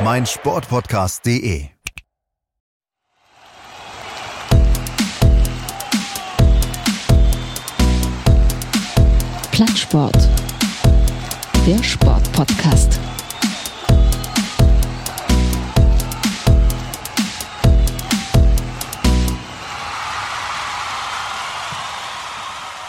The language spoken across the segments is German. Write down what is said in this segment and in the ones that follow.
meinsportpodcast.de. Plattsport. Der Sportpodcast.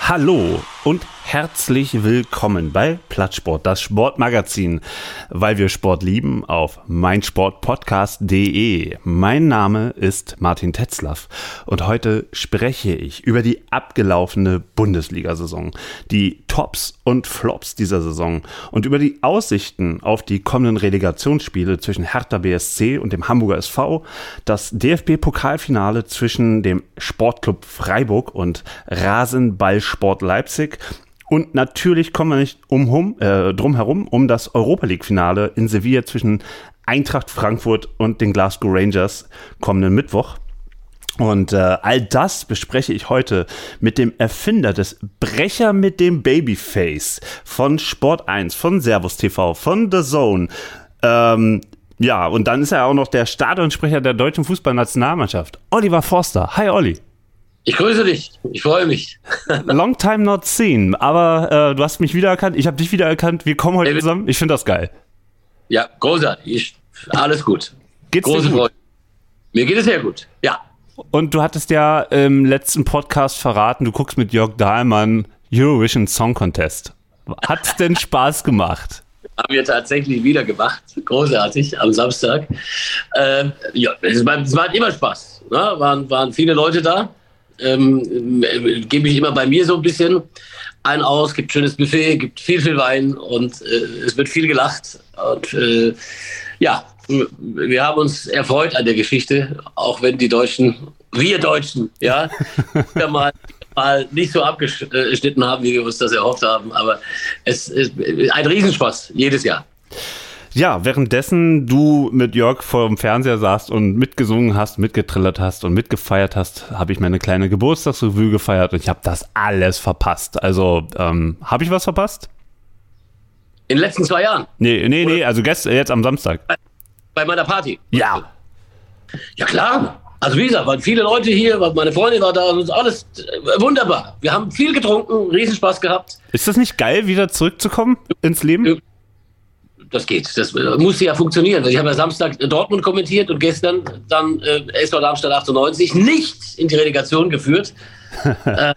Hallo und herzlich willkommen bei Plattsport, das Sportmagazin, weil wir Sport lieben auf meinsportpodcast.de. Mein Name ist Martin Tetzlaff und heute spreche ich über die abgelaufene Bundesliga-Saison, die Tops und Flops dieser Saison und über die Aussichten auf die kommenden Relegationsspiele zwischen Hertha BSC und dem Hamburger SV, das DFB-Pokalfinale zwischen dem Sportclub Freiburg und Rasenballsport Leipzig und natürlich kommen wir nicht um, äh, drum herum um das Europa League-Finale in Sevilla zwischen Eintracht Frankfurt und den Glasgow Rangers kommenden Mittwoch. Und äh, all das bespreche ich heute mit dem Erfinder des Brecher mit dem Babyface von Sport 1, von Servus TV, von The Zone. Ähm, ja, und dann ist er auch noch der Stadionsprecher der deutschen Fußballnationalmannschaft, Oliver Forster. Hi, Olli. Ich grüße dich. Ich freue mich. Long time not seen. Aber äh, du hast mich wiedererkannt. Ich habe dich wiedererkannt. Wir kommen heute zusammen. Ich finde das geil. Ja, großartig. Ich, alles gut. Geht's Große dir gut? Freude. Mir geht es sehr gut. Ja. Und du hattest ja im letzten Podcast verraten, du guckst mit Jörg Dahlmann Eurovision Song Contest. Hat's denn Spaß gemacht? Haben wir tatsächlich wieder gemacht. Großartig am Samstag. Ähm, ja, es, war, es macht immer Spaß. Ne? Waren, waren viele Leute da. Ähm, äh, Gebe ich immer bei mir so ein bisschen ein aus, gibt schönes Buffet, gibt viel, viel Wein und äh, es wird viel gelacht. Und äh, ja, wir haben uns erfreut an der Geschichte, auch wenn die Deutschen, wir Deutschen, ja, mal, mal nicht so abgeschnitten haben, wie wir uns das erhofft haben. Aber es ist ein Riesenspaß jedes Jahr. Ja, währenddessen du mit Jörg vor dem Fernseher saßt und mitgesungen hast, mitgetrillert hast und mitgefeiert hast, habe ich meine kleine Geburtstagsrevue gefeiert und ich habe das alles verpasst. Also, ähm, habe ich was verpasst? In den letzten zwei Jahren. Nee, nee, nee, also gestern, jetzt am Samstag. Bei meiner Party. Ja. Ja, klar. Also wie gesagt, waren viele Leute hier, meine Freundin war da, und alles äh, wunderbar. Wir haben viel getrunken, Riesenspaß gehabt. Ist das nicht geil, wieder zurückzukommen ins Leben? Das geht. Das musste ja funktionieren. Ich habe ja Samstag Dortmund kommentiert und gestern dann äh, SV Darmstadt 98 nicht in die Relegation geführt. äh,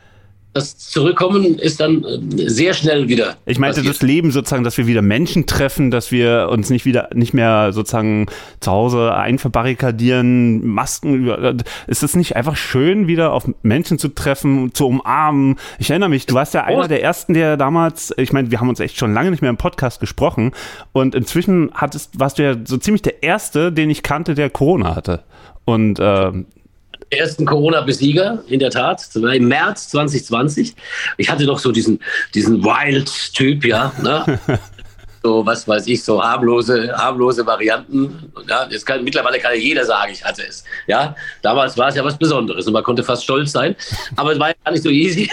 das Zurückkommen ist dann äh, sehr schnell wieder. Ich meinte passiert. das Leben sozusagen, dass wir wieder Menschen treffen, dass wir uns nicht wieder nicht mehr sozusagen zu Hause einverbarrikadieren, Masken. über- Ist es nicht einfach schön, wieder auf Menschen zu treffen, zu umarmen? Ich erinnere mich, du warst ja einer der ersten, der damals, ich meine, wir haben uns echt schon lange nicht mehr im Podcast gesprochen und inzwischen hattest, warst du ja so ziemlich der erste, den ich kannte, der Corona hatte. Und ähm, ersten Corona-Besieger, in der Tat. Im März 2020. Ich hatte doch so diesen, diesen Wild-Typ, ja. Ne? so, was weiß ich, so harmlose, harmlose Varianten. Ja, jetzt kann, mittlerweile kann ja jeder sagen, ich hatte es. Ja, damals war es ja was Besonderes und man konnte fast stolz sein. Aber es war ja gar nicht so easy.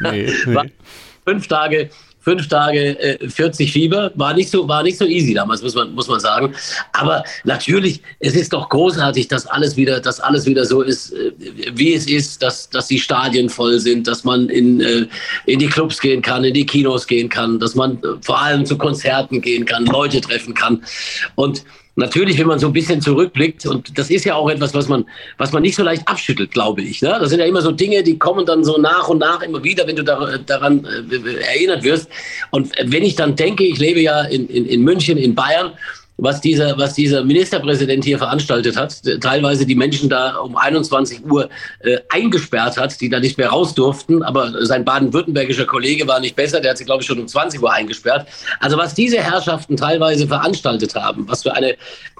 nee, nee. fünf Tage, fünf Tage äh, 40 Fieber war nicht so war nicht so easy damals muss man muss man sagen. Aber natürlich, es ist doch großartig, dass alles wieder dass alles wieder so ist, äh, wie es ist, dass dass die Stadien voll sind, dass man in äh, in die Clubs gehen kann, in die Kinos gehen kann, dass man äh, vor allem zu Konzerten gehen kann, Leute treffen kann und Natürlich, wenn man so ein bisschen zurückblickt, und das ist ja auch etwas, was man, was man nicht so leicht abschüttelt, glaube ich. Ne? Das sind ja immer so Dinge, die kommen dann so nach und nach immer wieder, wenn du da, daran äh, erinnert wirst. Und wenn ich dann denke, ich lebe ja in, in, in München, in Bayern, was dieser, was dieser Ministerpräsident hier veranstaltet hat, teilweise die Menschen da um 21 Uhr äh, eingesperrt hat, die da nicht mehr raus durften. Aber sein baden-württembergischer Kollege war nicht besser, der hat sie, glaube ich, schon um 20 Uhr eingesperrt. Also was diese Herrschaften teilweise veranstaltet haben, was für eine,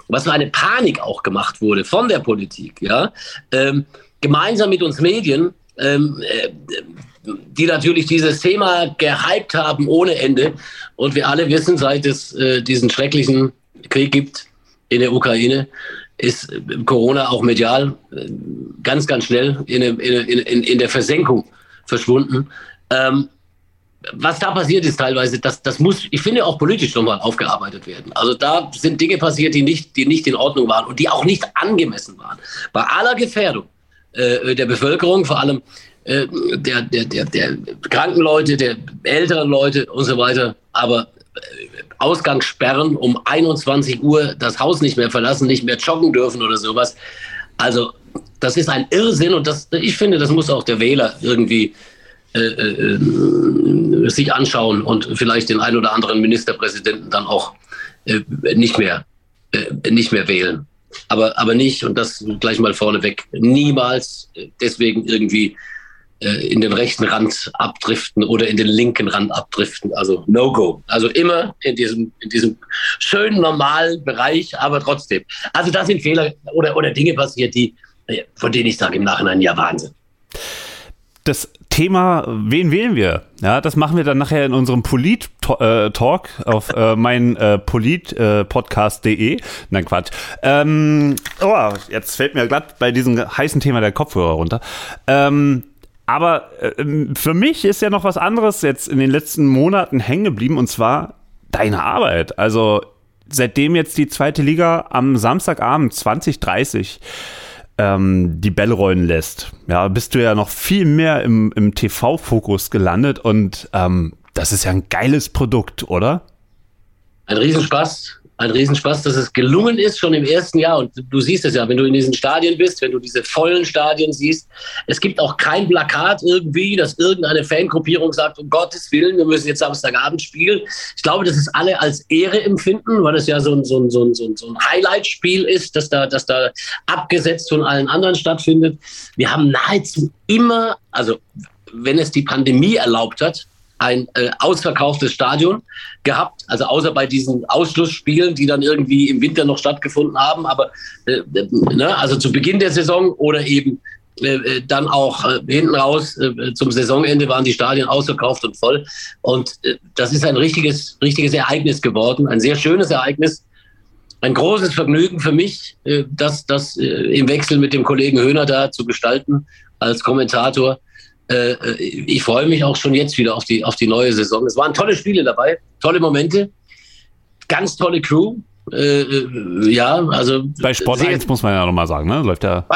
was für eine Panik auch gemacht wurde von der Politik, ja, ähm, gemeinsam mit uns Medien, ähm, äh, die natürlich dieses Thema gehypt haben ohne Ende. Und wir alle wissen, seit es äh, diesen schrecklichen Krieg gibt in der Ukraine, ist Corona auch medial äh, ganz, ganz schnell in, in, in, in der Versenkung verschwunden. Ähm, was da passiert ist teilweise, das, das muss, ich finde, auch politisch nochmal aufgearbeitet werden. Also da sind Dinge passiert, die nicht, die nicht in Ordnung waren und die auch nicht angemessen waren. Bei aller Gefährdung äh, der Bevölkerung, vor allem äh, der, der, der, der kranken Leute, der älteren Leute und so weiter. Aber äh, Ausgangssperren um 21 Uhr das Haus nicht mehr verlassen, nicht mehr joggen dürfen oder sowas. Also das ist ein Irrsinn und das, ich finde, das muss auch der Wähler irgendwie äh, äh, sich anschauen und vielleicht den ein oder anderen Ministerpräsidenten dann auch äh, nicht mehr äh, nicht mehr wählen. Aber, aber nicht, und das gleich mal vorneweg, niemals deswegen irgendwie in den rechten Rand abdriften oder in den linken Rand abdriften. Also No-Go. Also immer in diesem, in diesem schönen, normalen Bereich, aber trotzdem. Also da sind Fehler oder, oder Dinge passiert, die, äh, von denen ich sage im Nachhinein, ja, Wahnsinn. Das Thema, wen wählen wir? Ja, das machen wir dann nachher in unserem Polit-Talk auf äh, mein äh, Polit-Podcast.de. Äh, Nein, Quatsch. Ähm, oh, jetzt fällt mir glatt bei diesem heißen Thema der Kopfhörer runter. Ähm, aber äh, für mich ist ja noch was anderes jetzt in den letzten Monaten hängen geblieben und zwar deine Arbeit. Also seitdem jetzt die zweite Liga am Samstagabend 2030 ähm, die Bälle rollen lässt, ja, bist du ja noch viel mehr im, im TV-Fokus gelandet und ähm, das ist ja ein geiles Produkt, oder? Ein Riesenspaß ein Riesenspaß, dass es gelungen ist, schon im ersten Jahr. Und du siehst es ja, wenn du in diesen Stadien bist, wenn du diese vollen Stadien siehst. Es gibt auch kein Plakat irgendwie, dass irgendeine Fangruppierung sagt, um Gottes Willen, wir müssen jetzt Samstagabend spielen. Ich glaube, dass es alle als Ehre empfinden, weil es ja so ein, so ein, so ein, so ein Highlight-Spiel ist, dass da, dass da abgesetzt von allen anderen stattfindet. Wir haben nahezu immer, also wenn es die Pandemie erlaubt hat, ein äh, ausverkauftes Stadion gehabt, also außer bei diesen Ausschlussspielen, die dann irgendwie im Winter noch stattgefunden haben, aber äh, äh ne, also zu Beginn der Saison oder eben äh, äh dann auch hinten raus zum Saisonende waren die Stadien ausverkauft und voll. Und das ist ein richtiges, richtiges Ereignis geworden, ein sehr schönes Ereignis. Ein großes Vergnügen für mich, das, das im Wechsel mit dem Kollegen Höhner da zu gestalten als Kommentator. Äh, ich freue mich auch schon jetzt wieder auf die, auf die neue Saison. Es waren tolle Spiele dabei, tolle Momente, ganz tolle Crew. Äh, äh ja, also. Bei Sport 1 muss man ja nochmal sagen, ne? Läuft ja.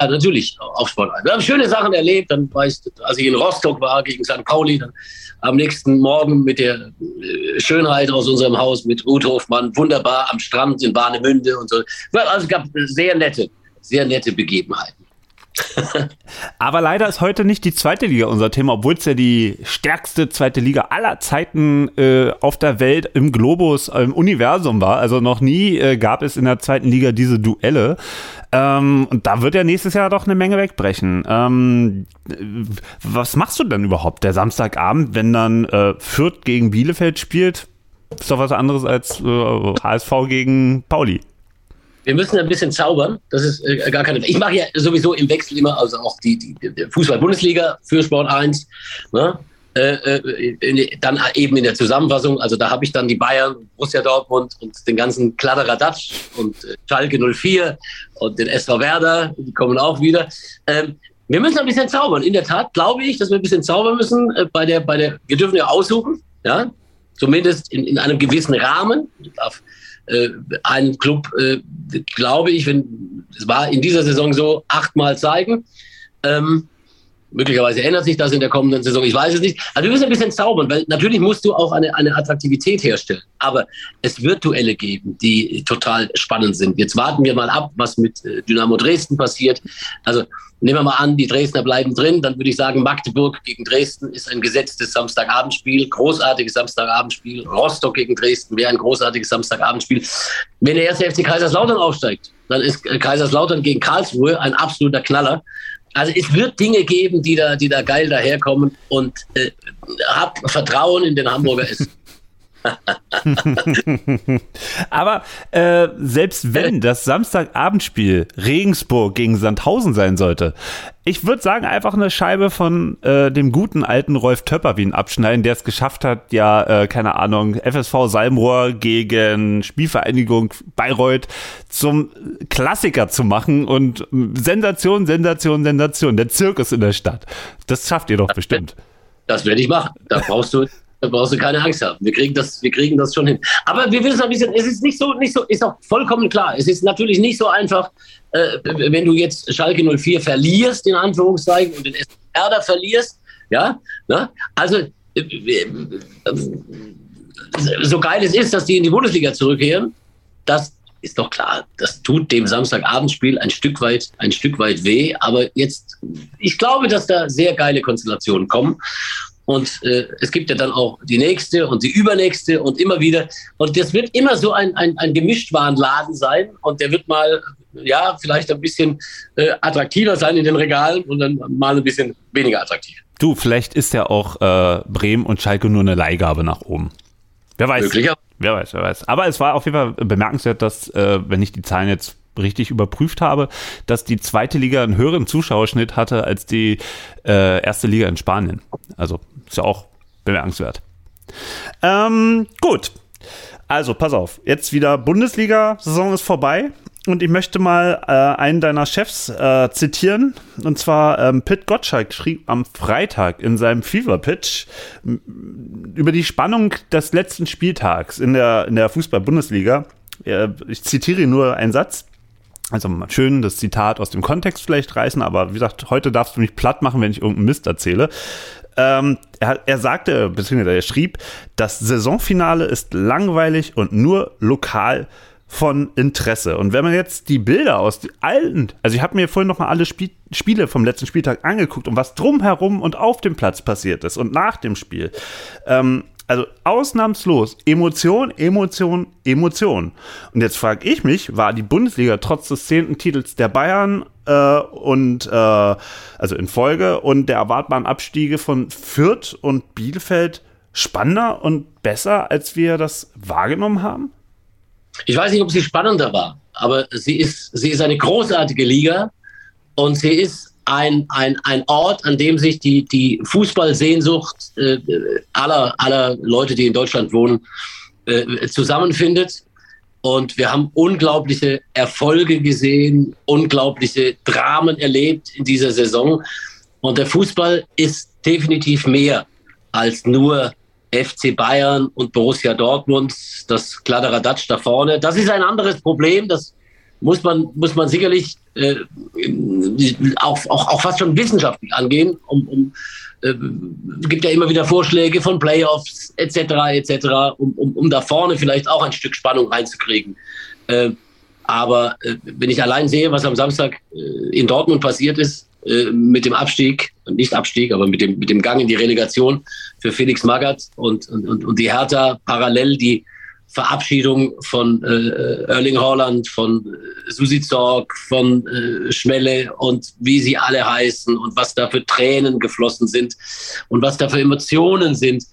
Ja, natürlich, auf Sport 1. Wir haben schöne Sachen erlebt. Dann weiß, als ich in Rostock war gegen St. Pauli, dann am nächsten Morgen mit der äh, Schönheit aus unserem Haus mit Ruth Hofmann, wunderbar am Strand in Warnemünde und so. Also es gab sehr nette, sehr nette Begebenheiten. Aber leider ist heute nicht die zweite Liga unser Thema, obwohl es ja die stärkste zweite Liga aller Zeiten äh, auf der Welt im Globus, im Universum war. Also noch nie äh, gab es in der zweiten Liga diese Duelle. Ähm, und da wird ja nächstes Jahr doch eine Menge wegbrechen. Ähm, was machst du denn überhaupt der Samstagabend, wenn dann äh, Fürth gegen Bielefeld spielt? Ist doch was anderes als HSV äh, gegen Pauli wir müssen ein bisschen zaubern. Das ist äh, gar keine. Ich mache ja sowieso im Wechsel immer, also auch die, die, die Fußball-Bundesliga für Sport 1. Ne? Äh, äh, dann eben in der Zusammenfassung, also da habe ich dann die Bayern, Borussia Dortmund und den ganzen Kladderadatsch und äh, Schalke 04 und den SV Werder, die kommen auch wieder. Ähm, wir müssen ein bisschen zaubern. In der Tat glaube ich, dass wir ein bisschen zaubern müssen äh, bei der, bei der, wir dürfen ja aussuchen, ja, zumindest in, in einem gewissen Rahmen. Ich darf äh, einen Club, äh, glaube ich, wenn es war in dieser Saison so, achtmal zeigen. Ähm, möglicherweise ändert sich das in der kommenden Saison, ich weiß es nicht. Also wir müssen ein bisschen zaubern, weil natürlich musst du auch eine, eine Attraktivität herstellen. Aber es wird Duelle geben, die total spannend sind. Jetzt warten wir mal ab, was mit äh, Dynamo Dresden passiert. Also Nehmen wir mal an, die Dresdner bleiben drin, dann würde ich sagen, Magdeburg gegen Dresden ist ein gesetztes Samstagabendspiel, großartiges Samstagabendspiel. Rostock gegen Dresden wäre ein großartiges Samstagabendspiel. Wenn der erste FC Kaiserslautern aufsteigt, dann ist Kaiserslautern gegen Karlsruhe ein absoluter Knaller. Also es wird Dinge geben, die da, die da geil daherkommen und äh, hab Vertrauen in den Hamburger S. Aber äh, selbst wenn das Samstagabendspiel Regensburg gegen Sandhausen sein sollte, ich würde sagen, einfach eine Scheibe von äh, dem guten alten Rolf Töpperwien abschneiden, der es geschafft hat, ja, äh, keine Ahnung, FSV Salmrohr gegen Spielvereinigung Bayreuth zum Klassiker zu machen und Sensation, Sensation, Sensation, der Zirkus in der Stadt. Das schafft ihr doch bestimmt. Das werde ich machen. Da brauchst du da brauchst du keine Angst haben. Wir kriegen das, wir kriegen das schon hin. Aber wir wissen ein bisschen, es ist nicht so, nicht so, ist auch vollkommen klar. Es ist natürlich nicht so einfach, äh, wenn du jetzt Schalke 04 verlierst, in Anführungszeichen, und den Erder verlierst. Ja, ne? also äh, so geil es ist, dass die in die Bundesliga zurückkehren, das ist doch klar, das tut dem Samstagabendspiel ein Stück weit, ein Stück weit weh. Aber jetzt, ich glaube, dass da sehr geile Konstellationen kommen. Und äh, es gibt ja dann auch die nächste und die übernächste und immer wieder. Und das wird immer so ein, ein, ein Gemischtwarenladen sein. Und der wird mal, ja, vielleicht ein bisschen äh, attraktiver sein in den Regalen und dann mal ein bisschen weniger attraktiv. Du, vielleicht ist ja auch äh, Bremen und Schalke nur eine Leihgabe nach oben. Wer weiß. Möglicher. Wer weiß, wer weiß. Aber es war auf jeden Fall bemerkenswert, dass, äh, wenn ich die Zahlen jetzt richtig überprüft habe, dass die zweite Liga einen höheren Zuschauerschnitt hatte als die äh, erste Liga in Spanien. Also ist ja auch bemerkenswert. Ähm, gut. Also, pass auf. Jetzt wieder Bundesliga-Saison ist vorbei. Und ich möchte mal äh, einen deiner Chefs äh, zitieren. Und zwar ähm, Pitt Gottschalk schrieb am Freitag in seinem Fever Pitch über die Spannung des letzten Spieltags in der, in der Fußball-Bundesliga. Äh, ich zitiere nur einen Satz. Also schön das Zitat aus dem Kontext vielleicht reißen, aber wie gesagt, heute darfst du mich platt machen, wenn ich irgendeinen Mist erzähle. Ähm, er, er sagte, beziehungsweise er schrieb, das Saisonfinale ist langweilig und nur lokal von Interesse. Und wenn man jetzt die Bilder aus allen, also ich habe mir vorhin noch mal alle Spie Spiele vom letzten Spieltag angeguckt und was drumherum und auf dem Platz passiert ist und nach dem Spiel. Ähm, also ausnahmslos Emotion, Emotion, Emotion. Und jetzt frage ich mich, war die Bundesliga trotz des zehnten Titels der Bayern äh, und äh, also in Folge und der erwartbaren Abstiege von Fürth und Bielefeld spannender und besser, als wir das wahrgenommen haben? Ich weiß nicht, ob sie spannender war, aber sie ist, sie ist eine großartige Liga und sie ist ein, ein, ein Ort, an dem sich die, die Fußballsehnsucht äh, aller, aller Leute, die in Deutschland wohnen, äh, zusammenfindet. Und wir haben unglaubliche Erfolge gesehen, unglaubliche Dramen erlebt in dieser Saison. Und der Fußball ist definitiv mehr als nur FC Bayern und Borussia Dortmund, das Kladderadatsch da vorne. Das ist ein anderes Problem, das muss man, muss man sicherlich äh, auch, auch, auch fast schon wissenschaftlich angehen. Um, um, äh, gibt ja immer wieder Vorschläge von Playoffs etc. etc., um, um, um da vorne vielleicht auch ein Stück Spannung reinzukriegen. Äh, aber äh, wenn ich allein sehe, was am Samstag äh, in Dortmund passiert ist, äh, mit dem Abstieg, nicht Abstieg, aber mit dem, mit dem Gang in die Relegation für Felix Magath und, und, und die Hertha parallel die Verabschiedung von äh, Erling Haaland, von äh, Susi Zorg, von äh, Schmelle und wie sie alle heißen und was da für Tränen geflossen sind und was da für Emotionen sind.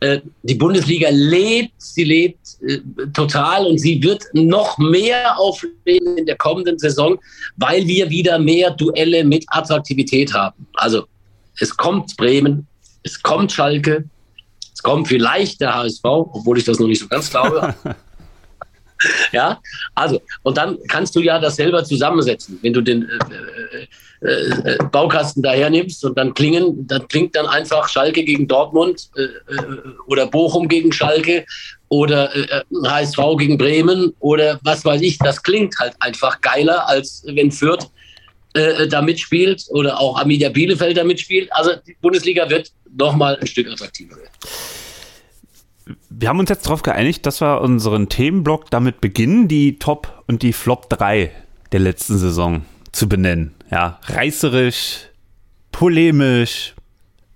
Äh, die Bundesliga lebt, sie lebt äh, total und sie wird noch mehr aufleben in der kommenden Saison, weil wir wieder mehr Duelle mit Attraktivität haben. Also es kommt Bremen, es kommt Schalke, es kommt vielleicht der HSV, obwohl ich das noch nicht so ganz glaube. ja, also, und dann kannst du ja das selber zusammensetzen. Wenn du den äh, äh, äh, Baukasten daher nimmst und dann klingen, dann klingt dann einfach Schalke gegen Dortmund äh, äh oder Bochum gegen Schalke oder HSV äh, gegen Bremen oder was weiß ich. Das klingt halt einfach geiler, als wenn Fürth da mitspielt oder auch Arminia Bielefeld da mitspielt. Also die Bundesliga wird nochmal ein Stück attraktiver werden. Wir haben uns jetzt darauf geeinigt, dass wir unseren Themenblock damit beginnen, die Top und die Flop 3 der letzten Saison zu benennen. Ja, reißerisch, polemisch,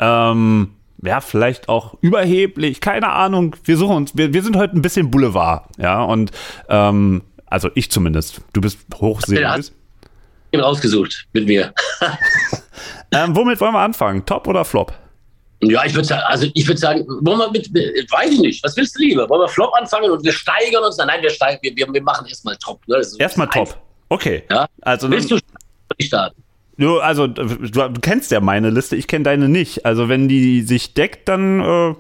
ähm, ja, vielleicht auch überheblich, keine Ahnung. Wir suchen uns, wir, wir sind heute ein bisschen Boulevard, ja, und ähm, also ich zumindest. Du bist hochseriös. Ja, rausgesucht mit mir. ähm, womit wollen wir anfangen? Top oder Flop? Ja, ich würde sagen, also ich würde sagen, wollen wir mit, weiß ich nicht, was willst du lieber? Wollen wir Flop anfangen und wir steigern uns? Nein, wir steigen, wir, wir machen erstmal Top. Ne? Erstmal Top. Okay. Ja? Also willst du starten? Du, also du, kennst ja meine Liste, ich kenne deine nicht. Also wenn die sich deckt, dann äh,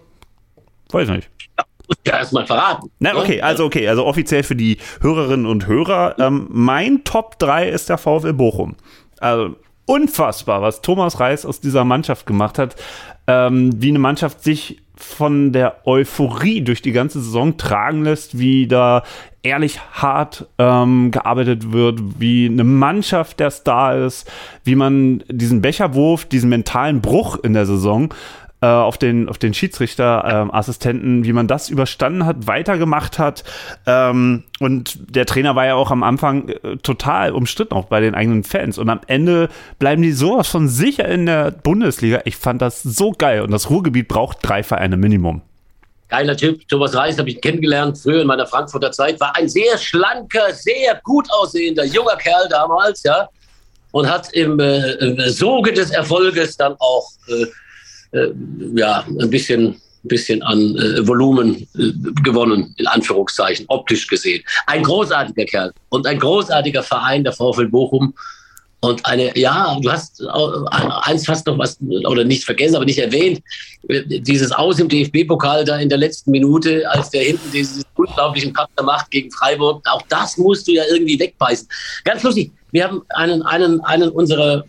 weiß ich nicht. Ja, ja erstmal verraten. Na, ne? okay, also okay, also offiziell für die Hörerinnen und Hörer. Ähm, mein Top 3 ist der VfL Bochum. Also unfassbar, was Thomas Reis aus dieser Mannschaft gemacht hat ähm, wie eine Mannschaft sich von der Euphorie durch die ganze Saison tragen lässt, wie da ehrlich hart ähm, gearbeitet wird, wie eine Mannschaft der Star ist, wie man diesen Becherwurf, diesen mentalen Bruch in der Saison äh, auf den, auf den Schiedsrichterassistenten, äh, wie man das überstanden hat, weitergemacht hat. Ähm, und der Trainer war ja auch am Anfang äh, total umstritten, auch bei den eigenen Fans. Und am Ende bleiben die sowas von sicher in der Bundesliga. Ich fand das so geil. Und das Ruhrgebiet braucht drei Vereine Minimum. Geiler Typ. Thomas Reis habe ich kennengelernt früher in meiner Frankfurter Zeit. War ein sehr schlanker, sehr gut aussehender junger Kerl damals, ja. Und hat im äh, Soge des Erfolges dann auch äh, äh, ja, ein bisschen, bisschen an äh, Volumen äh, gewonnen, in Anführungszeichen, optisch gesehen. Ein großartiger Kerl und ein großartiger Verein, der VfL Bochum. Und eine, ja, du hast eins fast noch was, oder nicht vergessen, aber nicht erwähnt, dieses Aus im DFB-Pokal da in der letzten Minute, als der hinten diesen unglaublichen Partner macht gegen Freiburg, auch das musst du ja irgendwie wegbeißen. Ganz lustig, wir haben einen, einen, einen unserer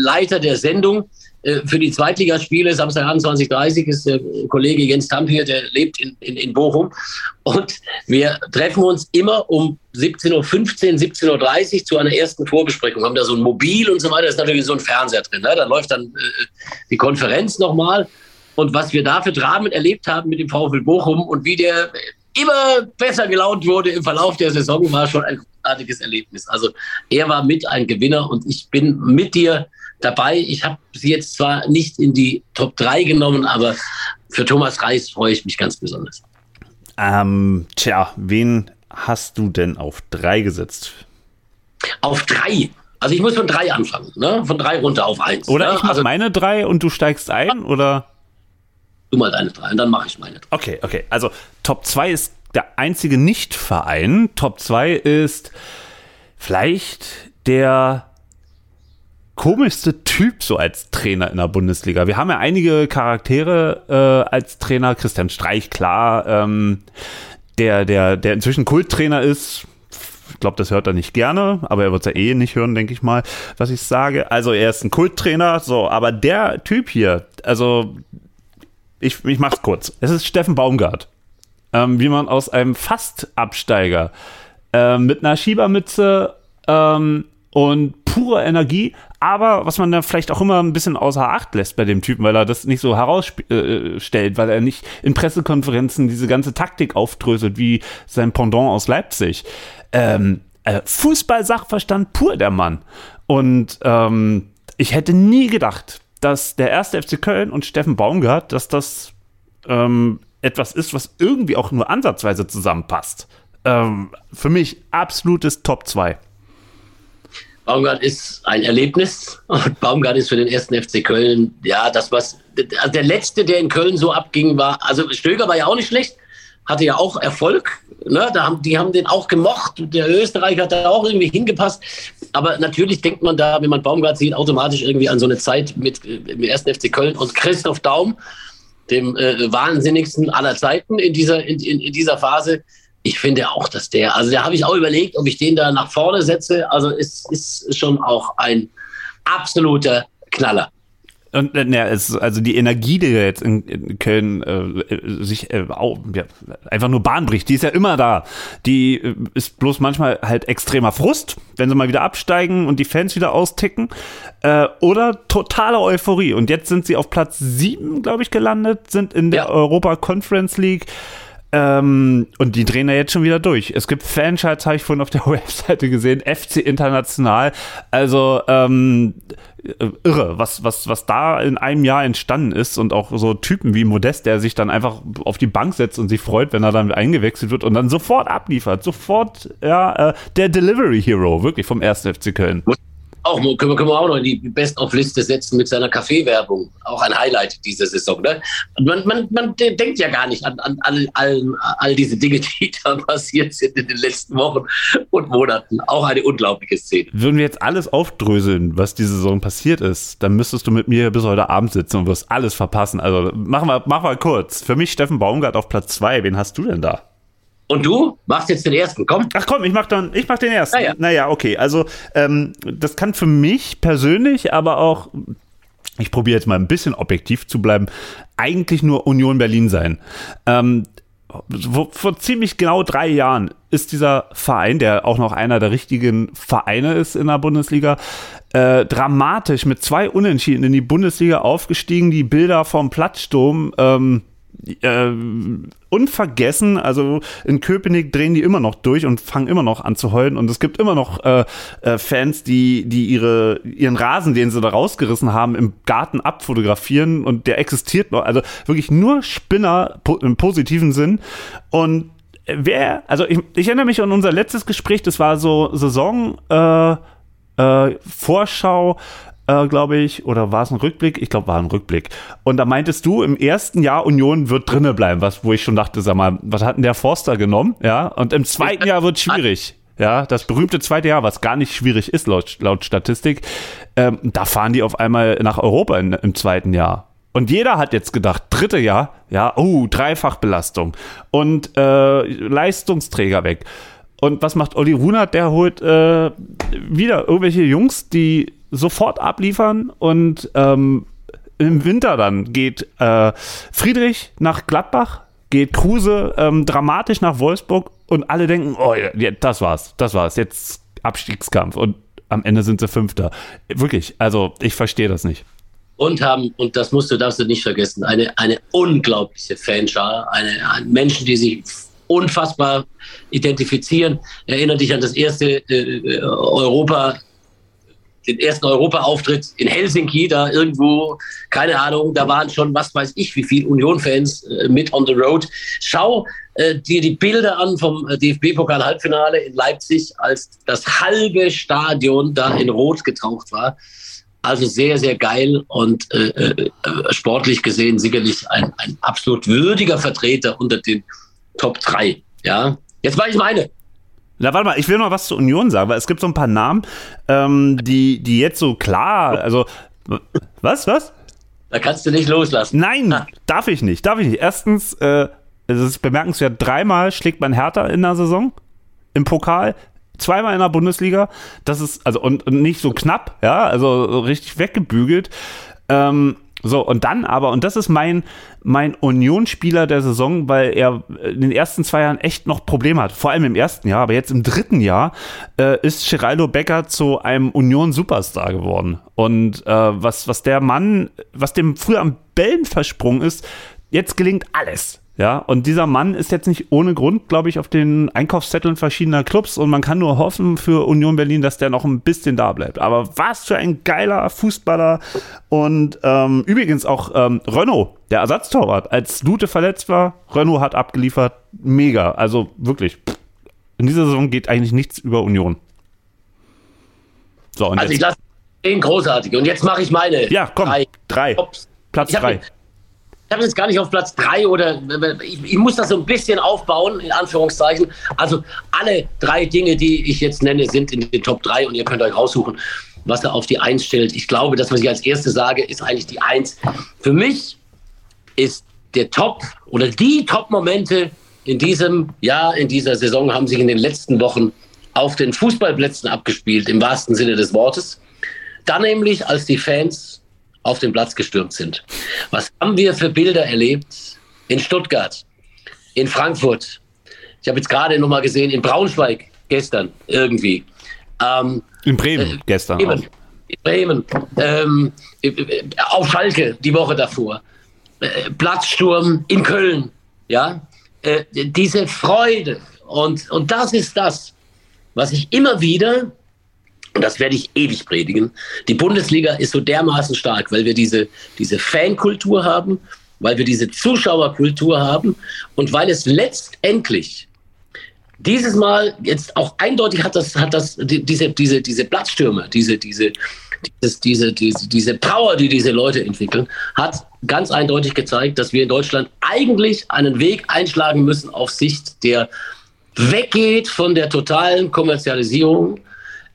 Leiter der Sendung, äh, für die Zweitligaspiele, Samstagabend 2030 ist der Kollege Jens Tamp hier, der lebt in, in, in Bochum. Und wir treffen uns immer um 17.15 Uhr, 17.30 Uhr zu einer ersten Vorbesprechung. Haben da so ein Mobil und so weiter, da ist natürlich so ein Fernseher drin. Ne? Da läuft dann äh, die Konferenz nochmal. Und was wir da für Dramen erlebt haben mit dem VfL Bochum und wie der immer besser gelaunt wurde im Verlauf der Saison, war schon ein großartiges Erlebnis. Also er war mit ein Gewinner und ich bin mit dir dabei. Ich habe sie jetzt zwar nicht in die Top 3 genommen, aber für Thomas Reis freue ich mich ganz besonders. Ähm, tja, wen hast du denn auf 3 gesetzt? Auf 3? Also ich muss von 3 anfangen, ne? von 3 runter auf 1. Oder ne? ich mache also, meine 3 und du steigst ein, oder? Du mal deine 3 und dann mache ich meine 3. Okay, okay. Also Top 2 ist der einzige Nicht-Verein. Top 2 ist vielleicht der komischste Typ so als Trainer in der Bundesliga. Wir haben ja einige Charaktere äh, als Trainer. Christian Streich, klar, ähm, der, der, der inzwischen Kulttrainer ist. Ich glaube, das hört er nicht gerne, aber er wird es ja eh nicht hören, denke ich mal, was ich sage. Also er ist ein Kulttrainer, so, aber der Typ hier, also ich, ich mach's kurz. Es ist Steffen Baumgart. Ähm, wie man aus einem Fastabsteiger äh, mit einer Schiebermütze ähm, und pure Energie aber was man dann vielleicht auch immer ein bisschen außer Acht lässt bei dem Typen, weil er das nicht so herausstellt, weil er nicht in Pressekonferenzen diese ganze Taktik aufdröselt wie sein Pendant aus Leipzig. Ähm, äh, Fußball-Sachverstand pur, der Mann. Und ähm, ich hätte nie gedacht, dass der erste FC Köln und Steffen Baumgart, dass das ähm, etwas ist, was irgendwie auch nur ansatzweise zusammenpasst. Ähm, für mich absolutes Top 2. Baumgart ist ein Erlebnis. Und Baumgart ist für den ersten FC Köln, ja, das was, also der letzte, der in Köln so abging, war, also Stöger war ja auch nicht schlecht, hatte ja auch Erfolg, ne, da haben, die haben den auch gemocht, der Österreicher hat da auch irgendwie hingepasst, aber natürlich denkt man da, wenn man Baumgart sieht, automatisch irgendwie an so eine Zeit mit dem ersten FC Köln und Christoph Daum, dem äh, wahnsinnigsten aller Zeiten in dieser, in, in, in dieser Phase, ich finde auch, dass der, also da habe ich auch überlegt, ob ich den da nach vorne setze. Also es ist schon auch ein absoluter Knaller. Und äh, ne, es, also die Energie, die jetzt in, in Köln äh, sich äh, auch, ja, einfach nur Bahn bricht, die ist ja immer da. Die äh, ist bloß manchmal halt extremer Frust, wenn sie mal wieder absteigen und die Fans wieder austicken. Äh, oder totale Euphorie. Und jetzt sind sie auf Platz sieben, glaube ich, gelandet, sind in der ja. Europa Conference League. Ähm, und die drehen da jetzt schon wieder durch. Es gibt Fanschalts, habe ich vorhin auf der Webseite gesehen, FC International. Also ähm, irre, was, was, was da in einem Jahr entstanden ist und auch so Typen wie Modest, der sich dann einfach auf die Bank setzt und sich freut, wenn er dann eingewechselt wird und dann sofort abliefert. Sofort, ja, äh, der Delivery Hero, wirklich vom 1. FC Köln. Auch, können, wir, können wir auch noch in die Best-of-Liste setzen mit seiner Kaffeewerbung. Auch ein Highlight dieser Saison. Ne? man, man, man denkt ja gar nicht an, an all, all, all diese Dinge, die da passiert sind in den letzten Wochen und Monaten. Auch eine unglaubliche Szene. Würden wir jetzt alles aufdröseln, was diese Saison passiert ist, dann müsstest du mit mir bis heute Abend sitzen und wirst alles verpassen. Also machen wir, machen wir kurz. Für mich Steffen Baumgart auf Platz zwei. Wen hast du denn da? Und du machst jetzt den ersten, komm. Ach komm, ich mach dann, ich mach den ersten. Naja, naja okay. Also ähm, das kann für mich persönlich, aber auch, ich probiere jetzt mal ein bisschen objektiv zu bleiben, eigentlich nur Union Berlin sein. Ähm, vor ziemlich genau drei Jahren ist dieser Verein, der auch noch einer der richtigen Vereine ist in der Bundesliga, äh, dramatisch mit zwei Unentschieden in die Bundesliga aufgestiegen. Die Bilder vom Platzsturm ähm, äh, unvergessen. Also in Köpenick drehen die immer noch durch und fangen immer noch an zu heulen. Und es gibt immer noch äh, äh, Fans, die, die ihre, ihren Rasen, den sie da rausgerissen haben, im Garten abfotografieren und der existiert noch. Also wirklich nur Spinner po im positiven Sinn. Und wer, also ich, ich, erinnere mich an unser letztes Gespräch, das war so Saison. Äh, äh, Vorschau äh, glaube ich, oder war es ein Rückblick? Ich glaube, war ein Rückblick. Und da meintest du, im ersten Jahr Union wird drinnen bleiben, was, wo ich schon dachte, sag mal, was hat denn der Forster genommen? Ja, und im zweiten Jahr wird schwierig. Ja, das berühmte zweite Jahr, was gar nicht schwierig ist laut, laut Statistik, ähm, da fahren die auf einmal nach Europa in, im zweiten Jahr. Und jeder hat jetzt gedacht, dritte Jahr, ja, oh, Dreifachbelastung und äh, Leistungsträger weg. Und was macht Olli Runert? Der holt äh, wieder irgendwelche Jungs, die sofort abliefern und ähm, im Winter dann geht äh, Friedrich nach Gladbach, geht Kruse ähm, dramatisch nach Wolfsburg und alle denken, oh ja, das war's, das war's, jetzt Abstiegskampf und am Ende sind sie Fünfter. Wirklich, also ich verstehe das nicht. Und haben, und das musst du, darfst du nicht vergessen, eine, eine unglaubliche Fanschar, eine, Menschen, die sich unfassbar identifizieren. Erinnere dich an das erste äh, Europa den ersten Europa-Auftritt in Helsinki, da irgendwo, keine Ahnung, da waren schon, was weiß ich, wie viele Union-Fans äh, mit on the road. Schau äh, dir die Bilder an vom äh, DFB-Pokal-Halbfinale in Leipzig, als das halbe Stadion da in Rot getaucht war. Also sehr, sehr geil und äh, äh, sportlich gesehen sicherlich ein, ein absolut würdiger Vertreter unter den Top 3. Ja, jetzt war ich meine. Na, warte mal, ich will noch was zur Union sagen, weil es gibt so ein paar Namen, ähm, die, die jetzt so klar, also, was, was? Da kannst du nicht loslassen. Nein, ah. darf ich nicht, darf ich nicht. Erstens, äh, es ist bemerkenswert, dreimal schlägt man Hertha in der Saison im Pokal, zweimal in der Bundesliga. Das ist, also, und, und nicht so knapp, ja, also richtig weggebügelt. Ähm, so, und dann aber, und das ist mein, mein Union-Spieler der Saison, weil er in den ersten zwei Jahren echt noch Probleme hat. Vor allem im ersten Jahr, aber jetzt im dritten Jahr äh, ist Geraldo Becker zu einem Union-Superstar geworden. Und äh, was, was der Mann, was dem früher am Bällen versprungen ist, jetzt gelingt alles. Ja, und dieser Mann ist jetzt nicht ohne Grund, glaube ich, auf den Einkaufszetteln verschiedener Clubs und man kann nur hoffen für Union Berlin, dass der noch ein bisschen da bleibt. Aber was für ein geiler Fußballer und ähm, übrigens auch ähm, Renault, der Ersatztorwart, als Lute verletzt war, Renault hat abgeliefert, mega. Also wirklich, in dieser Saison geht eigentlich nichts über Union. So, und also ich lasse den großartig und jetzt mache ich meine. Ja, komm, drei. drei. Platz drei ich habe jetzt gar nicht auf Platz drei oder ich, ich, muss das so ein bisschen aufbauen, in Anführungszeichen. Also alle drei Dinge, die ich jetzt nenne, sind in den Top drei und ihr könnt euch raussuchen, was er auf die Eins stellt. Ich glaube, das, was ich als erstes sage, ist eigentlich die Eins. Für mich ist der Top oder die Top-Momente in diesem Jahr, in dieser Saison haben sich in den letzten Wochen auf den Fußballplätzen abgespielt, im wahrsten Sinne des Wortes. Dann nämlich, als die Fans auf den Platz gestürmt sind. Was haben wir für Bilder erlebt in Stuttgart, in Frankfurt? Ich habe jetzt gerade noch mal gesehen, in Braunschweig gestern irgendwie. Ähm, in Bremen äh, gestern. Bremen, in Bremen. Ähm, auf Schalke die Woche davor. Äh, Platzsturm in Köln. Ja, äh, diese Freude. Und, und das ist das, was ich immer wieder und das werde ich ewig predigen. Die Bundesliga ist so dermaßen stark, weil wir diese, diese Fankultur haben, weil wir diese Zuschauerkultur haben und weil es letztendlich dieses Mal jetzt auch eindeutig hat das, hat das diese, diese, diese Platzstürme, diese, diese, dieses, diese, diese, diese Power, die diese Leute entwickeln, hat ganz eindeutig gezeigt, dass wir in Deutschland eigentlich einen Weg einschlagen müssen auf Sicht, der weggeht von der totalen Kommerzialisierung.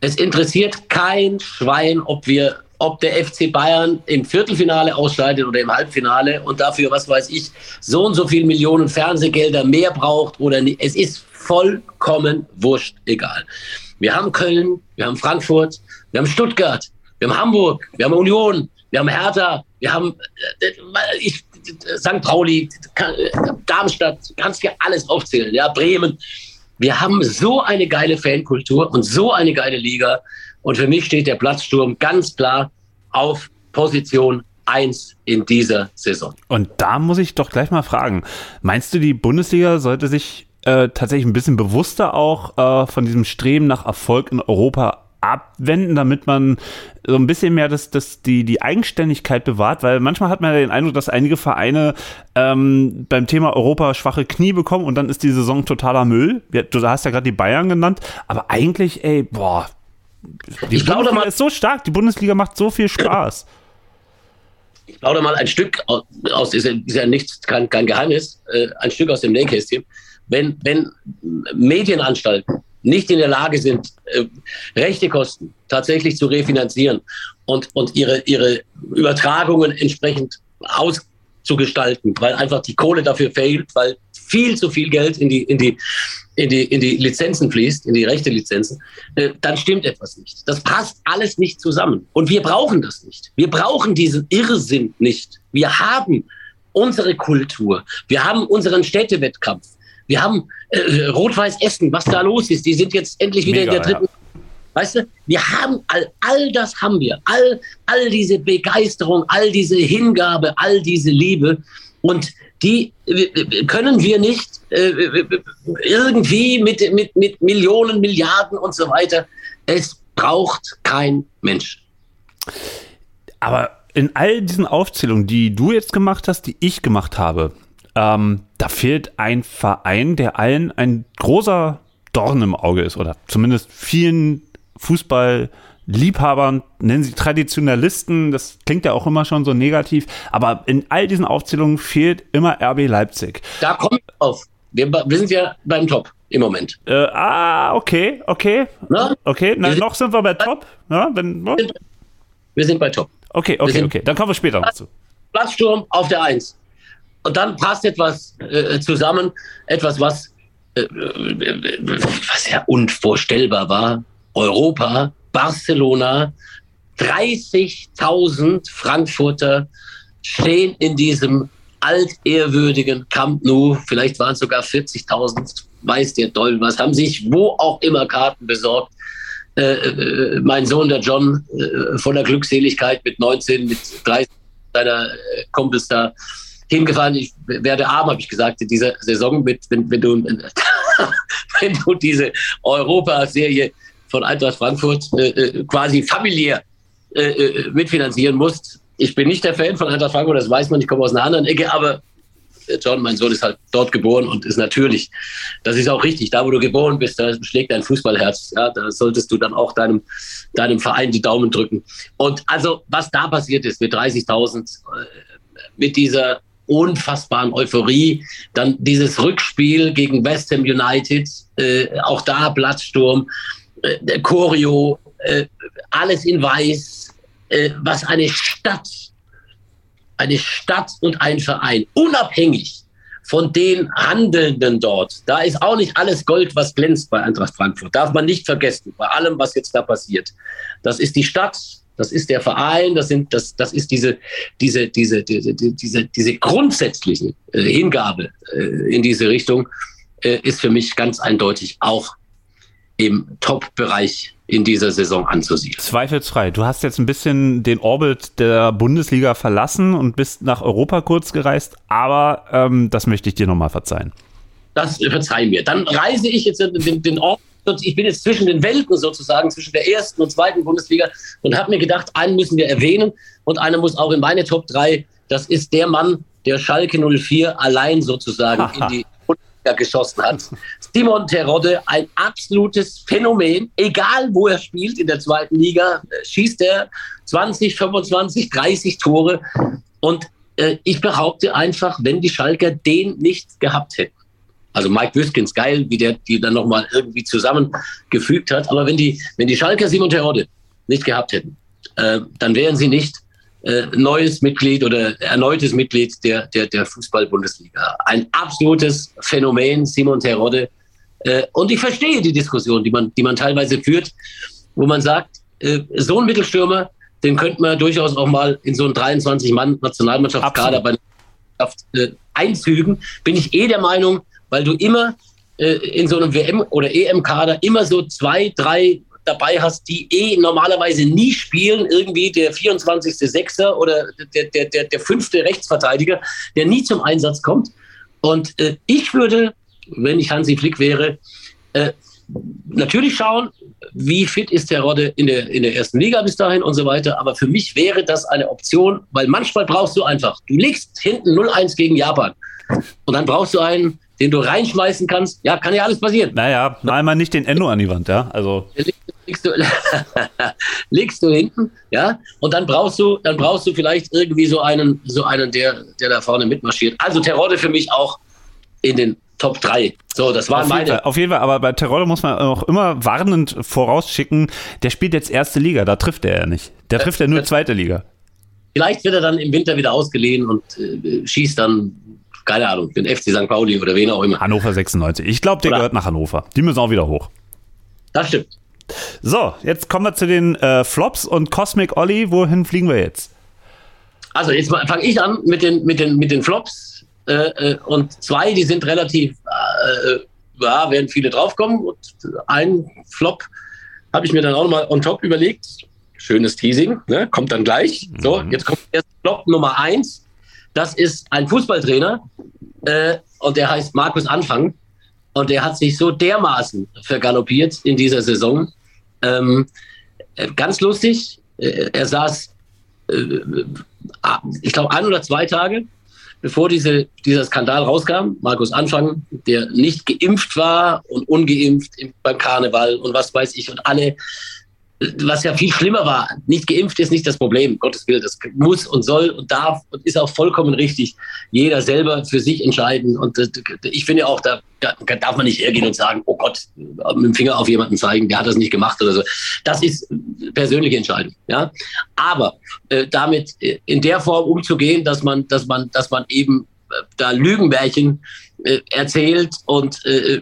Es interessiert kein Schwein, ob wir ob der FC Bayern im Viertelfinale ausscheidet oder im Halbfinale und dafür, was weiß ich, so und so viele Millionen Fernsehgelder mehr braucht oder nicht. Es ist vollkommen wurscht, egal. Wir haben Köln, wir haben Frankfurt, wir haben Stuttgart, wir haben Hamburg, wir haben Union, wir haben Hertha, wir haben äh, ich, St. Pauli, Darmstadt, kannst ja alles aufzählen, ja, Bremen. Wir haben so eine geile Fankultur und so eine geile Liga. Und für mich steht der Platzsturm ganz klar auf Position 1 in dieser Saison. Und da muss ich doch gleich mal fragen, meinst du, die Bundesliga sollte sich äh, tatsächlich ein bisschen bewusster auch äh, von diesem Streben nach Erfolg in Europa abwenden, damit man so ein bisschen mehr das, das, die, die Eigenständigkeit bewahrt, weil manchmal hat man ja den Eindruck, dass einige Vereine ähm, beim Thema Europa schwache Knie bekommen und dann ist die Saison totaler Müll. Du hast ja gerade die Bayern genannt, aber eigentlich, ey, boah, die ich Bundesliga mal, ist so stark, die Bundesliga macht so viel Spaß. Ich plaudere mal ein Stück aus, aus ist, ja, ist ja nichts, kein, kein Geheimnis, äh, ein Stück aus dem Nähkästchen. Wenn, wenn Medienanstalten nicht in der Lage sind, äh, rechte Kosten tatsächlich zu refinanzieren und, und ihre, ihre Übertragungen entsprechend auszugestalten, weil einfach die Kohle dafür fehlt, weil viel zu viel Geld in die, in die, in die, in die Lizenzen fließt, in die rechte Lizenzen, äh, dann stimmt etwas nicht. Das passt alles nicht zusammen. Und wir brauchen das nicht. Wir brauchen diesen Irrsinn nicht. Wir haben unsere Kultur. Wir haben unseren Städtewettkampf. Wir haben äh, Rot-Weiß Essen, was da los ist. Die sind jetzt endlich wieder Mega, in der dritten. Ja. Weißt du, wir haben all, all das haben wir. All, all diese Begeisterung, all diese Hingabe, all diese Liebe. Und die können wir nicht äh, irgendwie mit, mit, mit Millionen, Milliarden und so weiter. Es braucht kein Mensch. Aber in all diesen Aufzählungen, die du jetzt gemacht hast, die ich gemacht habe, ähm, da fehlt ein Verein, der allen ein großer Dorn im Auge ist oder zumindest vielen Fußballliebhabern, nennen sie Traditionalisten, das klingt ja auch immer schon so negativ, aber in all diesen Aufzählungen fehlt immer RB Leipzig. Da kommt auf. Wir, wir sind ja beim Top im Moment. Äh, ah, okay, okay. Na? Okay, Na, noch sind wir bei Top. Ja, wenn, no? Wir sind bei Top. Okay, okay, okay. Dann kommen wir später noch zu. Platzsturm auf der Eins. Und dann passt etwas äh, zusammen, etwas, was, äh, was ja unvorstellbar war. Europa, Barcelona, 30.000 Frankfurter stehen in diesem altehrwürdigen Camp Nou. Vielleicht waren es sogar 40.000, weiß der Teufel was, haben sich wo auch immer Karten besorgt. Äh, äh, mein Sohn, der John, äh, voller Glückseligkeit mit 19, mit 30 seiner äh, Kumpels da hingefahren. Ich werde arm, habe ich gesagt, in dieser Saison, mit, wenn, wenn, du, wenn du diese Europa-Serie von Eintracht Frankfurt äh, äh, quasi familiär äh, äh, mitfinanzieren musst. Ich bin nicht der Fan von Eintracht Frankfurt, das weiß man, ich komme aus einer anderen Ecke, aber äh, John, mein Sohn, ist halt dort geboren und ist natürlich, das ist auch richtig, da wo du geboren bist, da schlägt dein Fußballherz. Ja, da solltest du dann auch deinem, deinem Verein die Daumen drücken. Und also, was da passiert ist mit 30.000, mit dieser unfassbaren Euphorie. Dann dieses Rückspiel gegen West Ham United, äh, auch da Platzsturm, äh, Choreo, äh, alles in Weiß, äh, was eine Stadt, eine Stadt und ein Verein, unabhängig von den Handelnden dort. Da ist auch nicht alles Gold, was glänzt bei Eintracht Frankfurt. Darf man nicht vergessen, bei allem, was jetzt da passiert. Das ist die Stadt, das ist der Verein, das, sind, das, das ist diese, diese, diese, diese, diese, diese grundsätzliche äh, Hingabe äh, in diese Richtung, äh, ist für mich ganz eindeutig auch im Top-Bereich in dieser Saison anzusiedeln. Zweifelsfrei. Du hast jetzt ein bisschen den Orbit der Bundesliga verlassen und bist nach Europa kurz gereist, aber ähm, das möchte ich dir nochmal verzeihen. Das verzeih mir. Dann reise ich jetzt den, den Orbit ich bin jetzt zwischen den Welten sozusagen, zwischen der ersten und zweiten Bundesliga und habe mir gedacht, einen müssen wir erwähnen und einer muss auch in meine Top 3. Das ist der Mann, der Schalke 04 allein sozusagen in die geschossen hat. Simon Terodde, ein absolutes Phänomen. Egal, wo er spielt in der zweiten Liga, schießt er 20, 25, 30 Tore. Und äh, ich behaupte einfach, wenn die Schalker den nicht gehabt hätten, also Mike Wüskins, geil, wie der die dann nochmal irgendwie zusammengefügt hat. Aber wenn die, wenn die Schalker Simon Terodde nicht gehabt hätten, äh, dann wären sie nicht äh, neues Mitglied oder erneutes Mitglied der, der, der Fußball-Bundesliga. Ein absolutes Phänomen, Simon Terodde. Äh, und ich verstehe die Diskussion, die man, die man teilweise führt, wo man sagt, äh, so ein Mittelstürmer, den könnte man durchaus auch mal in so einen 23-Mann-Nationalmannschaftskader bei der Mannschaft äh, einfügen. Bin ich eh der Meinung, weil du immer äh, in so einem WM- oder EM-Kader immer so zwei, drei dabei hast, die eh normalerweise nie spielen, irgendwie der 24. Sechser oder der, der, der, der fünfte Rechtsverteidiger, der nie zum Einsatz kommt. Und äh, ich würde, wenn ich Hansi Flick wäre, äh, natürlich schauen, wie fit ist der Rodde in der, in der ersten Liga bis dahin und so weiter. Aber für mich wäre das eine Option, weil manchmal brauchst du einfach, du legst hinten 0-1 gegen Japan und dann brauchst du einen, den du reinschmeißen kannst. Ja, kann ja alles passieren. Naja, mal nicht den Endo an die Wand, ja. Also. Legst du, legst du hinten, ja, und dann brauchst du, dann brauchst du vielleicht irgendwie so einen, so einen, der, der da vorne mitmarschiert. Also Terodde für mich auch in den Top 3. So, das waren auf meine. Fall, auf jeden Fall, aber bei Terodde muss man auch immer warnend vorausschicken, der spielt jetzt erste Liga, da trifft er ja nicht. Der trifft ja nur zweite Liga. Vielleicht wird er dann im Winter wieder ausgeliehen und äh, schießt dann keine Ahnung, den FC St. Pauli oder wen auch immer. Hannover 96. Ich glaube, der oder? gehört nach Hannover. Die müssen auch wieder hoch. Das stimmt. So, jetzt kommen wir zu den äh, Flops und Cosmic Olli. Wohin fliegen wir jetzt? Also, jetzt fange ich an mit den, mit den, mit den Flops. Äh, äh, und zwei, die sind relativ, äh, ja, werden viele draufkommen. Und ein Flop habe ich mir dann auch nochmal on top überlegt. Schönes Teasing, ne? kommt dann gleich. So, mhm. jetzt kommt erst Flop Nummer eins. Das ist ein Fußballtrainer äh, und der heißt Markus Anfang. Und der hat sich so dermaßen vergaloppiert in dieser Saison. Ähm, äh, ganz lustig, äh, er saß, äh, ich glaube, ein oder zwei Tage, bevor diese, dieser Skandal rauskam. Markus Anfang, der nicht geimpft war und ungeimpft beim Karneval und was weiß ich und alle was ja viel schlimmer war. Nicht geimpft ist nicht das Problem, Gottes Willen. Das muss und soll und darf und ist auch vollkommen richtig. Jeder selber für sich entscheiden. Und ich finde auch, da, darf man nicht hergehen und sagen, oh Gott, mit dem Finger auf jemanden zeigen, der hat das nicht gemacht oder so. Das ist persönliche Entscheidung. Ja? Aber äh, damit äh, in der Form umzugehen, dass man, dass man, dass man eben äh, da Lügenmärchen äh, erzählt und äh, äh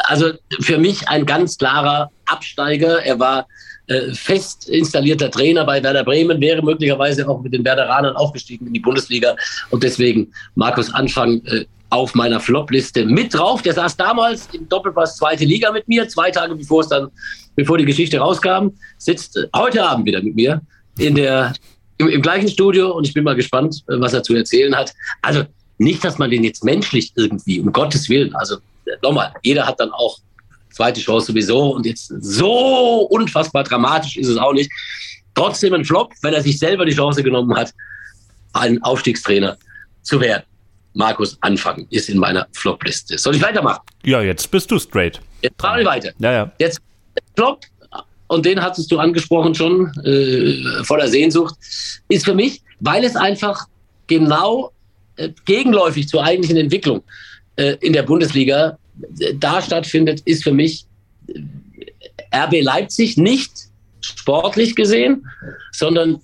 also für mich ein ganz klarer Absteiger. Er war äh, fest installierter Trainer bei Werder Bremen, wäre möglicherweise auch mit den Werderanern aufgestiegen in die Bundesliga. Und deswegen Markus Anfang äh, auf meiner Flop-Liste mit drauf. Der saß damals im Doppelpass zweite Liga mit mir, zwei Tage bevor es dann, bevor die Geschichte rauskam, sitzt äh, heute Abend wieder mit mir in der, im, im gleichen Studio und ich bin mal gespannt, äh, was er zu erzählen hat. Also nicht, dass man den jetzt menschlich irgendwie, um Gottes Willen, also nochmal, jeder hat dann auch zweite Chance sowieso und jetzt so unfassbar dramatisch ist es auch nicht. Trotzdem ein Flop, wenn er sich selber die Chance genommen hat, ein Aufstiegstrainer zu werden. Markus Anfang ist in meiner Flop-Liste. Soll ich weitermachen? Ja, jetzt bist du straight. Jetzt fahren wir weiter. Ja, ja. Jetzt Flop, und den hattest du angesprochen schon, äh, voller Sehnsucht, ist für mich, weil es einfach genau äh, gegenläufig zur eigentlichen Entwicklung äh, in der Bundesliga da stattfindet, ist für mich äh, RB Leipzig nicht sportlich gesehen, sondern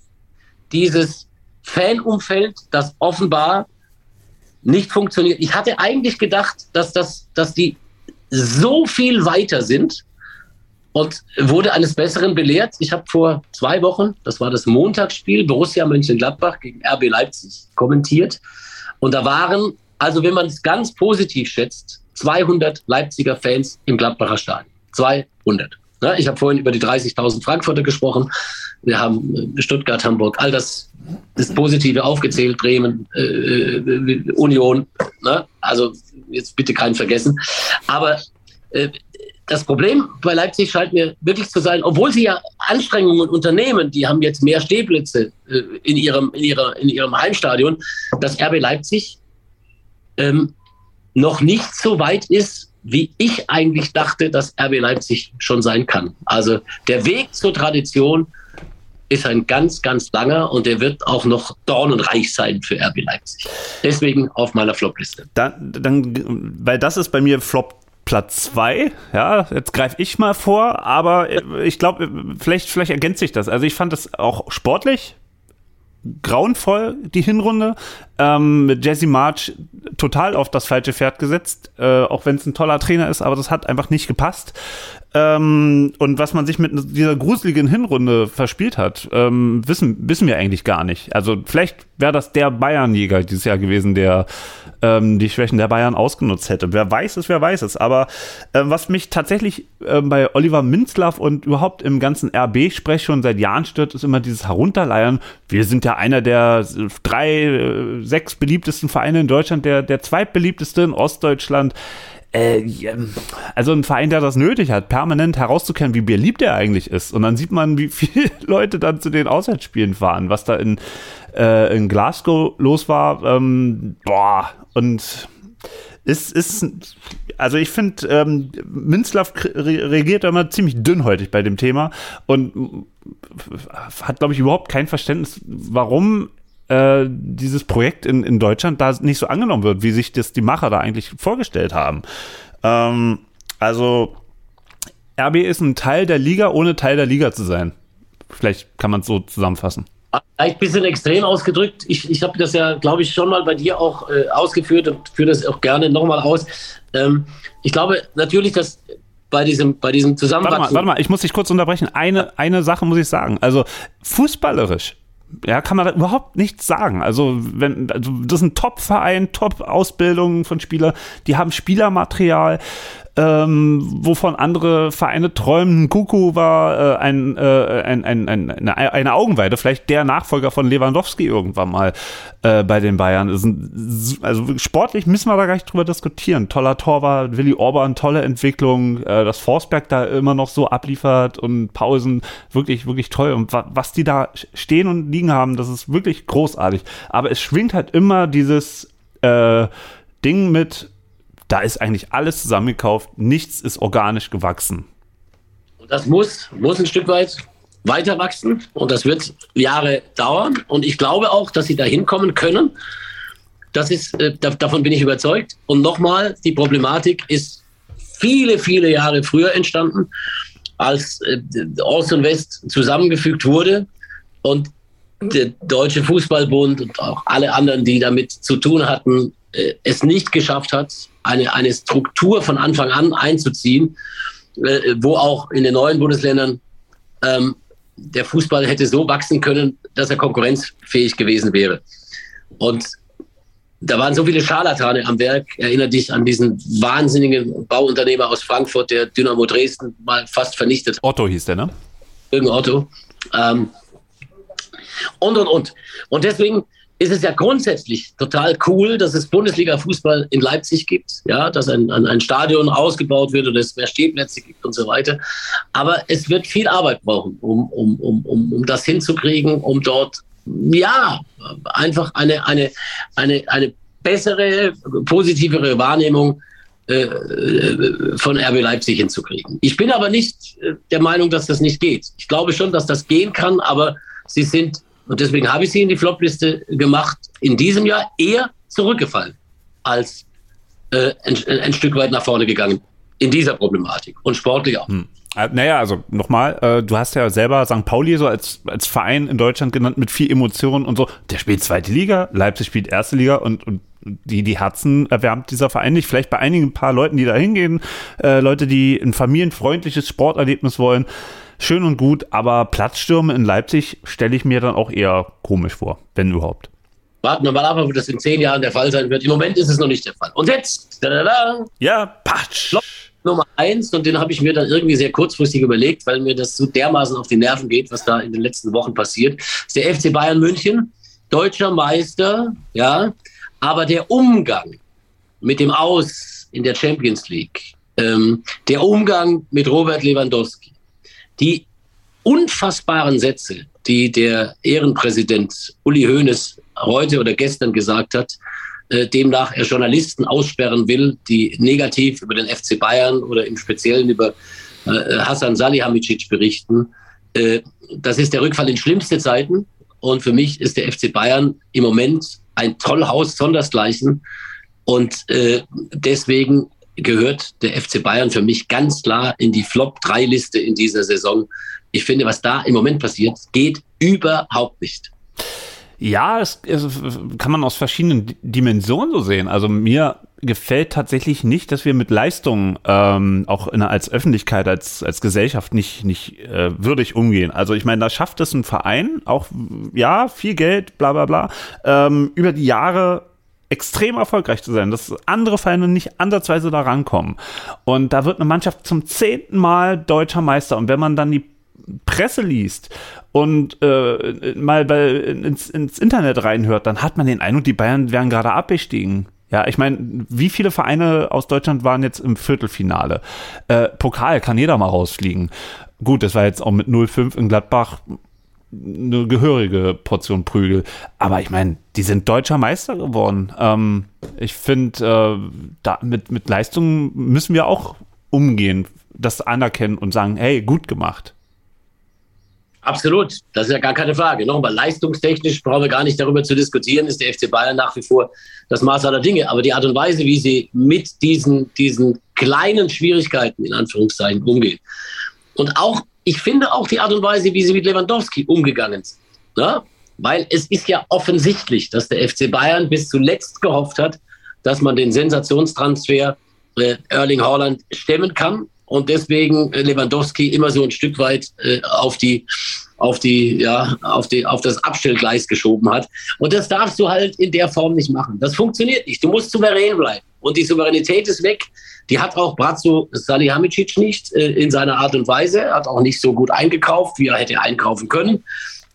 dieses Fanumfeld, das offenbar nicht funktioniert. Ich hatte eigentlich gedacht, dass, das, dass die so viel weiter sind und wurde eines Besseren belehrt. Ich habe vor zwei Wochen, das war das Montagsspiel, Borussia Mönchengladbach gegen RB Leipzig kommentiert. Und da waren also wenn man es ganz positiv schätzt, 200 Leipziger Fans im Gladbacher Stadion. 200. Ja, ich habe vorhin über die 30.000 Frankfurter gesprochen. Wir haben äh, Stuttgart, Hamburg, all das ist Positive aufgezählt, Bremen, äh, äh, Union. Ne? Also jetzt bitte keinen vergessen. Aber äh, das Problem bei Leipzig scheint mir wirklich zu sein, obwohl sie ja Anstrengungen unternehmen, die haben jetzt mehr Stehplätze äh, in, ihrem, in, ihrer, in ihrem Heimstadion, dass RB Leipzig ähm, noch nicht so weit ist, wie ich eigentlich dachte, dass RB Leipzig schon sein kann. Also der Weg zur Tradition ist ein ganz, ganz langer und der wird auch noch dornenreich sein für RB Leipzig. Deswegen auf meiner Flop-Liste. Dann, dann, weil das ist bei mir Flop Platz 2. Ja, jetzt greife ich mal vor, aber ich glaube, vielleicht, vielleicht ergänzt sich das. Also ich fand das auch sportlich grauenvoll, die Hinrunde. Ähm, mit Jesse March total auf das falsche Pferd gesetzt, äh, auch wenn es ein toller Trainer ist, aber das hat einfach nicht gepasst. Ähm, und was man sich mit dieser gruseligen Hinrunde verspielt hat, ähm, wissen, wissen wir eigentlich gar nicht. Also vielleicht wäre das der Bayernjäger dieses Jahr gewesen, der ähm, die Schwächen der Bayern ausgenutzt hätte. Wer weiß es, wer weiß es. Aber äh, was mich tatsächlich äh, bei Oliver Minzlaff und überhaupt im ganzen RB-Sprech schon seit Jahren stört, ist immer dieses Herunterleiern. Wir sind ja einer der drei, äh, sechs beliebtesten Vereine in Deutschland, der, der zweitbeliebteste in Ostdeutschland äh, also ein Verein, der das nötig hat, permanent herauszukehren, wie beliebt er eigentlich ist. Und dann sieht man, wie viele Leute dann zu den Auswärtsspielen fahren, was da in, äh, in Glasgow los war. Ähm, boah, und ist, ist, also ich finde, ähm, Minzlaff reagiert immer ziemlich dünnhäutig bei dem Thema und hat, glaube ich, überhaupt kein Verständnis, warum äh, dieses Projekt in, in Deutschland da nicht so angenommen wird, wie sich das die Macher da eigentlich vorgestellt haben. Ähm, also RB ist ein Teil der Liga, ohne Teil der Liga zu sein. Vielleicht kann man es so zusammenfassen. Vielleicht ein bisschen extrem ausgedrückt. Ich, ich habe das ja, glaube ich, schon mal bei dir auch äh, ausgeführt und führe das auch gerne nochmal aus. Ähm, ich glaube natürlich, dass bei diesem, bei diesem Zusammenwachsen. Warte mal, warte mal, ich muss dich kurz unterbrechen. Eine, eine Sache muss ich sagen. Also fußballerisch ja, kann man da überhaupt nichts sagen. Also, wenn, also das ist ein Top-Verein, Top-Ausbildung von Spielern, die haben Spielermaterial, ähm, wovon andere Vereine träumen. Kuku war äh, ein, äh, ein, ein, ein, eine, eine Augenweide, vielleicht der Nachfolger von Lewandowski irgendwann mal äh, bei den Bayern. also sportlich müssen wir da gar nicht drüber diskutieren. Toller Torwart, Willi Orban, tolle Entwicklung, äh, dass Forsberg da immer noch so abliefert und Pausen wirklich, wirklich toll. Und wa was die da stehen und liegen haben, das ist wirklich großartig. Aber es schwingt halt immer dieses äh, Ding mit, da ist eigentlich alles zusammengekauft, nichts ist organisch gewachsen. Und das muss, muss ein Stück weit weiter wachsen und das wird Jahre dauern. Und ich glaube auch, dass sie da hinkommen können. Das ist, äh, davon bin ich überzeugt. Und nochmal, die Problematik ist viele, viele Jahre früher entstanden, als äh, Ost und West zusammengefügt wurde und der Deutsche Fußballbund und auch alle anderen, die damit zu tun hatten, äh, es nicht geschafft hat, eine, eine Struktur von Anfang an einzuziehen, äh, wo auch in den neuen Bundesländern ähm, der Fußball hätte so wachsen können, dass er konkurrenzfähig gewesen wäre. Und da waren so viele Scharlatane am Werk. Erinnere dich an diesen wahnsinnigen Bauunternehmer aus Frankfurt, der Dynamo Dresden mal fast vernichtet. Otto hieß der, ne? Irgendein Otto. Ähm, und, und, und. Und deswegen ist es ja grundsätzlich total cool, dass es Bundesliga-Fußball in Leipzig gibt, ja, dass ein, ein, Stadion ausgebaut wird oder es mehr Stehplätze gibt und so weiter. Aber es wird viel Arbeit brauchen, um, um, um, um, um das hinzukriegen, um dort, ja, einfach eine, eine, eine, eine bessere, positivere Wahrnehmung äh, von RB Leipzig hinzukriegen. Ich bin aber nicht äh, der Meinung, dass das nicht geht. Ich glaube schon, dass das gehen kann, aber sie sind und deswegen habe ich sie in die Flopliste gemacht, in diesem Jahr eher zurückgefallen als äh, ein, ein, Stück weit nach vorne gegangen in dieser Problematik und sportlich auch. Hm. Äh, naja, also nochmal, äh, du hast ja selber St. Pauli so als, als Verein in Deutschland genannt mit viel Emotionen und so. Der spielt zweite Liga, Leipzig spielt erste Liga und, und die, die Herzen erwärmt dieser Verein nicht. Vielleicht bei einigen paar Leuten, die da hingehen, äh, Leute, die ein familienfreundliches Sporterlebnis wollen schön und gut, aber Platzstürme in Leipzig stelle ich mir dann auch eher komisch vor, wenn überhaupt. Warten wir mal ab, ob das in zehn Jahren der Fall sein wird. Im Moment ist es noch nicht der Fall. Und jetzt, da, ja, Patsch. Nummer eins, und den habe ich mir dann irgendwie sehr kurzfristig überlegt, weil mir das so dermaßen auf die Nerven geht, was da in den letzten Wochen passiert. ist der FC Bayern München, deutscher Meister, ja, aber der Umgang mit dem Aus in der Champions League, ähm, der Umgang mit Robert Lewandowski, die unfassbaren Sätze, die der Ehrenpräsident Uli Hoeneß heute oder gestern gesagt hat, äh, demnach er Journalisten aussperren will, die negativ über den FC Bayern oder im Speziellen über äh, Hassan Salihamidzic berichten. Äh, das ist der Rückfall in schlimmste Zeiten. Und für mich ist der FC Bayern im Moment ein Tollhaus sondersgleichen. Und deswegen gehört der FC Bayern für mich ganz klar in die Flop-3-Liste in dieser Saison. Ich finde, was da im Moment passiert, geht überhaupt nicht. Ja, es, kann man aus verschiedenen Dimensionen so sehen. Also mir gefällt tatsächlich nicht, dass wir mit Leistungen ähm, auch in, als Öffentlichkeit, als, als Gesellschaft nicht, nicht äh, würdig umgehen. Also ich meine, da schafft es ein Verein, auch ja, viel Geld, bla bla bla, ähm, über die Jahre extrem erfolgreich zu sein, dass andere Vereine nicht ansatzweise da rankommen. Und da wird eine Mannschaft zum zehnten Mal deutscher Meister. Und wenn man dann die Presse liest und äh, mal bei, ins, ins Internet reinhört, dann hat man den Eindruck, die Bayern wären gerade abgestiegen. Ja, ich meine, wie viele Vereine aus Deutschland waren jetzt im Viertelfinale? Äh, Pokal kann jeder mal rausfliegen. Gut, das war jetzt auch mit 0-5 in Gladbach eine gehörige Portion Prügel. Aber ich meine, die sind deutscher Meister geworden. Ähm, ich finde, äh, mit, mit Leistungen müssen wir auch umgehen, das anerkennen und sagen, hey, gut gemacht. Absolut, das ist ja gar keine Frage. Nochmal, leistungstechnisch brauchen wir gar nicht darüber zu diskutieren, ist der FC Bayern nach wie vor das Maß aller Dinge. Aber die Art und Weise, wie sie mit diesen, diesen kleinen Schwierigkeiten in Anführungszeichen umgehen und auch, ich finde auch die Art und Weise, wie sie mit Lewandowski umgegangen sind. Ja? Weil es ist ja offensichtlich, dass der FC Bayern bis zuletzt gehofft hat, dass man den Sensationstransfer äh, Erling Haaland stemmen kann und deswegen äh, Lewandowski immer so ein Stück weit äh, auf die auf die ja auf die auf das Abstellgleis geschoben hat und das darfst du halt in der Form nicht machen. Das funktioniert nicht. Du musst souverän bleiben und die Souveränität ist weg. Die hat auch Brazzo Salihamidzic nicht äh, in seiner Art und Weise. Hat auch nicht so gut eingekauft, wie er hätte einkaufen können.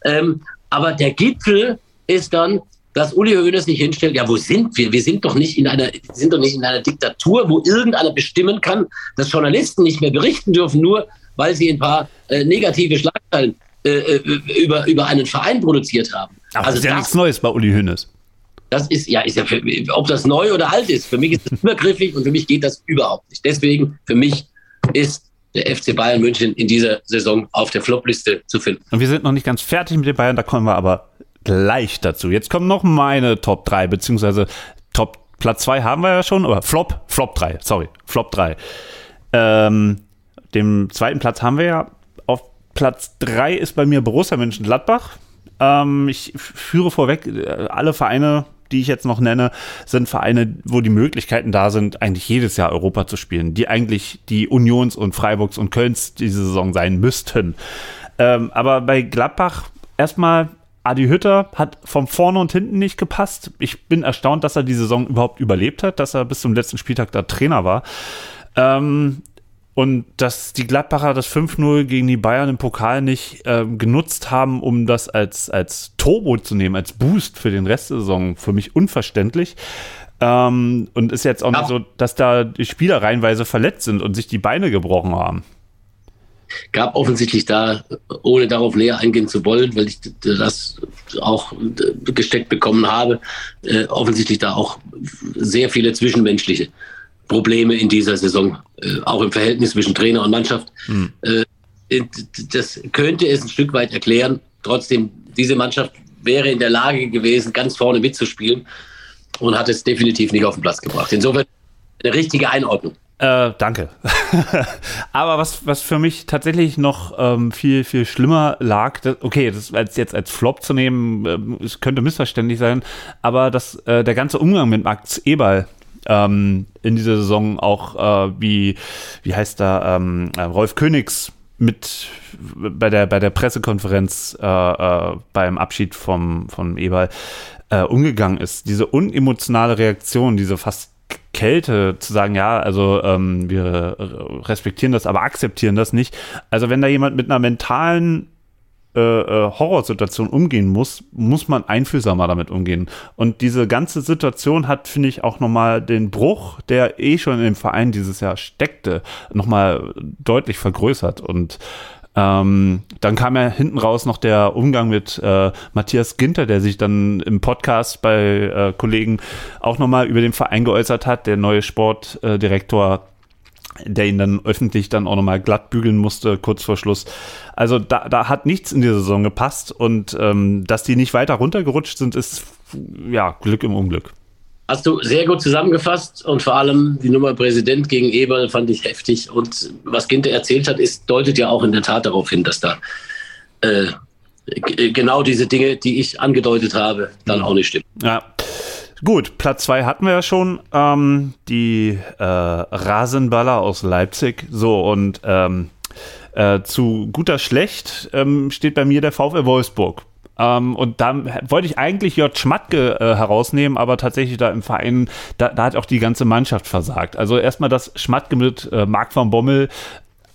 Ähm, aber der Gipfel ist dann, dass Uli Hoeneß sich hinstellt, ja, wo sind wir? Wir sind doch nicht in einer, sind doch nicht in einer Diktatur, wo irgendeiner bestimmen kann, dass Journalisten nicht mehr berichten dürfen, nur weil sie ein paar äh, negative Schlagzeilen äh, äh über, über einen Verein produziert haben. Aber also das ist ja das, nichts Neues bei Uli Hoeneß. Das ist ja, ist ja für, ob das neu oder alt ist. Für mich ist das übergriffig und für mich geht das überhaupt nicht. Deswegen, für mich ist der FC Bayern München in dieser Saison auf der Flopliste zu finden. Und wir sind noch nicht ganz fertig mit den Bayern, da kommen wir aber gleich dazu. Jetzt kommen noch meine Top 3, beziehungsweise Top Platz 2 haben wir ja schon, aber Flop, Flop 3, sorry, Flop 3. Ähm, den zweiten Platz haben wir ja. Platz 3 ist bei mir Borussia Mönchengladbach. Ähm, ich führe vorweg, äh, alle Vereine, die ich jetzt noch nenne, sind Vereine, wo die Möglichkeiten da sind, eigentlich jedes Jahr Europa zu spielen, die eigentlich die Unions und Freiburgs und Kölns diese Saison sein müssten. Ähm, aber bei Gladbach erstmal Adi Hütter hat von vorne und hinten nicht gepasst. Ich bin erstaunt, dass er die Saison überhaupt überlebt hat, dass er bis zum letzten Spieltag da Trainer war. Ähm, und dass die Gladbacher das 5-0 gegen die Bayern im Pokal nicht ähm, genutzt haben, um das als, als Turbo zu nehmen, als Boost für den Rest der Saison, für mich unverständlich. Ähm, und ist jetzt auch ja. nicht so, dass da die Spieler reihenweise verletzt sind und sich die Beine gebrochen haben gab offensichtlich da, ohne darauf näher eingehen zu wollen, weil ich das auch gesteckt bekommen habe, äh, offensichtlich da auch sehr viele zwischenmenschliche Probleme in dieser Saison, äh, auch im Verhältnis zwischen Trainer und Mannschaft. Mhm. Äh, das könnte es ein Stück weit erklären. Trotzdem, diese Mannschaft wäre in der Lage gewesen, ganz vorne mitzuspielen und hat es definitiv nicht auf den Platz gebracht. Insofern eine richtige Einordnung. Äh, danke. Aber was, was für mich tatsächlich noch ähm, viel, viel schlimmer lag, das, okay, das als jetzt als Flop zu nehmen, äh, es könnte missverständlich sein, aber das, äh, der ganze Umgang mit Max Eberl ähm, in dieser Saison auch äh, wie, wie heißt da, ähm, äh, Rolf Königs mit bei der, bei der Pressekonferenz äh, äh, beim Abschied vom, von Eberl äh, umgegangen ist. Diese unemotionale Reaktion, diese fast Kälte zu sagen, ja, also ähm, wir respektieren das, aber akzeptieren das nicht. Also wenn da jemand mit einer mentalen äh, äh, Horrorsituation umgehen muss, muss man einfühlsamer damit umgehen. Und diese ganze Situation hat, finde ich, auch nochmal den Bruch, der eh schon im Verein dieses Jahr steckte, nochmal deutlich vergrößert. Und Ähm, dann kam ja hinten raus noch der Umgang mit äh, Matthias Ginter, der sich dann im Podcast bei äh, Kollegen auch nochmal über den Verein geäußert hat, der neue Sportdirektor der ihn dann öffentlich dann auch nochmal glatt bügeln musste, kurz vor Schluss. Also da, da hat nichts in dieser Saison gepasst und ähm, dass die nicht weiter runtergerutscht sind, ist ja Glück im Unglück. Hast du sehr gut zusammengefasst und vor allem die Nummer Präsident gegen Eberl fand ich heftig. Und was Ginter erzählt hat, ist, deutet ja auch in der Tat darauf hin, dass da äh, genau diese Dinge, die ich angedeutet habe, dann auch nicht stimmen. Ja. Gut, Platz zwei hatten wir ja schon. Ähm, die äh, Rasenballer aus Leipzig. So, und ähm, äh, zu guter Schlecht ähm, steht bei mir der VfL Wolfsburg. Ähm, und da wollte ich eigentlich Jörg Schmatke äh, herausnehmen, aber tatsächlich da im Verein, da, da, hat auch die ganze Mannschaft versagt. Also erstmal, dass Schmatke mit äh, Marc van Bommel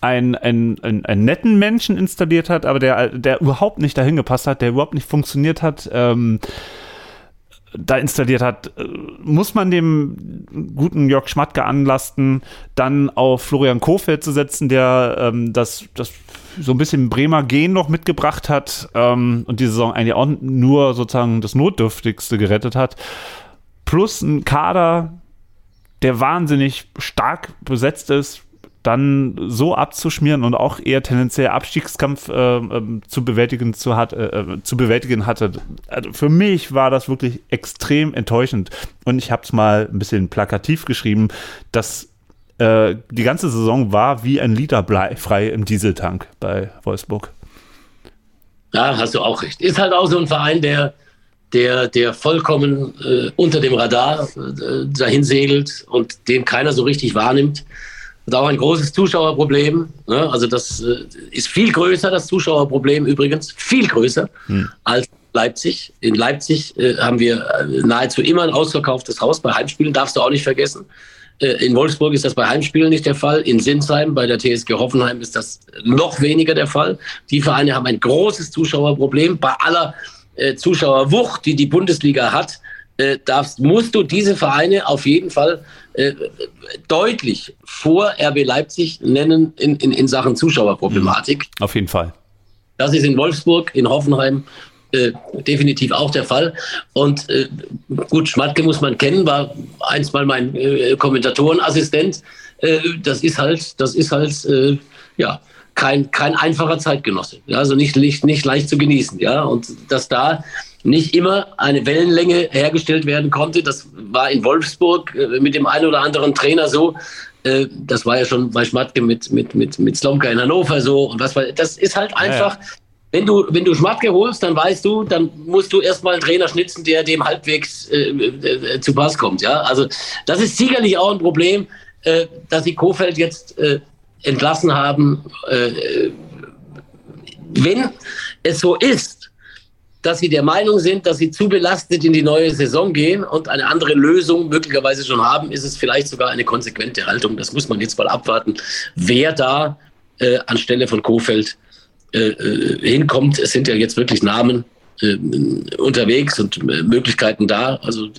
einen, einen, einen, einen netten Menschen installiert hat, aber der, der überhaupt nicht dahin gepasst hat, der überhaupt nicht funktioniert hat. Ähm, da installiert hat, äh, muss man dem guten Jörg Schmatke anlasten, dann auf Florian Kofeld zu setzen, der ähm, das, das so ein bisschen Bremer Gen noch mitgebracht hat ähm, und die Saison eigentlich auch nur sozusagen das Notdürftigste gerettet hat. Plus ein Kader, der wahnsinnig stark besetzt ist, dann so abzuschmieren und auch eher tendenziell Abstiegskampf äh, äh, zu bewältigen zu, hat, äh, äh, zu bewältigen hatte. Also für mich war das wirklich extrem enttäuschend. Und ich habe es mal ein bisschen plakativ geschrieben, dass äh, die ganze Saison war wie ein Liter frei im Dieseltank bei Wolfsburg. Ja, hast du auch recht. Ist halt auch so ein Verein, der, der, der vollkommen äh, unter dem Radar dahin segelt und den keiner so richtig wahrnimmt hat auch ein großes Zuschauerproblem. Ne? Also das äh, ist viel größer, das Zuschauerproblem übrigens, viel größer hm. als Leipzig. In Leipzig äh, haben wir äh, nahezu immer ein ausverkauftes Haus. Bei Heimspielen darfst du auch nicht vergessen. Äh, in Wolfsburg ist das bei Heimspielen nicht der Fall. In Sinsheim, bei der TSG Hoffenheim, ist das noch weniger der Fall. Die Vereine haben ein großes Zuschauerproblem. Bei aller äh, Zuschauerwucht, die die Bundesliga hat, äh, darfst, musst du diese Vereine auf jeden Fall äh, deutlich vor RB Leipzig nennen in, in, in Sachen Zuschauerproblematik. Mhm. Auf jeden Fall. Das ist in Wolfsburg, in Hoffenheim äh, definitiv auch der Fall. Und äh, gut, Schmatke muss man kennen, war einst mal mein äh, Kommentatorenassistent. Äh, das ist halt, das ist halt, äh, ja, kein, kein einfacher Zeitgenosse. Ja, also nicht, nicht, nicht leicht zu genießen. Ja, und dass da nicht immer eine Wellenlänge hergestellt werden konnte. Das war in Wolfsburg äh, mit dem einen oder anderen Trainer so. Äh, das war ja schon bei Schmatke mit, mit, mit, mit Slomka in Hannover so. Und was war, das ist halt einfach, ja, ja. wenn du, wenn du Schmatke holst, dann weißt du, dann musst du erstmal einen Trainer schnitzen, der dem halbwegs äh, äh, zu Pass kommt. Ja, also das ist sicherlich auch ein Problem, äh, dass sie Kofeld jetzt entlassen haben. wenn es so ist, dass sie der Meinung sind, dass sie zu belastet in die neue Saison gehen und eine andere Lösung möglicherweise schon haben, ist es vielleicht sogar eine konsequente Haltung. Das muss man jetzt mal abwarten, wer da äh, anstelle von Kofeld äh, äh hinkommt. Es sind ja jetzt wirklich Namen äh, unterwegs und äh, Möglichkeiten da. Also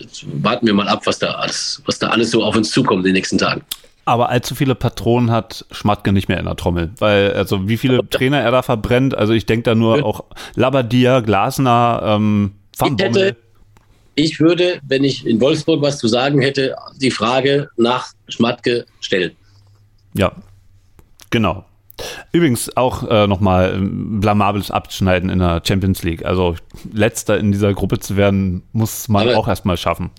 warten wir mal ab, was da alles, was da alles so auf uns zukommt in den nächsten Tagen. Aber allzu viele Patronen hat Schmatke nicht mehr in der Trommel. Weil, also wie viele Trainer er da verbrennt, also ich denke da nur auch Labadia, Glasner, ähm, Van ich, hätte, ich würde, wenn ich in Wolfsburg was zu sagen hätte, die Frage nach Schmatke stellen. Ja, genau. Übrigens auch äh, nochmal blamables Abschneiden in der Champions League. Also letzter in dieser Gruppe zu werden, muss man Aber auch erstmal schaffen.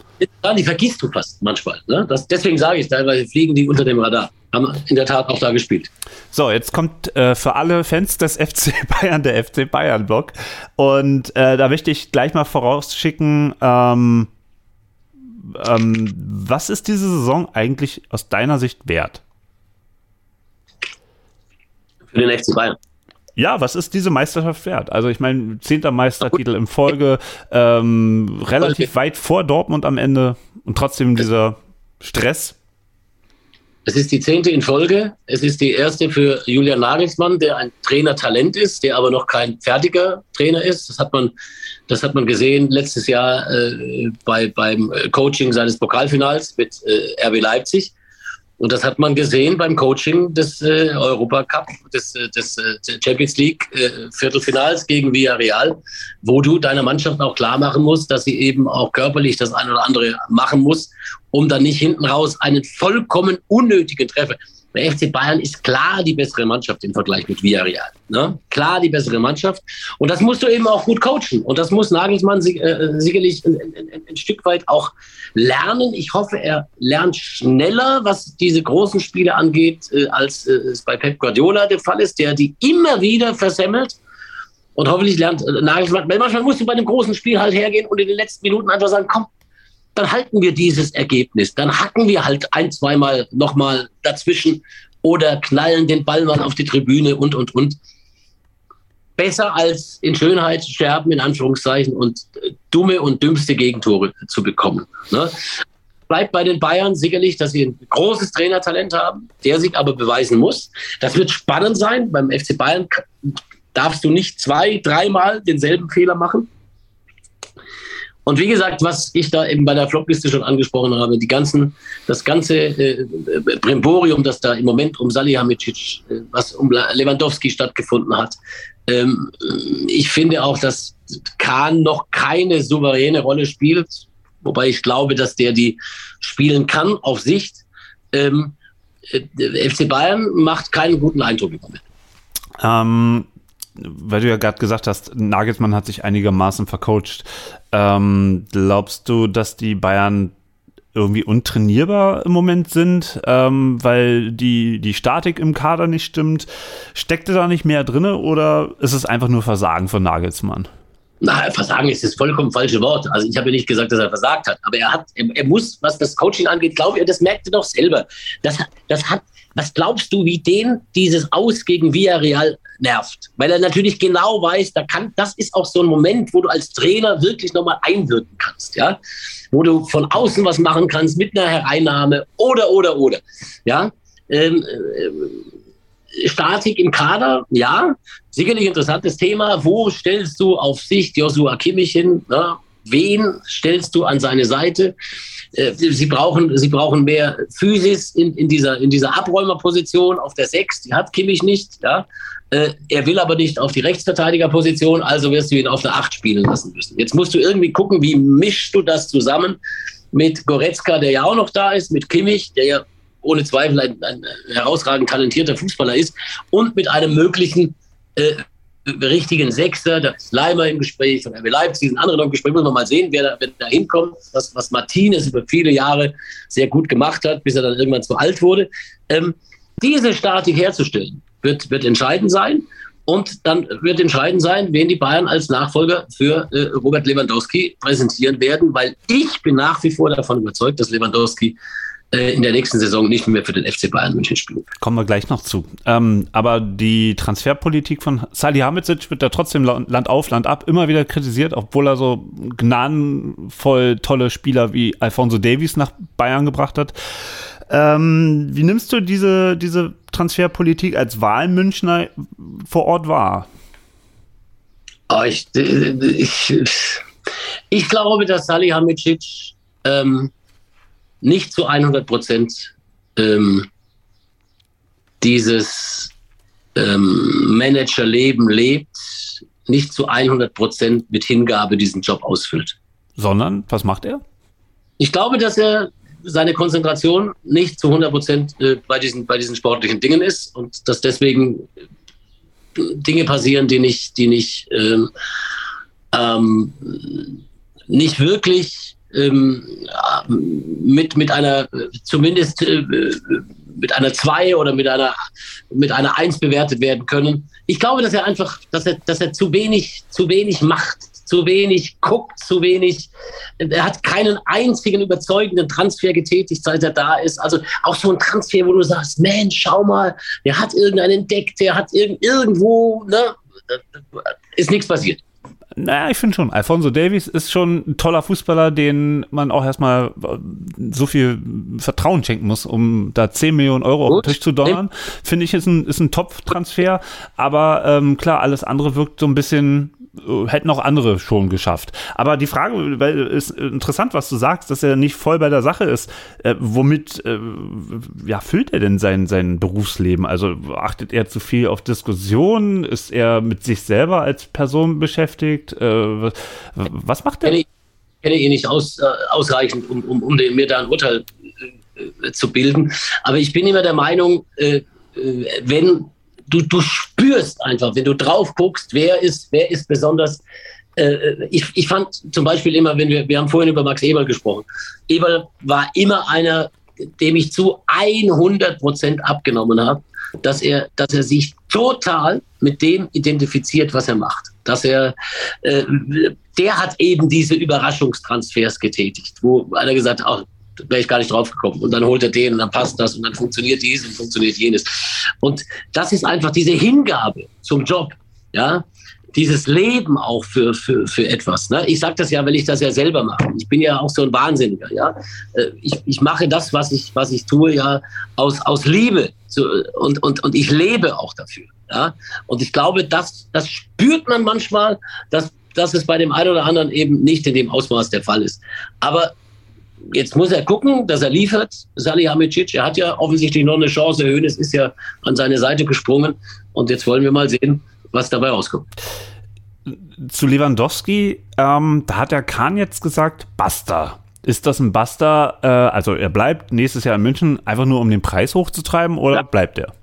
Die vergisst du fast manchmal. Ne? Das, deswegen sage ich teilweise fliegen die unter dem Radar. Haben in der Tat auch da gespielt. So, jetzt kommt äh, für alle Fans des FC Bayern der FC Bayern-Block. Und äh, da möchte ich gleich mal vorausschicken, ähm, ähm, was ist diese Saison eigentlich aus deiner Sicht wert? Für den FC Bayern. Ja, was ist diese Meisterschaft wert? Also ich meine, zehnter Meistertitel in Folge, ähm, relativ weit vor Dortmund am Ende und trotzdem dieser Stress. Es ist die zehnte in Folge. Es ist die erste für Julian Nagelsmann, der ein Trainertalent ist, der aber noch kein fertiger Trainer ist. Das hat man, das hat man gesehen letztes Jahr äh, bei, beim Coaching seines Pokalfinals mit äh, RB Leipzig. Und das hat man gesehen beim Coaching des äh, Europacup, des, äh, des äh, Champions League äh, Viertelfinals gegen Villarreal, wo du deiner Mannschaft auch klar machen musst, dass sie eben auch körperlich das eine oder andere machen muss, um dann nicht hinten raus einen vollkommen unnötigen Treffer. Der FC Bayern ist klar die bessere Mannschaft im Vergleich mit Villarreal. Ne? Klar die bessere Mannschaft. Und das musst du eben auch gut coachen. Und das muss Nagelsmann äh, sicherlich ein, ein, ein, Stück weit auch lernen. Ich hoffe, er lernt schneller, was diese großen Spiele angeht, äh, als äh, es bei Pep Guardiola der Fall ist, der die immer wieder versemmelt. Und hoffentlich lernt Nagelsmann, weil manchmal musst du bei einem großen Spiel halt hergehen und in den letzten Minuten einfach sagen, komm, dann halten wir dieses Ergebnis. Dann hacken wir halt ein, zweimal nochmal dazwischen oder knallen den Ball mal auf die Tribüne und, und, und. Besser als in Schönheit sterben, in Anführungszeichen, und äh, dumme und dümmste Gegentore zu bekommen. Ne? Bleibt bei den Bayern sicherlich, dass sie ein großes Trainertalent haben, der sich aber beweisen muss. Das wird spannend sein. Beim FC Bayern darfst du nicht zwei, dreimal denselben Fehler machen. Und wie gesagt, was ich da eben bei der Flopliste schon angesprochen habe, die ganzen, das ganze äh, Brimborium, das da im Moment um Salihamidzic, äh, was um Lewandowski stattgefunden hat. Ähm, ich finde auch, dass Kahn noch keine souveräne Rolle spielt, wobei ich glaube, dass der die spielen kann auf Sicht. Ähm, äh, FC Bayern macht keinen guten Eindruck im Moment. Ähm, weil du ja gerade gesagt hast, Nagelsmann hat sich einigermaßen vercoacht. Ähm, glaubst du, dass die Bayern irgendwie untrainierbar im Moment sind, ähm, weil die, die Statik im Kader nicht stimmt? Steckte da nicht mehr drin oder ist es einfach nur Versagen von Nagelsmann? Na, Versagen ist das vollkommen falsche Wort. Also ich habe ja nicht gesagt, dass er versagt hat, aber er hat, er, er muss, was das Coaching angeht, glaube ich, das merkt er doch selber. Das, das hat, was glaubst du, wie den dieses Aus gegen Villarreal nervt? Weil er natürlich genau weiß, da kann, das ist auch so ein Moment, wo du als Trainer wirklich nochmal einwirken kannst, ja? Wo du von außen was machen kannst mit einer Hereinnahme oder, oder, oder, ja? Ähm, äh, Statik im Kader, ja, sicherlich interessantes Thema. Wo stellst du auf Sicht Joshua Kimmich hin? Ne? Wen stellst du an seine Seite? Äh, sie brauchen, sie brauchen mehr Physis in, in, dieser, in dieser Abräumerposition auf der Sechs. Die hat Kimmich nicht. Ja. Äh, er will aber nicht auf die Rechtsverteidigerposition, also wirst du ihn auf der Acht spielen lassen müssen. Jetzt musst du irgendwie gucken, wie mischst du das zusammen mit Goretzka, der ja auch noch da ist, mit Kimmich, der ja ohne Zweifel ein, ein herausragend talentierter Fußballer ist, und mit einem möglichen äh, richtigen Sechser, da ist Leimer im Gespräch von RB Leipzig, sind andere noch im Gespräch, muss man mal sehen, wer da, wer da hinkommt, was, was Martinez über viele Jahre sehr gut gemacht hat, bis er dann irgendwann zu alt wurde. Ähm, diese Statik herzustellen, wird, wird entscheidend sein. Und dann wird entscheidend sein, wen die Bayern als Nachfolger für äh, Robert Lewandowski präsentieren werden, weil ich bin nach wie vor davon überzeugt, dass Lewandowski äh, in der nächsten Saison nicht mehr für den FC Bayern München spielen. Kommen wir gleich noch zu. Ähm, aber die Transferpolitik von Salihamidzic wird da trotzdem Land auf, Land ab immer wieder kritisiert, obwohl er so gnadenvoll tolle Spieler wie Alfonso Davies nach Bayern gebracht hat. Ähm, wie nimmst du diese, diese Transferpolitik als Wahlmünchner vor Ort wahr? Oh, ich, ich, ich glaube, dass Salihamidzic ähm, nicht zu 100 Prozent ähm, dieses ähm, Managerleben lebt, nicht zu 100 Prozent mit Hingabe diesen Job ausfüllt. Sondern, was macht er? Ich glaube, dass er seine Konzentration nicht zu 100 Prozent äh, bei, diesen, bei diesen sportlichen Dingen ist und dass deswegen Dinge passieren, die nicht, die nicht, ähm, ähm, nicht wirklich ähm, mit, mit einer, zumindest äh, mit einer 2 oder mit einer, mit einer 1 bewertet werden können. Ich glaube, dass er einfach, dass er, dass er zu wenig, zu wenig macht, zu wenig guckt, zu wenig. Er hat keinen einzigen überzeugenden Transfer getätigt, seit er da ist. Also auch so ein Transfer, wo du sagst, Mensch, schau mal, der hat irgendeinen entdeckt, der hat irg irgendwo, ne, ist nichts passiert. Naja, ich finde schon. Alfonso Davies ist schon ein toller Fußballer, den man auch erstmal äh, so viel Vertrauen schenken muss, um da 10 Millionen Euro Gut. auf den Tisch zu donnern. Finde ich, ist ein, ist ein Top-Transfer. Aber ähm, klar, alles andere wirkt so ein bisschen hätten auch andere schon geschafft. Aber die Frage weil, ist interessant, was du sagst, dass er nicht voll bei der Sache ist. Äh, womit äh, ja, füllt er denn sein, sein Berufsleben? Also achtet er zu viel auf Diskussionen? Ist er mit sich selber als Person beschäftigt? Äh, was macht er? Ich kenne ihn nicht aus, äh, ausreichend, um, um, um mir da ein Urteil äh, zu bilden. Aber ich bin immer der Meinung, äh, wenn du, du spürst einfach, wenn du drauf guckst, wer ist, wer ist besonders. Äh, ich, ich fand zum Beispiel immer, wenn wir, wir haben vorhin über Max Eberl gesprochen. Eberl war immer einer, dem ich zu 100 Prozent abgenommen habe, dass er, dass er sich total mit dem identifiziert, was er macht. Dass er, äh, der hat eben diese Überraschungstransfers getätigt, wo einer gesagt hat, ach, wäre ich gar nicht drauf gekommen. Und dann holt er den und dann passt das und dann funktioniert dies und funktioniert jenes. Und das ist einfach diese Hingabe zum Job, ja, dieses Leben auch für, für, für etwas. Ne? Ich sage das ja, weil ich das ja selber mache. Ich bin ja auch so ein Wahnsinniger. Ja? Äh, ich, ich mache das, was ich, was ich tue, ja aus, aus Liebe so, und, und, und ich lebe auch dafür. Ja? Und ich glaube, das, das spürt man manchmal, dass, dass es bei dem einen oder anderen eben nicht in dem Ausmaß der Fall ist. Aber Jetzt muss er gucken, dass er liefert. Salihamidzic, er hat ja offensichtlich noch eine Chance. Hönes ist ja an seine Seite gesprungen. Und jetzt wollen wir mal sehen, was dabei rauskommt. Zu Lewandowski, ähm, da hat der Kahn jetzt gesagt, basta. Ist das ein Basta? Äh, also er bleibt nächstes Jahr in München einfach nur, um den Preis hochzutreiben oder ja. bleibt er?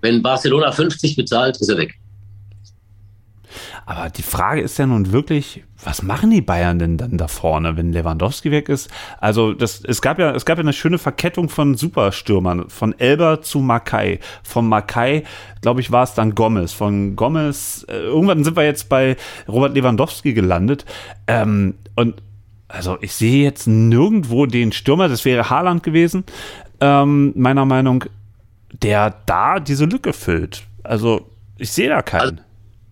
Wenn Barcelona 50 bezahlt, ist er weg. Aber die Frage ist ja nun wirklich, was machen die Bayern denn dann da vorne, wenn Lewandowski weg ist? Also das, es gab ja, es gab ja eine schöne Verkettung von Superstürmern, von Elber zu Makai. Von Makai, glaube ich, war es dann Gomez. Von Gomez, äh, irgendwann sind wir jetzt bei Robert Lewandowski gelandet. Ähm, und also ich sehe jetzt nirgendwo den Stürmer, das wäre Haaland gewesen, ähm, meiner Meinung, der da diese Lücke füllt. Also ich sehe da keinen. Also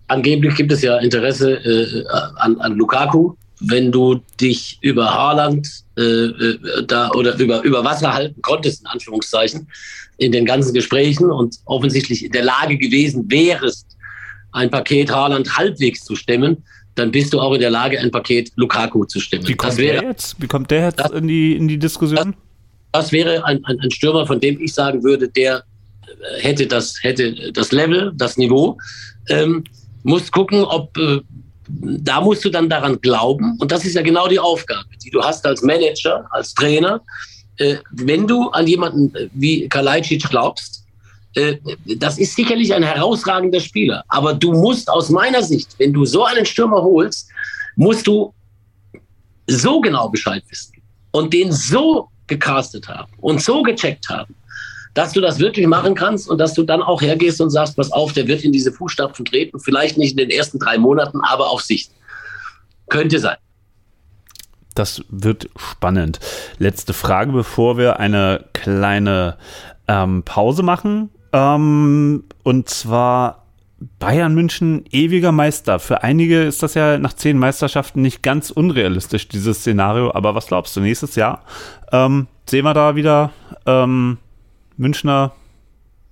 angeblich gibt es ja Interesse äh, an, an Lukaku. Wenn du dich über Haaland äh, äh, da oder über, über Wasser halten konntest, in Anführungszeichen, in den ganzen Gesprächen und offensichtlich in der Lage gewesen wärest, ein Paket Haaland halbwegs zu stemmen, dann bist du auch in der Lage, ein Paket Lukaku zu stemmen. Wie kommt, wäre, der, jetzt? Wie kommt der jetzt das, in, die, in die Diskussion? Das, das wäre ein, ein, ein, Stürmer, von dem ich sagen würde, der hätte das, hätte das Level, das Niveau. Ähm, musst gucken, ob äh, da musst du dann daran glauben. Und das ist ja genau die Aufgabe, die du hast als Manager, als Trainer. Äh, wenn du an jemanden äh, wie Kalajdzic glaubst, äh, das ist sicherlich ein herausragender Spieler. Aber du musst aus meiner Sicht, wenn du so einen Stürmer holst, musst du so genau Bescheid wissen und den so gecastet haben und so gecheckt haben, dass du das wirklich machen kannst und dass du dann auch hergehst und sagst, pass auf, der wird in diese Fußstapfen treten, vielleicht nicht in den ersten drei Monaten, aber auf Sicht. Könnte sein. Das wird spannend. Letzte Frage, bevor wir eine kleine ähm, Pause machen. Ähm, und zwar Bayern München ewiger Meister. Für einige ist das ja nach zehn Meisterschaften nicht ganz unrealistisch, dieses Szenario. Aber was glaubst du, nächstes Jahr ähm, sehen wir da wieder ähm, Münchner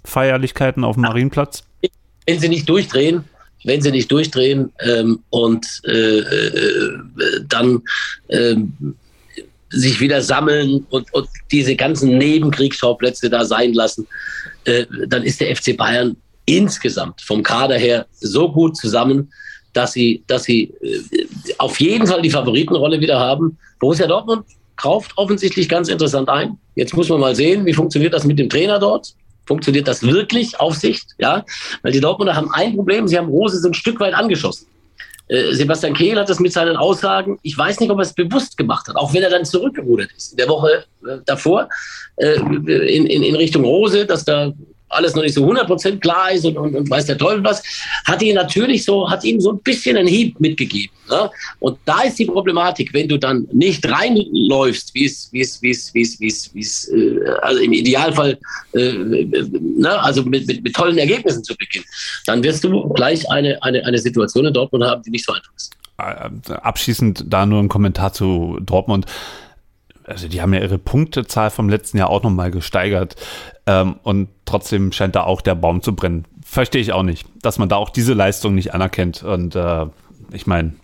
Feierlichkeiten auf dem Marienplatz? Wenn sie nicht durchdrehen, wenn sie nicht durchdrehen ähm, und äh, äh, dann äh, sich wieder sammeln und, und, diese ganzen Nebenkriegsschauplätze da sein lassen, äh, dann ist der FC Bayern insgesamt vom Kader her so gut zusammen, dass sie, dass sie äh, auf jeden Fall die Favoritenrolle wieder haben. Borussia Dortmund kauft offensichtlich ganz interessant ein. Jetzt muss man mal sehen, wie funktioniert das mit dem Trainer dort. Funktioniert das wirklich auf Sicht? Ja, weil die Dortmunder haben ein Problem. Sie haben Rose so ein Stück weit angeschossen. Äh, Sebastian Kehl hat das mit seinen Aussagen, ich weiß nicht, ob er es bewusst gemacht hat, auch wenn er dann zurückgerudert ist in der Woche äh, davor äh, in, in, in Richtung Rose, dass da alles noch nicht so 100% klar ist und, und, und weiß der Teufel was, hat ihn natürlich so, hat ihm so ein bisschen einen Hieb mitgegeben. Ne? Und da ist die Problematik, wenn du dann nicht reinläufst, wie es, wie es, wie es, wie es, wie es, wie es, äh, also im Idealfall, äh, ne? also mit, mit, mit tollen Ergebnissen zu beginnen, dann wirst du gleich eine, eine, eine Situation in Dortmund haben, die nicht so einfach ist. Äh, abschließend da nur ein Kommentar zu Dortmund also die haben ja ihre Punktezahl vom letzten Jahr auch nochmal gesteigert. Ähm, und trotzdem scheint da auch der Baum zu brennen. Verstehe ich auch nicht, dass man da auch diese Leistung nicht anerkennt. Und äh, ich meine,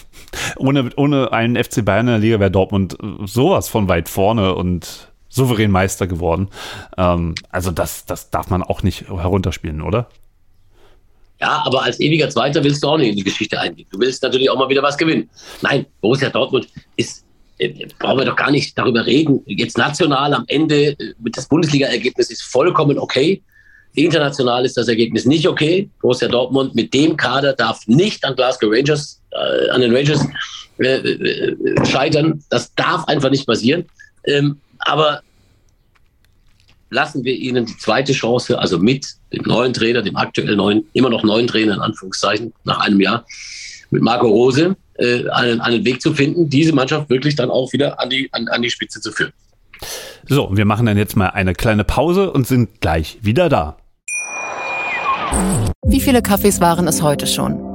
ohne, ohne einen FC Bayern in der Liga wäre Dortmund sowas von weit vorne und souverän Meister geworden. Ähm, also das, das darf man auch nicht herunterspielen, oder? Ja, aber als ewiger Zweiter willst du auch nicht in die Geschichte eingehen. Du willst natürlich auch mal wieder was gewinnen. Nein, Borussia Dortmund ist, äh, brauchen wir doch gar nicht darüber reden. Jetzt national am Ende, äh, das Bundesliga-Ergebnis ist vollkommen okay. International ist das Ergebnis nicht okay. Borussia Dortmund mit dem Kader darf nicht an Glasgow Rangers, äh, an den Rangers äh, äh, scheitern. Das darf einfach nicht passieren. Ähm, aber lassen wir ihnen die zweite Chance, also mit dem neuen Trainer, dem aktuell neuen, immer noch neuen Trainer in Anführungszeichen, nach einem Jahr, mit Marco Rose, äh, einen, einen Weg zu finden, diese Mannschaft wirklich dann auch wieder an die, an, an die Spitze zu führen. So, wir machen dann jetzt mal eine kleine Pause und sind gleich wieder da. Wie viele Kaffees waren es heute schon?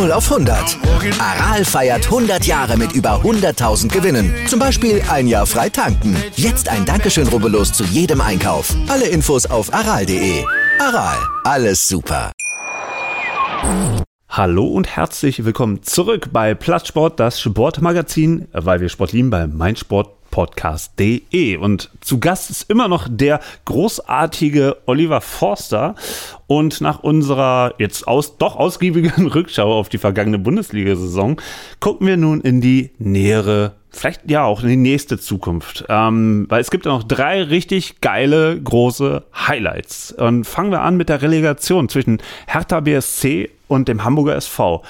0 auf 100. Aral feiert 100 Jahre mit über 100.000 Gewinnen. Zum Beispiel ein Jahr frei tanken. Jetzt ein Dankeschön, rubbellos zu jedem Einkauf. Alle Infos auf aral.de. Aral, alles super. Hallo und herzlich willkommen zurück bei Platzsport, das Sportmagazin, weil wir Sport lieben bei meinsport podcast.de. Und zu Gast ist immer noch der großartige Oliver Forster. Und nach unserer jetzt aus, doch ausgiebigen Rückschau auf die vergangene Bundesliga-Saison gucken wir nun in die nähere vielleicht ja auch in die nächste Zukunft. Ähm, weil es gibt ja noch drei richtig geile, große Highlights. Und fangen wir an mit der Relegation zwischen Hertha BSC und dem Hamburger SV.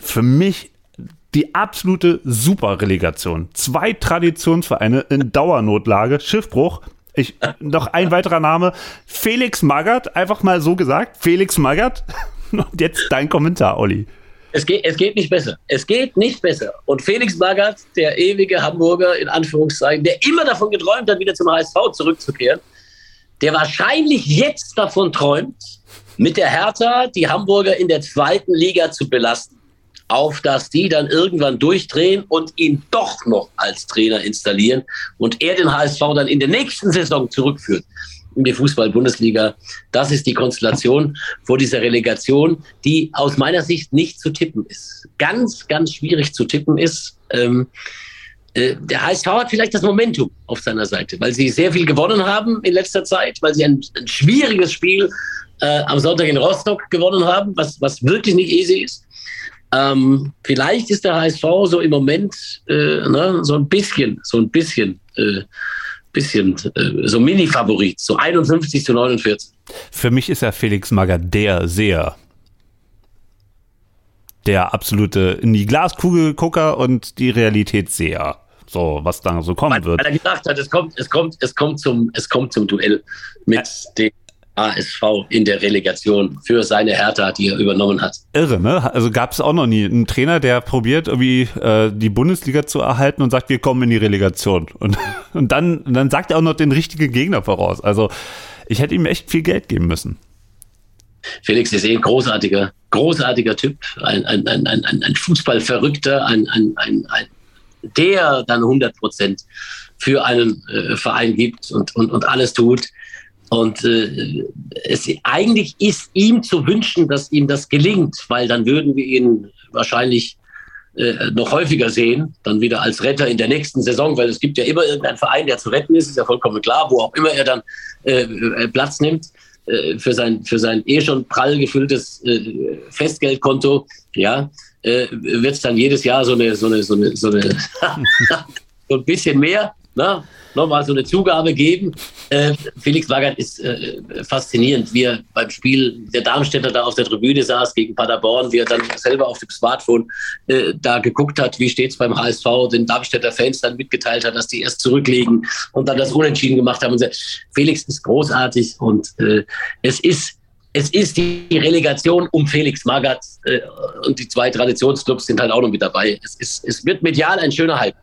Für mich die absolute Superrelegation. Zwei Traditionsvereine in Dauernotlage, Schiffbruch. Ich, noch ein weiterer Name, Felix Magath, einfach mal so gesagt, Felix Magath. Und jetzt dein Kommentar, Olli. Es geht, es geht nicht besser. Es geht nicht besser. Und Felix Magath, der ewige Hamburger, in Anführungszeichen, der immer davon geträumt hat, wieder zum HSV zurückzukehren, der wahrscheinlich jetzt davon träumt, mit der Hertha die Hamburger in der zweiten Liga zu belasten auf dass die dann irgendwann durchdrehen und ihn doch noch als Trainer installieren und er den HSV dann in der nächsten Saison zurückführt in die Fußball-Bundesliga. Das ist die Konstellation vor dieser Relegation, die aus meiner Sicht nicht zu tippen ist. Ganz, ganz schwierig zu tippen ist. Ähm, äh, der HSV hat vielleicht das Momentum auf seiner Seite, weil sie sehr viel gewonnen haben in letzter Zeit, weil sie ein, ein schwieriges Spiel äh, am Sonntag in Rostock gewonnen haben, was, was wirklich nicht easy ist. Ähm, vielleicht ist der HSV so im Moment äh, ne, so ein bisschen, so ein bisschen, äh, bisschen äh, so Mini-Favorit, so 51 zu 49. Für mich ist ja Felix Magath der sehr der absolute in die Glaskugel Gucker und die Realität sehr. So, was da so kommen weil, wird. Weil er gesagt hat, es kommt, es kommt, es kommt zum, es kommt zum Duell mit ja. dem ASV in der Relegation für seine Hertha, die er übernommen hat. Irre, ne? Also gab es auch noch nie einen Trainer, der probiert, irgendwie äh, die Bundesliga zu erhalten und sagt, wir kommen in die Relegation. Und, und dann, dann sagt er auch noch den richtigen Gegner voraus. Also ich hätte ihm echt viel Geld geben müssen. Felix ist eh ein großartiger, großartiger Typ, ein, ein, ein, ein, ein Fußballverrückter, ein, ein, ein, ein, der dann 100 Prozent für einen äh, Verein gibt und, und, und alles tut. Und äh, es, eigentlich ist ihm zu wünschen, dass ihm das gelingt, weil dann würden wir ihn wahrscheinlich äh, noch häufiger sehen, dann wieder als Retter in der nächsten Saison, weil es gibt ja immer irgendeinen Verein, der zu retten ist, ist ja vollkommen klar, wo auch immer er dann äh, äh Platz nimmt äh, für sein, für sein eh schon prall gefülltes äh, Festgeldkonto, ja, äh, wird es dann jedes Jahr so eine, so eine, so eine, so eine so ein bisschen mehr na, nochmal so eine Zugabe geben. Äh, Felix Magath ist äh, faszinierend, wie er beim Spiel der Darmstädter da auf der Tribüne saß gegen Paderborn, wie er dann selber auf dem Smartphone äh, da geguckt hat, wie steht es beim HSV, den Darmstädter Fans dann mitgeteilt hat, dass die erst zurücklegen und dann das Unentschieden gemacht haben. So. Felix ist großartig und äh, es ist es ist die Relegation um Felix Magath äh, und die zwei Traditionsclubs sind halt auch noch mit dabei. Es, ist, es wird medial ein schöner Hype.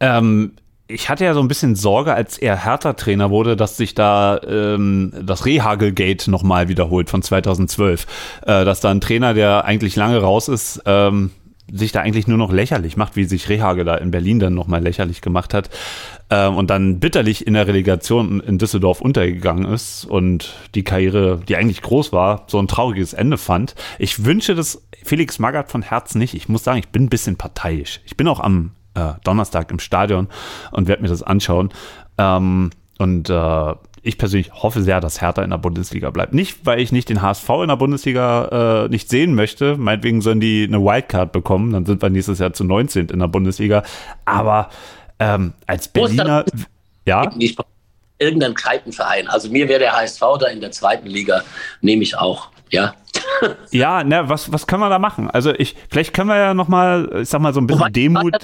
Ähm, ich hatte ja so ein bisschen Sorge, als er Hertha-Trainer wurde, dass sich da ähm, das Rehagel-Gate nochmal wiederholt von 2012. Äh, dass da ein Trainer, der eigentlich lange raus ist, ähm, sich da eigentlich nur noch lächerlich macht, wie sich Rehagel da in Berlin dann nochmal lächerlich gemacht hat ähm, und dann bitterlich in der Relegation in Düsseldorf untergegangen ist und die Karriere, die eigentlich groß war, so ein trauriges Ende fand. Ich wünsche das Felix Magath von Herzen nicht. Ich muss sagen, ich bin ein bisschen parteiisch. Ich bin auch am äh, Donnerstag im Stadion und werde mir das anschauen. Ähm, und äh, ich persönlich hoffe sehr, dass Hertha in der Bundesliga bleibt. Nicht, weil ich nicht den HSV in der Bundesliga äh, nicht sehen möchte. Meinetwegen sollen die eine Wildcard bekommen. Dann sind wir nächstes Jahr zu 19 in der Bundesliga. Aber ähm, als Berliner. Ja. Irgendein Kreitenverein. Also mir wäre der HSV da in der zweiten Liga, nehme ich auch. Ja. ja, ne, was, was können wir da machen? Also ich, vielleicht können wir ja nochmal, ich sag mal, so ein bisschen Demut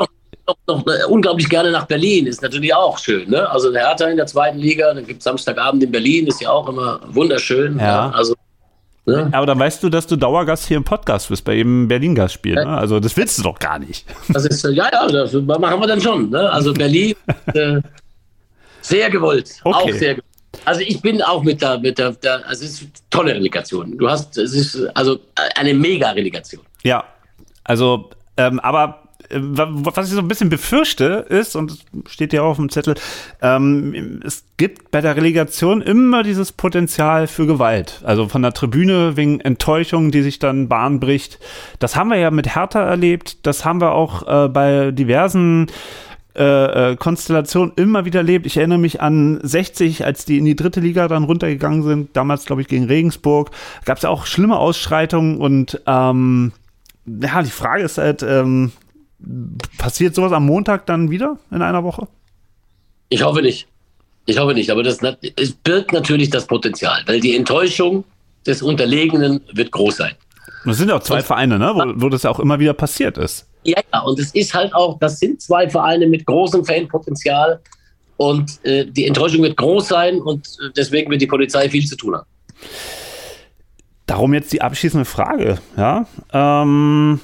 noch, noch äh, unglaublich gerne nach Berlin, ist natürlich auch schön. Ne? Also der Hertha in der zweiten Liga, dann gibt es Samstagabend in Berlin, ist ja auch immer wunderschön. Ja. Also, ne? Aber dann weißt du, dass du Dauergast hier im Podcast bist, bei jedem Berlin-Gastspiel. Ne? Also das willst du doch gar nicht. Das ist, äh, ja, ja, das machen wir dann schon. Ne? Also Berlin, äh, sehr gewollt, okay. auch sehr gewollt. Also ich bin auch mit der, mit der, der also es ist eine tolle Relegation. Du hast, es ist also eine Mega-Relegation. Ja, also, ähm, aber äh, was ich so ein bisschen befürchte, ist, und steht ja auch auf dem Zettel, ähm, es gibt bei der Relegation immer dieses Potenzial für Gewalt. Also von der Tribüne wegen Enttäuschung, die sich dann Bahn bricht. Das haben wir ja mit Hertha erlebt, das haben wir auch äh, bei diversen äh, äh Konstellationen immer wieder erlebt. Ich erinnere mich an 60, als die in die dritte Liga dann runtergegangen sind, damals glaube ich gegen Regensburg, gab es ja auch schlimme Ausschreitungen und ähm, ja, die Frage ist halt, ähm, Passiert sowas am Montag dann wieder in einer Woche? Ich hoffe nicht. Ich hoffe nicht, aber das es birgt natürlich das Potenzial, weil die Enttäuschung des Unterlegenen wird groß sein. Es sind ja auch zwei und, Vereine, ne? wo, wo das ja auch immer wieder passiert ist. Ja, ja, und es ist halt auch, das sind zwei Vereine mit großem Fanpotenzial und äh, die Enttäuschung wird groß sein und äh, deswegen wird die Polizei viel zu tun haben. Darum jetzt die abschließende Frage, ja. Ähm,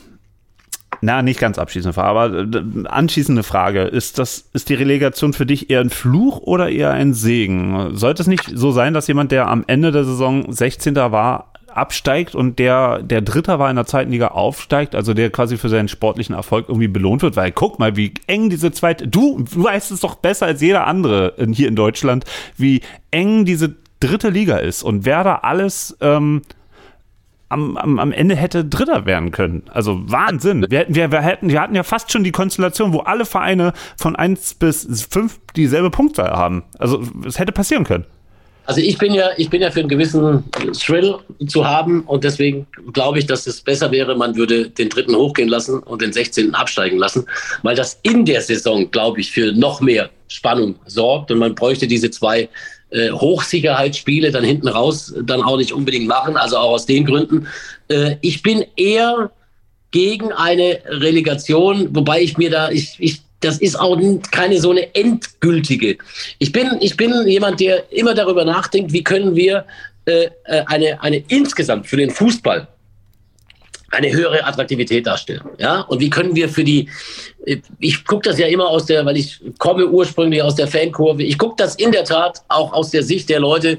na, nicht ganz abschließende Frage, aber äh, anschließende Frage. Ist das, ist die Relegation für dich eher ein Fluch oder eher ein Segen? Sollte es nicht so sein, dass jemand, der am Ende der Saison 16. war, absteigt und der, der Dritter war in der zweiten Liga aufsteigt, also der quasi für seinen sportlichen Erfolg irgendwie belohnt wird, weil guck mal, wie eng diese zweite, du, du weißt es doch besser als jeder andere hier in Deutschland, wie eng diese dritte Liga ist und wer da alles ähm, am, am, am Ende hätte Dritter werden können. Also Wahnsinn. Wir, hätten, wir, wir, hätten, wir hatten ja fast schon die Konstellation, wo alle Vereine von 1 bis 5 dieselbe Punktzahl haben. Also es hätte passieren können. Also ich bin ja, ich bin ja für einen gewissen Thrill zu haben und deswegen glaube ich, dass es besser wäre, man würde den dritten hochgehen lassen und den 16. absteigen lassen, weil das in der Saison, glaube ich, für noch mehr Spannung sorgt und man bräuchte diese zwei äh, Hochsicherheitsspiele dann hinten raus dann auch nicht unbedingt machen, also auch aus den Gründen. Äh, ich bin eher gegen eine Relegation, wobei ich mir da, ich, ich, das ist auch keine so eine endgültige. Ich bin, ich bin jemand, der immer darüber nachdenkt, wie können wir äh, äh eine, eine insgesamt für den Fußball eine höhere Attraktivität darstellen. Ja? Und wie können wir für die, ich gucke das ja immer aus der, weil ich komme ursprünglich aus der Fankurve, ich gucke das in der Tat auch aus der Sicht der Leute,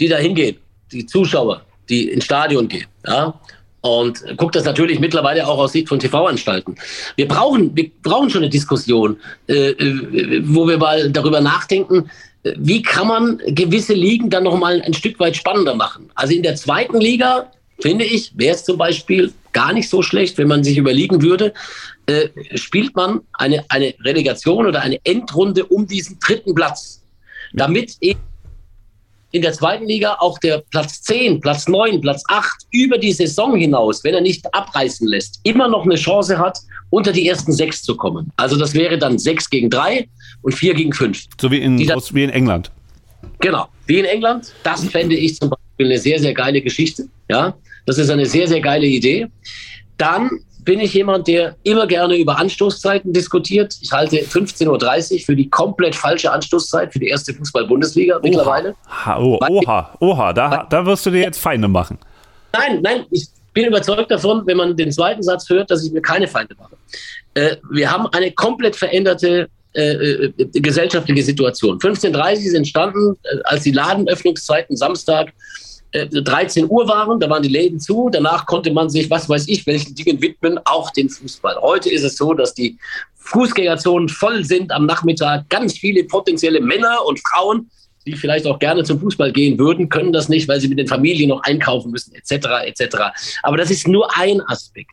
die da hingehen, die Zuschauer, die ins Stadion gehen. Ja? Und guckt das natürlich mittlerweile auch aus Sicht von TV-Anstalten. Wir brauchen, wir brauchen schon eine Diskussion, äh, äh wo wir mal darüber nachdenken, wie kann man gewisse Ligen dann nochmal ein Stück weit spannender machen. Also in der zweiten Liga finde ich, wäre es zum Beispiel gar nicht so schlecht, wenn man sich überlegen würde, äh, spielt man eine, eine Relegation oder eine Endrunde um diesen dritten Platz, damit eben in der zweiten Liga auch der Platz 10, Platz 9, Platz 8 über die Saison hinaus, wenn er nicht abreißen lässt, immer noch eine Chance hat, unter die ersten sechs zu kommen. Also das wäre dann sechs gegen drei und vier gegen fünf. So wie in, wie in England. Genau, wie in England. Das fände ich zum Beispiel eine sehr, sehr geile Geschichte. Ja, das ist eine sehr, sehr geile Idee. Dann bin ich jemand, der immer gerne über Anstoßzeiten diskutiert. Ich halte 15.30 Uhr für die komplett falsche Anstoßzeit für die erste Fußball-Bundesliga mittlerweile. Oh, oha, oha, da, da wirst du dir jetzt Feinde machen. Nein, nein, ich bin überzeugt davon, wenn man den zweiten Satz hört, dass ich mir keine Feinde mache. Äh, wir haben eine komplett veränderte äh, äh, gesellschaftliche Situation. 15.30 ist entstanden, äh, als die Ladenöffnungszeiten Samstag 13 äh, Uhr waren, da waren die Läden zu. Danach konnte man sich, was weiß ich, welchen Dingen widmen, auch den Fußball. Heute ist es so, dass die Fußgängerzonen voll sind am Nachmittag. Ganz viele potenzielle Männer und Frauen, die vielleicht auch gerne zum Fußball gehen würden, können das nicht, weil sie mit den Familien noch einkaufen müssen, etc. etc. Aber das ist nur ein Aspekt.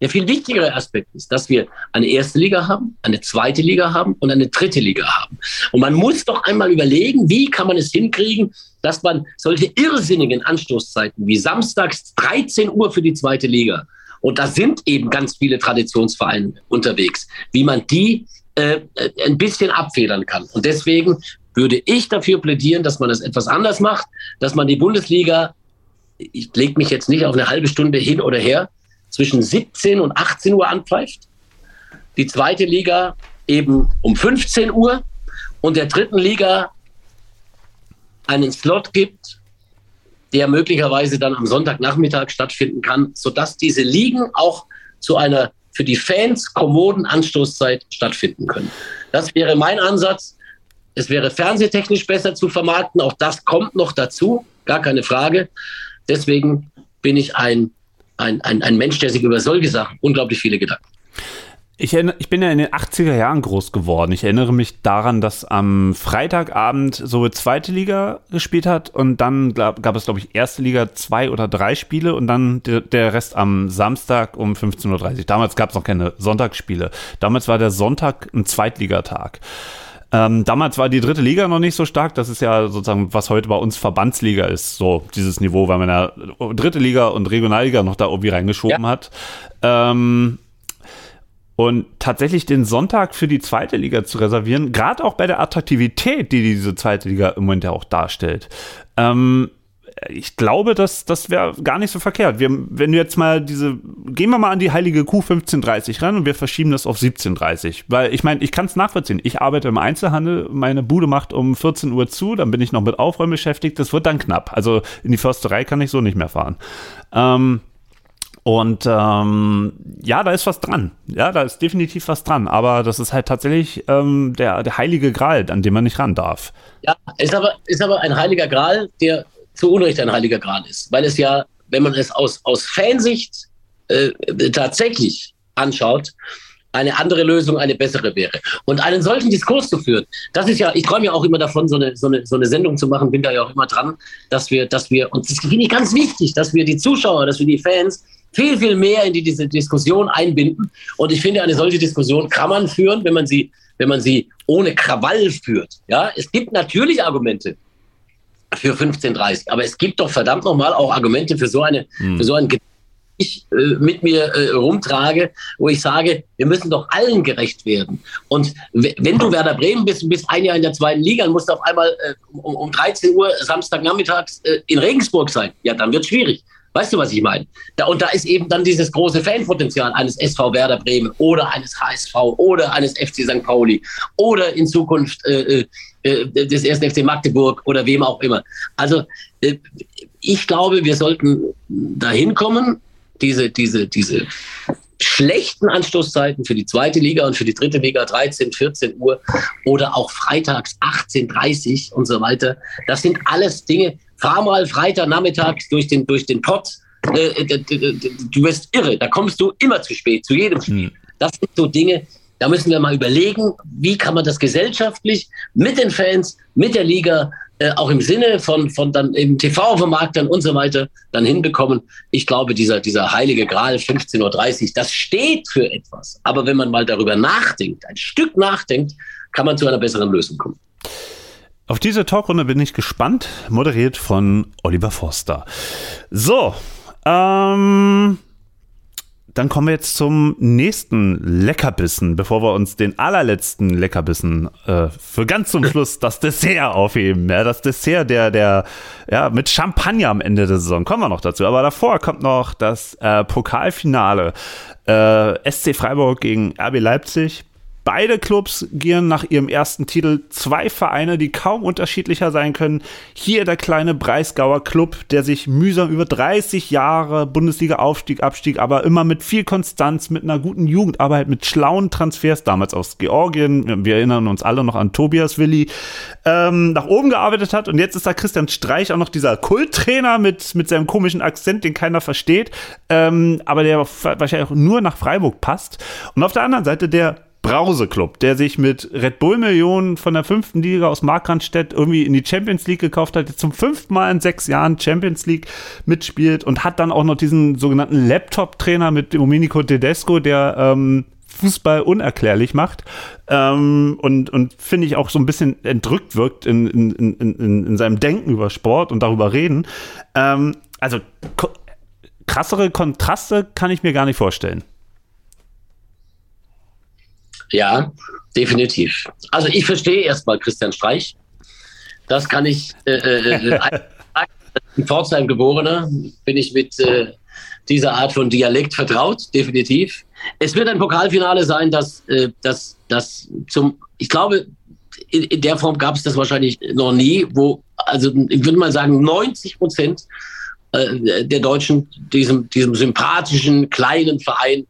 Der viel wichtigere Aspekt ist, dass wir eine erste Liga haben, eine zweite Liga haben und eine dritte Liga haben. Und man muss doch einmal überlegen, wie kann man es hinkriegen, dass man solche irrsinnigen Anstoßzeiten wie samstags 13 Uhr für die zweite Liga, und da sind eben ganz viele Traditionsvereine unterwegs, wie man die äh, ein bisschen abfedern kann. Und deswegen würde ich dafür plädieren, dass man es etwas anders macht, dass man die Bundesliga, ich lege mich jetzt nicht auf eine halbe Stunde hin oder her, zwischen 17 und 18 Uhr anpfeift. Die zweite Liga eben um 15 Uhr und der dritten Liga einen Slot gibt, der möglicherweise dann am Sonntagnachmittag stattfinden kann, sodass diese Ligen auch zu einer für die Fans kommoden Anstoßzeit stattfinden können. Das wäre mein Ansatz. Es wäre fernsehtechnisch besser zu vermarkten. Auch das kommt noch dazu, gar keine Frage. Deswegen bin ich ein ein, ein, ein Mensch, der sich über solche Sachen unglaublich viele Gedanken ich, ich, bin ja in den 80er Jahren groß geworden. Ich erinnere mich daran, dass am Freitagabend so zweite Liga gespielt hat und dann glaub, gab es, glaube ich, erste Liga zwei oder drei Spiele und dann der, der Rest am Samstag um 15.30 Uhr. Damals gab es noch keine Sonntagsspiele. Damals war der Sonntag ein Zweitligatag. Ähm, damals war die dritte Liga noch nicht so stark. Das ist ja sozusagen, was heute bei uns Verbandsliga ist, so dieses Niveau, weil man ja dritte Liga und Regionalliga noch da irgendwie reingeschoben ja. hat. Ähm, und tatsächlich den Sonntag für die zweite Liga zu reservieren, gerade auch bei der Attraktivität, die diese zweite Liga im Moment ja auch darstellt, ähm, ich glaube, dass das wäre gar nicht so verkehrt. Wir, wenn wir jetzt mal diese, gehen wir mal an die heilige Kuh 1530 ran und wir verschieben das auf 1730. Weil ich meine, ich kann es nachvollziehen. Ich arbeite im Einzelhandel, meine Bude macht um 14 Uhr zu, dann bin ich noch mit Aufräumen beschäftigt. Das wird dann knapp. Also in die Försterei kann ich so nicht mehr fahren. Ähm, und ähm, ja, da ist was dran. Ja, da ist definitiv was dran. Aber das ist halt tatsächlich ähm, der, der heilige Gral, an dem man nicht ran darf. Ja, ist aber, ist aber ein heiliger Gral, der zu Unrecht ein heiliger Gral ist. Weil es ja, wenn man es aus, aus Fansicht äh, tatsächlich anschaut, eine andere Lösung eine bessere wäre. Und einen solchen Diskurs zu führen, das ist ja, ich träume ja auch immer davon, so eine, so, eine, so eine Sendung zu machen, bin da ja auch immer dran, dass wir, dass wir, und das finde ich ganz wichtig, dass wir die Zuschauer, dass wir die Fans viel, viel mehr in die, diese Diskussion einbinden. Und ich finde, eine solche Diskussion kann man führen, wenn man sie, wenn man sie ohne Krawall führt. Ja, es gibt natürlich Argumente, für 15,30. Aber es gibt doch verdammt nochmal auch Argumente für so eine, hm. für so ein ich äh, mit mir äh, rumtrage, wo ich sage, wir müssen doch allen gerecht werden. Und wenn du Werder Bremen bist bist ein Jahr in der zweiten Liga und musst auf einmal äh, um, um 13 Uhr Samstagnachmittags äh, in Regensburg sein, ja, dann wird es schwierig. Weißt du, was ich meine? Da, und da ist eben dann dieses große Fanpotenzial eines SV Werder Bremen oder eines HSV oder eines FC St. Pauli oder in Zukunft äh, äh, des ersten FC Magdeburg oder wem auch immer. Also äh, ich glaube, wir sollten dahin kommen, diese, diese, diese schlechten Anstoßzeiten für die zweite Liga und für die dritte Liga 13, 14 Uhr oder auch freitags 18, 30 und so weiter. Das sind alles Dinge, fahr mal Freitagnachmittags durch den, durch den Pott. Äh, du wirst irre, da kommst du immer zu spät, zu jedem Spiel. Hm. Das sind so Dinge, da müssen wir mal überlegen, wie kann man das gesellschaftlich mit den Fans, mit der Liga, äh, auch im Sinne von, von dann eben TV-Vermarktern und so weiter dann hinbekommen. Ich glaube, dieser, dieser heilige Gral 15.30 Uhr, das steht für etwas. Aber wenn man mal darüber nachdenkt, ein Stück nachdenkt, kann man zu einer besseren Lösung kommen. Auf diese Talkrunde bin ich gespannt, moderiert von Oliver Forster. So, ähm, dann kommen wir jetzt zum nächsten Leckerbissen, bevor wir uns den allerletzten Leckerbissen äh, für ganz zum Schluss das Dessert aufheben. Ja, das Dessert der, der, ja, mit Champagner am Ende der Saison. Kommen wir noch dazu. Aber davor kommt noch das äh, Pokalfinale. Äh, SC Freiburg gegen RB Leipzig. Beide Clubs gieren nach ihrem ersten Titel zwei Vereine, die kaum unterschiedlicher sein können. Hier der kleine Breisgauer Club, der sich mühsam über 30 Jahre Bundesliga-Aufstieg, Abstieg, aber immer mit viel Konstanz, mit einer guten Jugendarbeit, mit schlauen Transfers, damals aus Georgien, wir erinnern uns alle noch an Tobias Willi, ähm, nach oben gearbeitet hat. Und jetzt ist da Christian Streich auch noch dieser Kulttrainer mit, mit seinem komischen Akzent, den keiner versteht, ähm, aber der wahrscheinlich auch nur nach Freiburg passt. Und auf der anderen Seite der Brause-Club, der sich mit Red Bull-Millionen von der fünften Liga aus Markranstädt irgendwie in die Champions League gekauft hat, jetzt zum fünften Mal in sechs Jahren Champions League mitspielt und hat dann auch noch diesen sogenannten Laptop-Trainer mit Domenico Tedesco, der ähm, Fußball unerklärlich macht ähm, und, und finde ich auch so ein bisschen entrückt wirkt in, in, in, in, in seinem Denken über Sport und darüber reden. Ähm, also krassere Kontraste kann ich mir gar nicht vorstellen. Ja, definitiv. Also ich verstehe erstmal Christian Streich. Das kann ich äh, äh, äh in Pforzheim geborener, bin ich mit äh, dieser Art von Dialekt vertraut, definitiv. Es wird ein Pokalfinale sein, das, äh, das, das zum, ich glaube, in, in der Form gab es das wahrscheinlich noch nie, wo, also ich würde mal sagen, 90 Prozent äh, der Deutschen diesem, diesem sympathischen kleinen Verein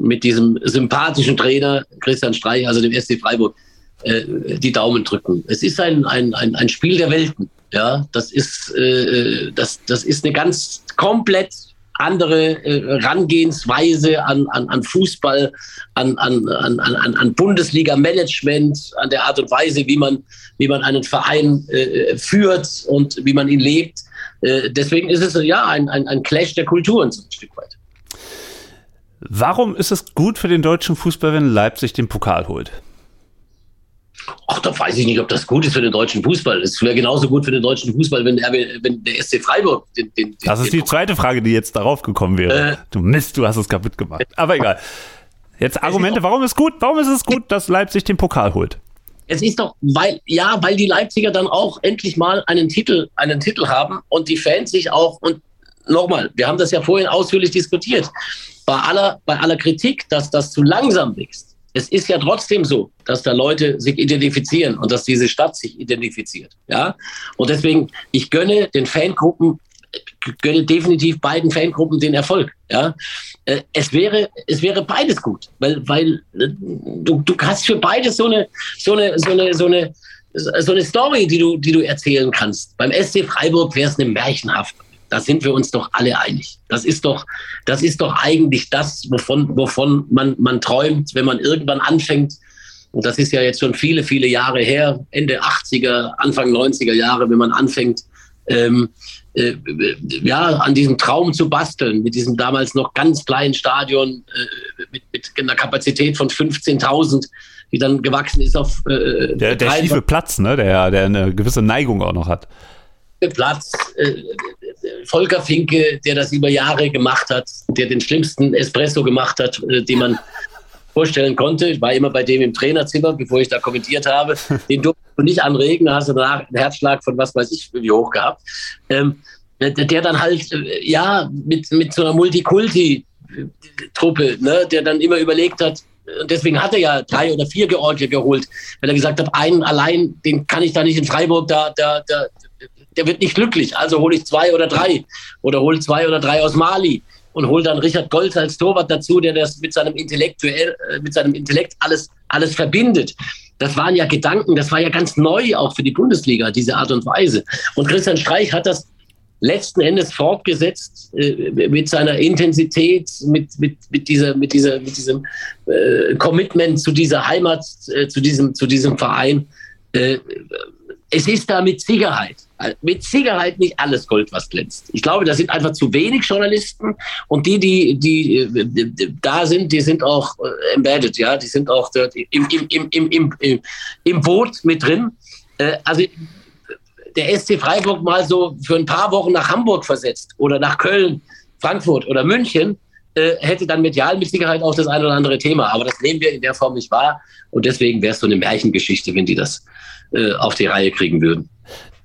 mit diesem sympathischen Trainer Christian Streich, also dem SC Freiburg, äh, die Daumen drücken. Es ist ein, ein, ein, ein Spiel der Welten. Ja, das ist, äh, das, das ist eine ganz komplett andere äh, Rangehensweise an, an, an Fußball, an, an, an, an, an Bundesliga-Management, an der Art und Weise, wie man, wie man einen Verein äh, führt und wie man ihn lebt. Äh, deswegen ist es ja ein, ein, ein Clash der Kulturen so ein Stück weit. Warum ist es gut für den deutschen Fußball, wenn Leipzig den Pokal holt? Ach, da weiß ich nicht, ob das gut ist für den deutschen Fußball. Es wäre genauso gut für den deutschen Fußball, wenn der, wenn der SC Freiburg den, den, Das ist die zweite Frage, die jetzt darauf gekommen wäre. Äh, du Mist, du hast es kaputt gemacht. Aber egal. Jetzt Argumente, warum ist gut? Warum ist es gut, dass Leipzig den Pokal holt? Es ist doch, weil, ja, weil die Leipziger dann auch endlich mal einen Titel, einen Titel haben und die Fans sich auch, und nochmal, wir haben das ja vorhin ausführlich diskutiert, bei aller, bei aller Kritik, dass das zu langsam wächst, es ist ja trotzdem so, dass da Leute sich identifizieren und dass diese Stadt sich identifiziert. Ja? Und deswegen, ich gönne den Fangruppen, gönne definitiv beiden Fangruppen den Erfolg. Ja? Äh, es, wäre, es wäre beides gut, weil, weil äh, du, du hast für beides so eine, so eine, so eine, so eine, so eine Story, die du, die du erzählen kannst. Beim SC Freiburg wäre es eine märchenhafte. Da sind wir uns doch alle einig. Das ist doch, das ist doch eigentlich das, wovon, wovon man, man träumt, wenn man irgendwann anfängt. Und das ist ja jetzt schon viele, viele Jahre her, Ende 80er, Anfang 90er Jahre, wenn man anfängt, ähm, äh, ja, an diesem Traum zu basteln, mit diesem damals noch ganz kleinen Stadion, äh, mit, mit einer Kapazität von 15.000, die dann gewachsen ist auf. Äh, der der schiefe Platz, ne? der, der eine gewisse Neigung auch noch hat. Platz. Volker Finke, der das über Jahre gemacht hat, der den schlimmsten Espresso gemacht hat, äh, den man vorstellen konnte. Ich war immer bei dem im Trainerzimmer, bevor ich da kommentiert habe. Den durfte du nicht anregen, da hast du danach einen Herzschlag von was weiß ich wie hoch gehabt. Ähm, der dann halt, äh, ja, mit, mit so einer Multikulti-Truppe, ne, der dann immer überlegt hat, und deswegen hat er ja drei oder vier Georgier geholt, weil er gesagt hat, einen allein, den kann ich da nicht in Freiburg, da, da, da, der wird nicht glücklich. Also hole ich zwei oder drei oder hole zwei oder drei aus Mali und hole dann Richard Golz als Torwart dazu, der das mit seinem Intellektuell, äh, mit seinem Intellekt alles, alles verbindet. Das waren ja Gedanken, das war ja ganz neu auch für die Bundesliga, diese Art und Weise. Und Christian Streich hat das letzten Endes fortgesetzt äh, mit seiner Intensität, mit, mit, mit, dieser, mit, dieser, mit diesem äh, Commitment zu dieser Heimat, äh, zu, diesem, zu diesem Verein. Äh, es ist da mit Sicherheit mit Sicherheit nicht alles Gold, was glänzt. Ich glaube, da sind einfach zu wenig Journalisten und die, die, die, die da sind, die sind auch äh, embedded, ja, die sind auch im, im, im, im, im, im Boot mit drin. Äh, also der SC Freiburg mal so für ein paar Wochen nach Hamburg versetzt oder nach Köln, Frankfurt oder München, äh, hätte dann medial mit Sicherheit auch das ein oder andere Thema. Aber das nehmen wir in der Form nicht wahr. Und deswegen wäre es so eine Märchengeschichte, wenn die das äh, auf die Reihe kriegen würden.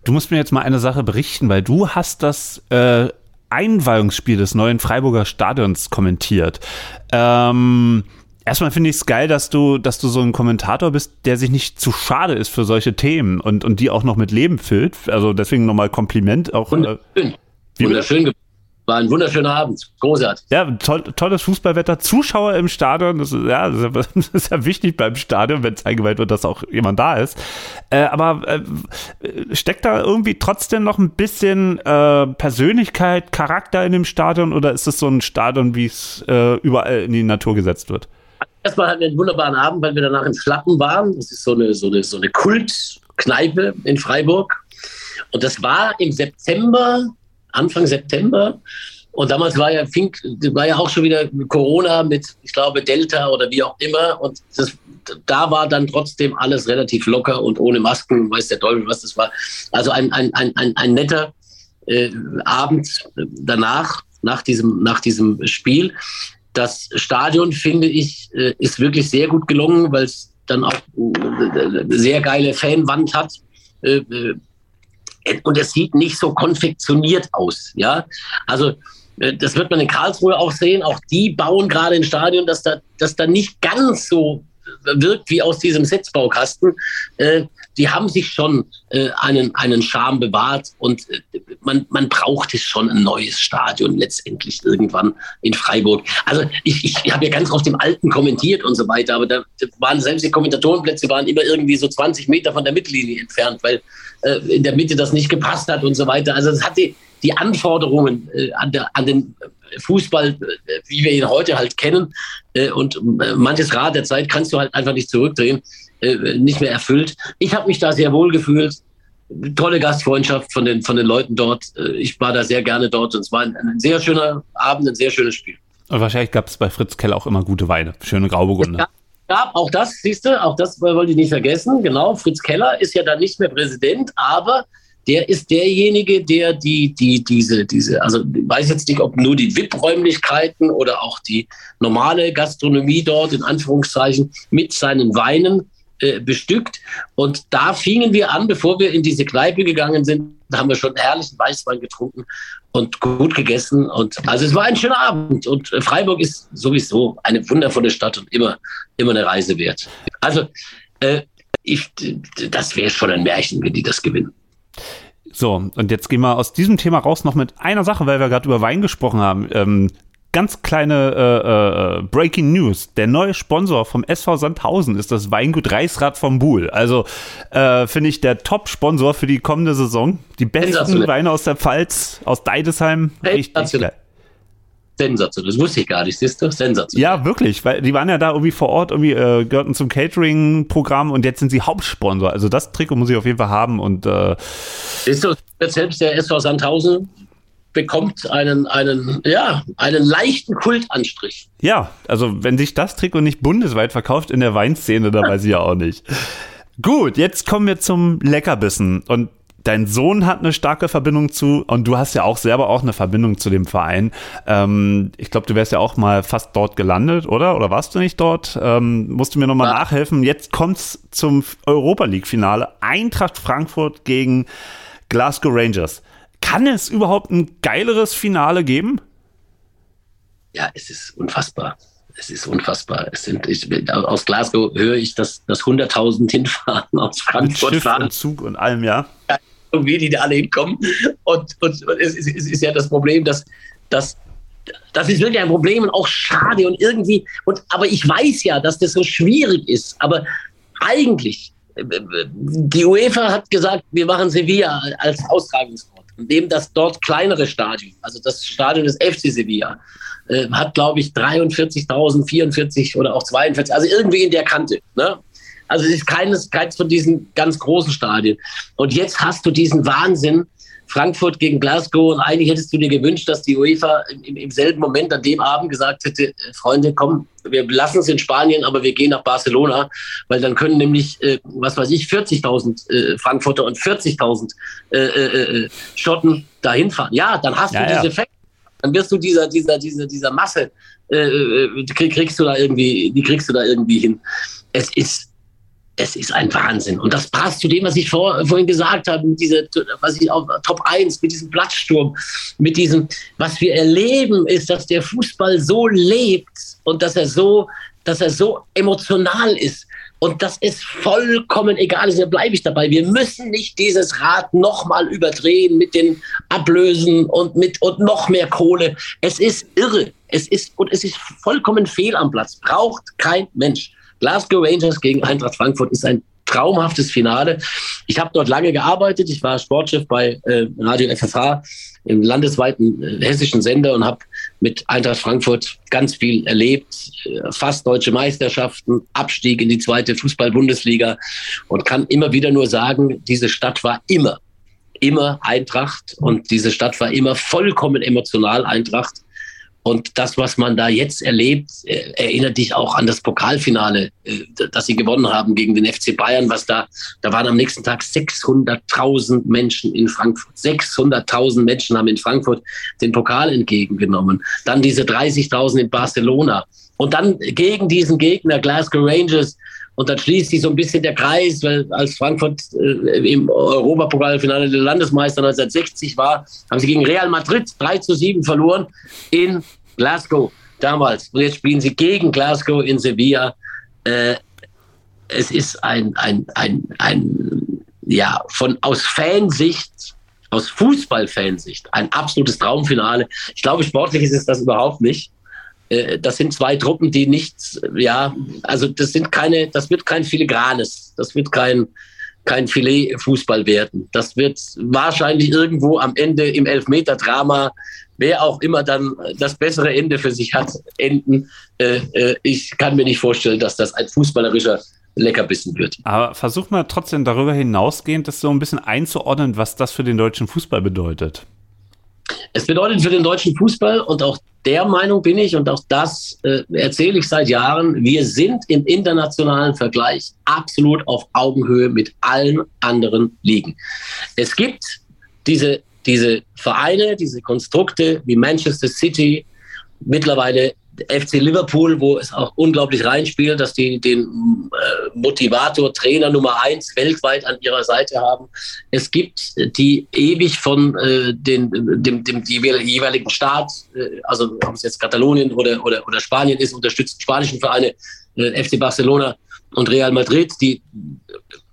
Du musst mir jetzt mal eine Sache berichten, weil du hast das äh, Einweihungsspiel des neuen Freiburger Stadions kommentiert. Ähm, erstmal finde ich es geil, dass du, dass du so ein Kommentator bist, der sich nicht zu schade ist für solche Themen und, und die auch noch mit Leben füllt. Also deswegen nochmal Kompliment auch. Wunderschön. Äh, Wunderschön war ein wunderschöner Abend. Großartig. Ja, toll, tolles Fußballwetter. Zuschauer im Stadion. Das ist ja, das ist ja wichtig beim Stadion, wenn es eingeweiht wird, dass auch jemand da ist. Äh, aber äh, steckt da irgendwie trotzdem noch ein bisschen äh, Persönlichkeit, Charakter in dem Stadion oder ist es so ein Stadion, wie es äh, überall in die Natur gesetzt wird? Erstmal hatten wir einen wunderbaren Abend, weil wir danach in Schlappen waren. Das ist so eine, so eine, so eine Kultkneipe in Freiburg. Und das war im September Anfang September. Und damals war ja, Fink, war ja auch schon wieder Corona mit, ich glaube, Delta oder wie auch immer. Und das, da war dann trotzdem alles relativ locker und ohne Masken, weiß der Teufel, was das war. Also ein, ein, ein, ein, ein netter äh, Abend danach, nach diesem, nach diesem Spiel. Das Stadion, finde ich, äh, ist wirklich sehr gut gelungen, weil es dann auch eine äh, sehr geile Fanwand hat. Und es sieht nicht so konfektioniert aus. Ja, also äh, das wird man in Karlsruhe auch sehen. Auch die bauen gerade ein Stadion, dass da, dass da nicht ganz so wirkt wie aus diesem Setzbaukasten. Äh, die haben sich schon äh, einen, einen Charme bewahrt und äh, man, man brauchte schon ein neues Stadion letztendlich irgendwann in Freiburg. Also ich, ich, habe ja ganz oft dem Alten kommentiert und so weiter, aber da waren selbst die Kommentatorenplätze waren immer irgendwie so 20 Meter von der Mittellinie entfernt, weil äh, in der Mitte das nicht gepasst hat und so weiter. Also es hat die, die Anforderungen äh, an, der, an den Fußball, äh, wie wir ihn heute halt kennen, äh, und äh, manches Rad der Zeit kannst du halt einfach nicht zurückdrehen, nicht mehr erfüllt. Ich habe mich da sehr wohl gefühlt. Tolle Gastfreundschaft von den, von den Leuten dort. Ich war da sehr gerne dort und es war ein, ein sehr schöner Abend, ein sehr schönes Spiel. Und wahrscheinlich gab es bei Fritz Keller auch immer gute Weine, schöne Grauburgunder. Ja, ja, auch das, siehst du, auch das wollte ich nicht vergessen. Genau, Fritz Keller ist ja dann nicht mehr Präsident, aber der ist derjenige, der die, die, diese, diese, also ich weiß jetzt nicht, ob nur die VIP-Räumlichkeiten oder auch die normale Gastronomie dort in Anführungszeichen mit seinen Weinen äh, bestückt. Und da fingen wir an, bevor wir in diese Kneipe gegangen sind, da haben wir schon herrlichen Weißwein getrunken und gut gegessen. Und also es war ein schöner Abend. Und Freiburg ist sowieso eine wundervolle Stadt und immer, immer eine Reise wert. Also äh, ich, das wäre schon ein Märchen, wenn die das gewinnen. So, und jetzt gehen wir aus diesem Thema raus noch mit einer Sache, weil wir gerade über Wein gesprochen haben. Ähm, ganz kleine äh, äh, Breaking News. Der neue Sponsor vom SV Sandhausen ist das Weingut Reichsrad vom Buhl. Also äh, finde ich der Top-Sponsor für die kommende Saison. Die besten Weine aus der Pfalz, aus Deidesheim. Richtig geil. Sensationell. Das wusste ich gar nicht, siehst du? Sensationell. Ja, wirklich, weil die waren ja da irgendwie vor Ort, irgendwie äh, gehörten zum Catering-Programm und jetzt sind sie Hauptsponsor. Also das Trikot muss ich auf jeden Fall haben und äh, Siehst du, selbst der SV Sandhausen bekommt einen, einen, ja, einen leichten Kultanstrich. Ja, also wenn sich das Trikot nicht bundesweit verkauft in der Weinszene, dann weiß ich ja auch nicht. Gut, jetzt kommen wir zum Leckerbissen. Und dein Sohn hat eine starke Verbindung zu und du hast ja auch selber auch eine Verbindung zu dem Verein. Ähm, ich glaube, du wärst ja auch mal fast dort gelandet, oder? Oder warst du nicht dort? Ähm, musst du mir nochmal ja. nachhelfen. Jetzt kommt's zum Europa League-Finale. Eintracht Frankfurt gegen Glasgow Rangers. Kann es überhaupt ein geileres Finale geben? Ja, es ist unfassbar. Es ist unfassbar. Es sind, ich, aus Glasgow höre ich, dass, dass 100.000 hinfahren aus Frankfurt Mit Schiff fahren. und Zug und allem, ja. ja und wie die da alle hinkommen. Und, und, und es, ist, es, ist, ja das Problem, dass, dass das ist wirklich ein Problem und auch schade und irgendwie. Und, aber ich weiß ja, dass das so schwierig ist. Aber eigentlich, die UEFA hat gesagt, wir machen Sevilla als Austragungsort und nehmen das dort kleinere Stadion, also das Stadion des FC Sevilla, äh, hat, glaube ich, 43.000, 44 oder auch 42, also irgendwie in der Kante. Ne? Also es ist keines, keines von diesen ganz großen Stadien. Und jetzt hast du diesen Wahnsinn, Frankfurt gegen Glasgow. Und eigentlich hättest du dir gewünscht, dass die UEFA im, im selben Moment an dem Abend gesagt hätte, äh, Freunde, komm, wir lassen es in Spanien, aber wir gehen nach Barcelona, weil dann können nämlich, äh, was weiß ich, 40.000 äh, Frankfurter und 40.000 äh, äh, äh, Schotten dahin fahren. Ja, dann hast ja, du diese ja. Effekte. dann wirst du dieser, dieser, dieser, dieser Masse, kriegst du da irgendwie, die kriegst du da irgendwie hin. Es ist, es ist ein Wahnsinn. Und das passt zu dem, was ich vor, vorhin gesagt habe, mit dieser, was ich auf Top 1, mit diesem Platzsturm, mit diesem, was wir erleben, ist, dass der Fußball so lebt und dass er so, dass er so emotional ist. Und das ist vollkommen egal, deshalb bleibe ich dabei. Wir müssen nicht dieses Rad nochmal überdrehen mit den Ablösen und mit und noch mehr Kohle. Es ist irre. Es ist und es ist vollkommen fehl am Platz. Braucht kein Mensch. Glasgow Rangers gegen Eintracht Frankfurt ist ein traumhaftes Finale. Ich habe dort lange gearbeitet. Ich war Sportchef bei äh, Radio FFH im landesweiten äh, hessischen Sender und habe mit Eintracht Frankfurt ganz viel erlebt. Äh, fast deutsche Meisterschaften, Abstieg in die zweite Fußball-Bundesliga und kann immer wieder nur sagen, diese Stadt war immer, immer Eintracht und diese Stadt war immer vollkommen emotional Eintracht. Und das, was man da jetzt erlebt, äh, erinnert dich auch an das Pokalfinale, äh, das sie gewonnen haben gegen den FC Bayern. Was da, da waren am nächsten Tag 600.000 Menschen in Frankfurt. 600.000 Menschen haben in Frankfurt den Pokal entgegengenommen. Dann diese 30.000 in Barcelona. Und dann gegen diesen Gegner Glasgow Rangers. Und dann schließt sich so ein bisschen der Kreis, weil als Frankfurt äh, im Europapokalfinale der Landesmeister 1960 war, haben sie gegen Real Madrid 3 zu 7 verloren in Glasgow damals. Und jetzt spielen sie gegen Glasgow in Sevilla. Äh, es ist ein, ein, ein, ein, ja, von aus Fansicht, aus Fußballfansicht, ein absolutes Traumfinale. Ich glaube, sportlich ist es das überhaupt nicht. Äh, das sind zwei Truppen, die nichts, ja, also das sind keine, das wird kein Filigranes, das wird kein, kein Filet-Fußball werden. Das wird wahrscheinlich irgendwo am Ende im Elfmeter-Drama wer auch immer dann das bessere Ende für sich hat, enden. Äh, äh, ich kann mir nicht vorstellen, dass das ein fußballerischer Leckerbissen wird. Aber versuch mal trotzdem darüber hinausgehend, das so ein bisschen einzuordnen, was das für den deutschen Fußball bedeutet. Es bedeutet für den deutschen Fußball, und auch der Meinung bin ich, und auch das äh, erzähle ich seit Jahren, wir sind im internationalen Vergleich absolut auf Augenhöhe mit allen anderen Ligen. Es gibt diese diese Vereine, diese Konstrukte wie Manchester City, mittlerweile FC Liverpool, wo es auch unglaublich reinspielt, dass die den äh, Motivator, Trainer Nummer eins weltweit an ihrer Seite haben. Es gibt die ewig von äh, den, dem, dem jeweiligen Staat, äh, also ob es jetzt Katalonien oder, oder, oder Spanien ist, unterstützt spanischen Vereine, äh, FC Barcelona und Real Madrid, die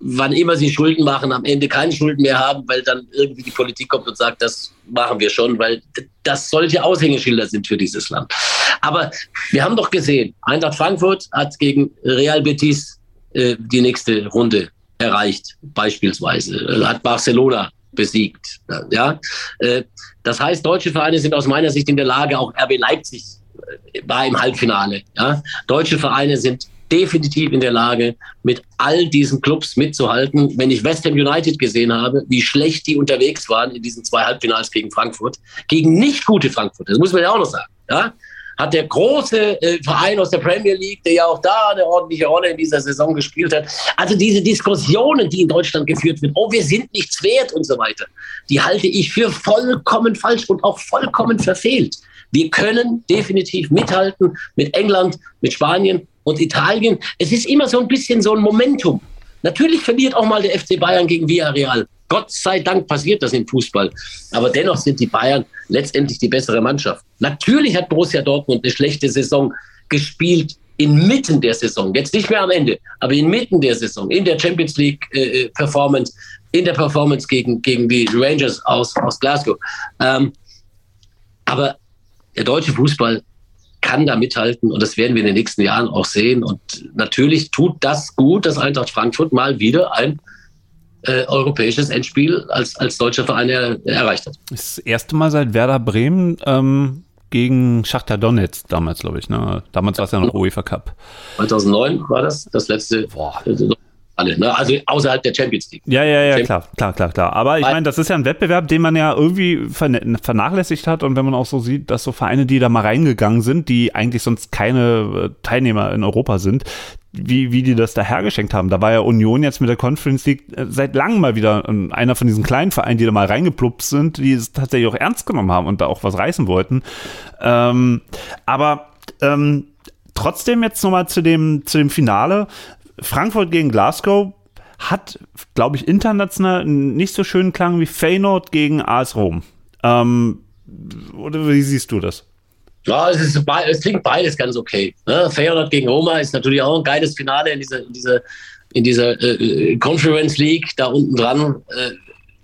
wann immer sie Schulden machen, am Ende keine Schulden mehr haben, weil dann irgendwie die Politik kommt und sagt, das machen wir schon, weil das solche Aushängeschilder sind für dieses Land. Aber wir haben doch gesehen, Eintracht Frankfurt hat gegen Real Betis äh, die nächste Runde erreicht, beispielsweise, äh, hat Barcelona besiegt. Ja? Äh, das heißt, deutsche Vereine sind aus meiner Sicht in der Lage, auch RB Leipzig äh, war im Halbfinale. Ja? Deutsche Vereine sind definitiv in der Lage, mit all diesen Clubs mitzuhalten. Wenn ich West Ham United gesehen habe, wie schlecht die unterwegs waren in diesen zwei Halbfinals gegen Frankfurt, gegen nicht gute Frankfurt, das muss man ja auch noch sagen, ja, hat der große äh, Verein aus der Premier League, der ja auch da eine ordentliche Rolle in dieser Saison gespielt hat. Also diese Diskussionen, die in Deutschland geführt werden, oh, wir sind nichts wert und so weiter, die halte ich für vollkommen falsch und auch vollkommen verfehlt. Wir können definitiv mithalten mit England, mit Spanien und Italien. Es ist immer so ein bisschen so ein Momentum. Natürlich verliert auch mal der FC Bayern gegen Villarreal. Gott sei Dank passiert das im Fußball. Aber dennoch sind die Bayern letztendlich die bessere Mannschaft. Natürlich hat Borussia Dortmund eine schlechte Saison gespielt inmitten der Saison. Jetzt nicht mehr am Ende, aber inmitten der Saison, in der Champions League äh, Performance, in der Performance gegen, gegen die Rangers aus, aus Glasgow. Ähm, aber der deutsche Fußball kann da mithalten und das werden wir in den nächsten Jahren auch sehen. Und natürlich tut das gut, dass Eintracht Frankfurt mal wieder ein äh, europäisches Endspiel als, als deutscher Verein er, erreicht hat. Das erste Mal seit Werder Bremen ähm, gegen Schachter Donetsk damals, glaube ich. Ne? Damals war es ja noch UEFA Cup. 2009 war das, das letzte. Boah alle, ne? also außerhalb der Champions League. Ja, ja, ja, klar, klar, klar, klar. Aber ich meine, das ist ja ein Wettbewerb, den man ja irgendwie vernachlässigt hat und wenn man auch so sieht, dass so Vereine, die da mal reingegangen sind, die eigentlich sonst keine äh, Teilnehmer in Europa sind, wie, wie die das da hergeschenkt haben. Da war ja Union jetzt mit der Conference League äh, seit langem mal wieder ähm, einer von diesen kleinen Vereinen, die da mal reingepluppt sind, die es tatsächlich auch ernst genommen haben und da auch was reißen wollten. Ähm, aber ähm, trotzdem jetzt nochmal zu dem, zu dem Finale. Frankfurt gegen Glasgow hat, glaube ich, international nicht so schönen Klang wie Feyenoord gegen AS Rom. Ähm, oder wie siehst du das? Ja, es, ist, es klingt beides ganz okay. Ne? Feyenoord gegen Roma ist natürlich auch ein geiles Finale in dieser, in dieser, in dieser äh, Conference League da unten dran, äh,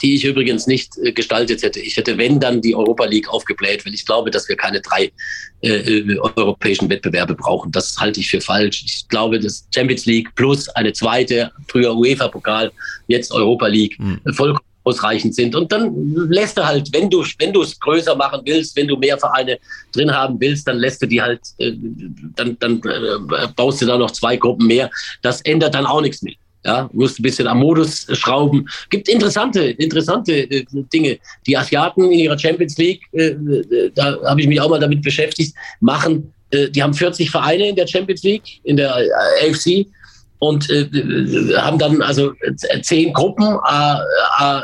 die ich übrigens nicht äh, gestaltet hätte. Ich hätte, wenn, dann die Europa League aufgebläht, weil ich glaube, dass wir keine drei äh, äh, europäischen Wettbewerbe brauchen. Das halte ich für falsch. Ich glaube, dass Champions League plus eine zweite, früher UEFA-Pokal, jetzt Europa League, mhm. vollkommen ausreichend sind. Und dann lässt du halt, wenn du wenn du es größer machen willst, wenn du mehr Vereine drin haben willst, dann lässt du die halt, äh, dann, dann äh, baust du da noch zwei Gruppen mehr. Das ändert dann auch nichts mehr. Ja, musst ein bisschen am Modus schrauben. Gibt interessante, interessante äh, Dinge. Die Asiaten in ihrer Champions League, äh, äh da habe ich mich auch mal damit beschäftigt, machen, äh, die haben 40 Vereine in der Champions League, in der AFC und äh, haben dann also zehn Gruppen, äh, äh,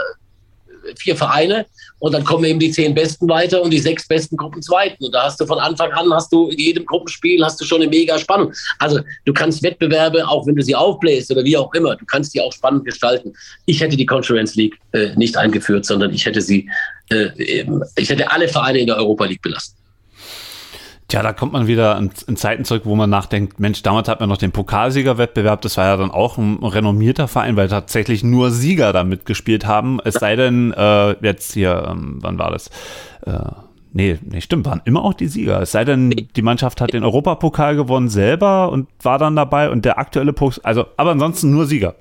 vier Vereine und dann kommen eben die zehn Besten weiter und die sechs besten Gruppen zweiten. Und da hast du von Anfang an, hast du in jedem Gruppenspiel hast du schon eine mega Spannung. Also du kannst Wettbewerbe, auch wenn du sie aufbläst oder wie auch immer, du kannst die auch spannend gestalten. Ich hätte die Conference League äh, nicht eingeführt, sondern ich hätte sie, äh, ich hätte alle Vereine in der Europa League belassen. Tja, da kommt man wieder in, in, Zeiten zurück, wo man nachdenkt, Mensch, damals hat man noch den Pokalsiegerwettbewerb, das war ja dann auch ein renommierter Verein, weil tatsächlich nur Sieger da mitgespielt haben. Es sei denn, äh, jetzt hier, ähm, wann war das? Äh, nee, nee, stimmt, waren immer auch die Sieger. Es sei denn, die Mannschaft hat den Europapokal gewonnen selber und war dann dabei und der aktuelle Pokal, also, aber ansonsten nur Sieger.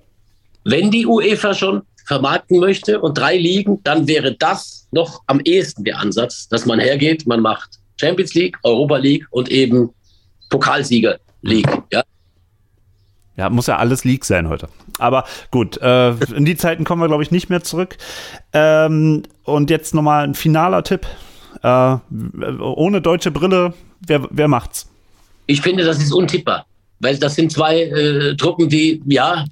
Wenn die UEFA schon vermarkten möchte und drei Ligen, dann wäre das noch am ehesten der Ansatz, dass man hergeht, man macht Champions League, Europa League und eben Pokalsieger League. Ja? Ja, muss ja alles League sein heute. Aber gut, äh, in die Zeiten kommen wir, glaube ich, nicht mehr zurück. Ähm, und jetzt nochmal ein finaler Tipp. Äh, ohne deutsche Brille, wer, wer macht's? Ich finde, das ist untippbar. Weil das sind zwei äh, Truppen, die, ja,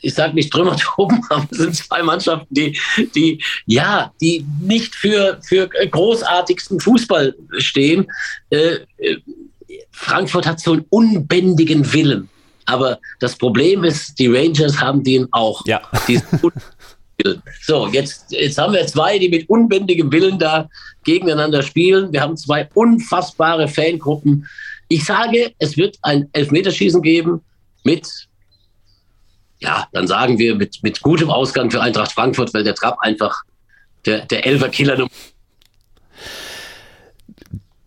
ich sage nicht Trümmertruppen, aber es sind zwei Mannschaften, die, die, ja, die nicht für, für großartigsten Fußball stehen. Äh, äh, Frankfurt hat so einen unbändigen Willen. Aber das Problem ist, die Rangers haben den auch. Ja. so, jetzt, jetzt haben wir zwei, die mit unbändigem Willen da gegeneinander spielen. Wir haben zwei unfassbare Fangruppen. Ich sage, es wird ein Elfmeterschießen geben mit ja, dann sagen wir mit, mit gutem Ausgang für Eintracht Frankfurt, weil der Trapp einfach der, der Elfer-Killer.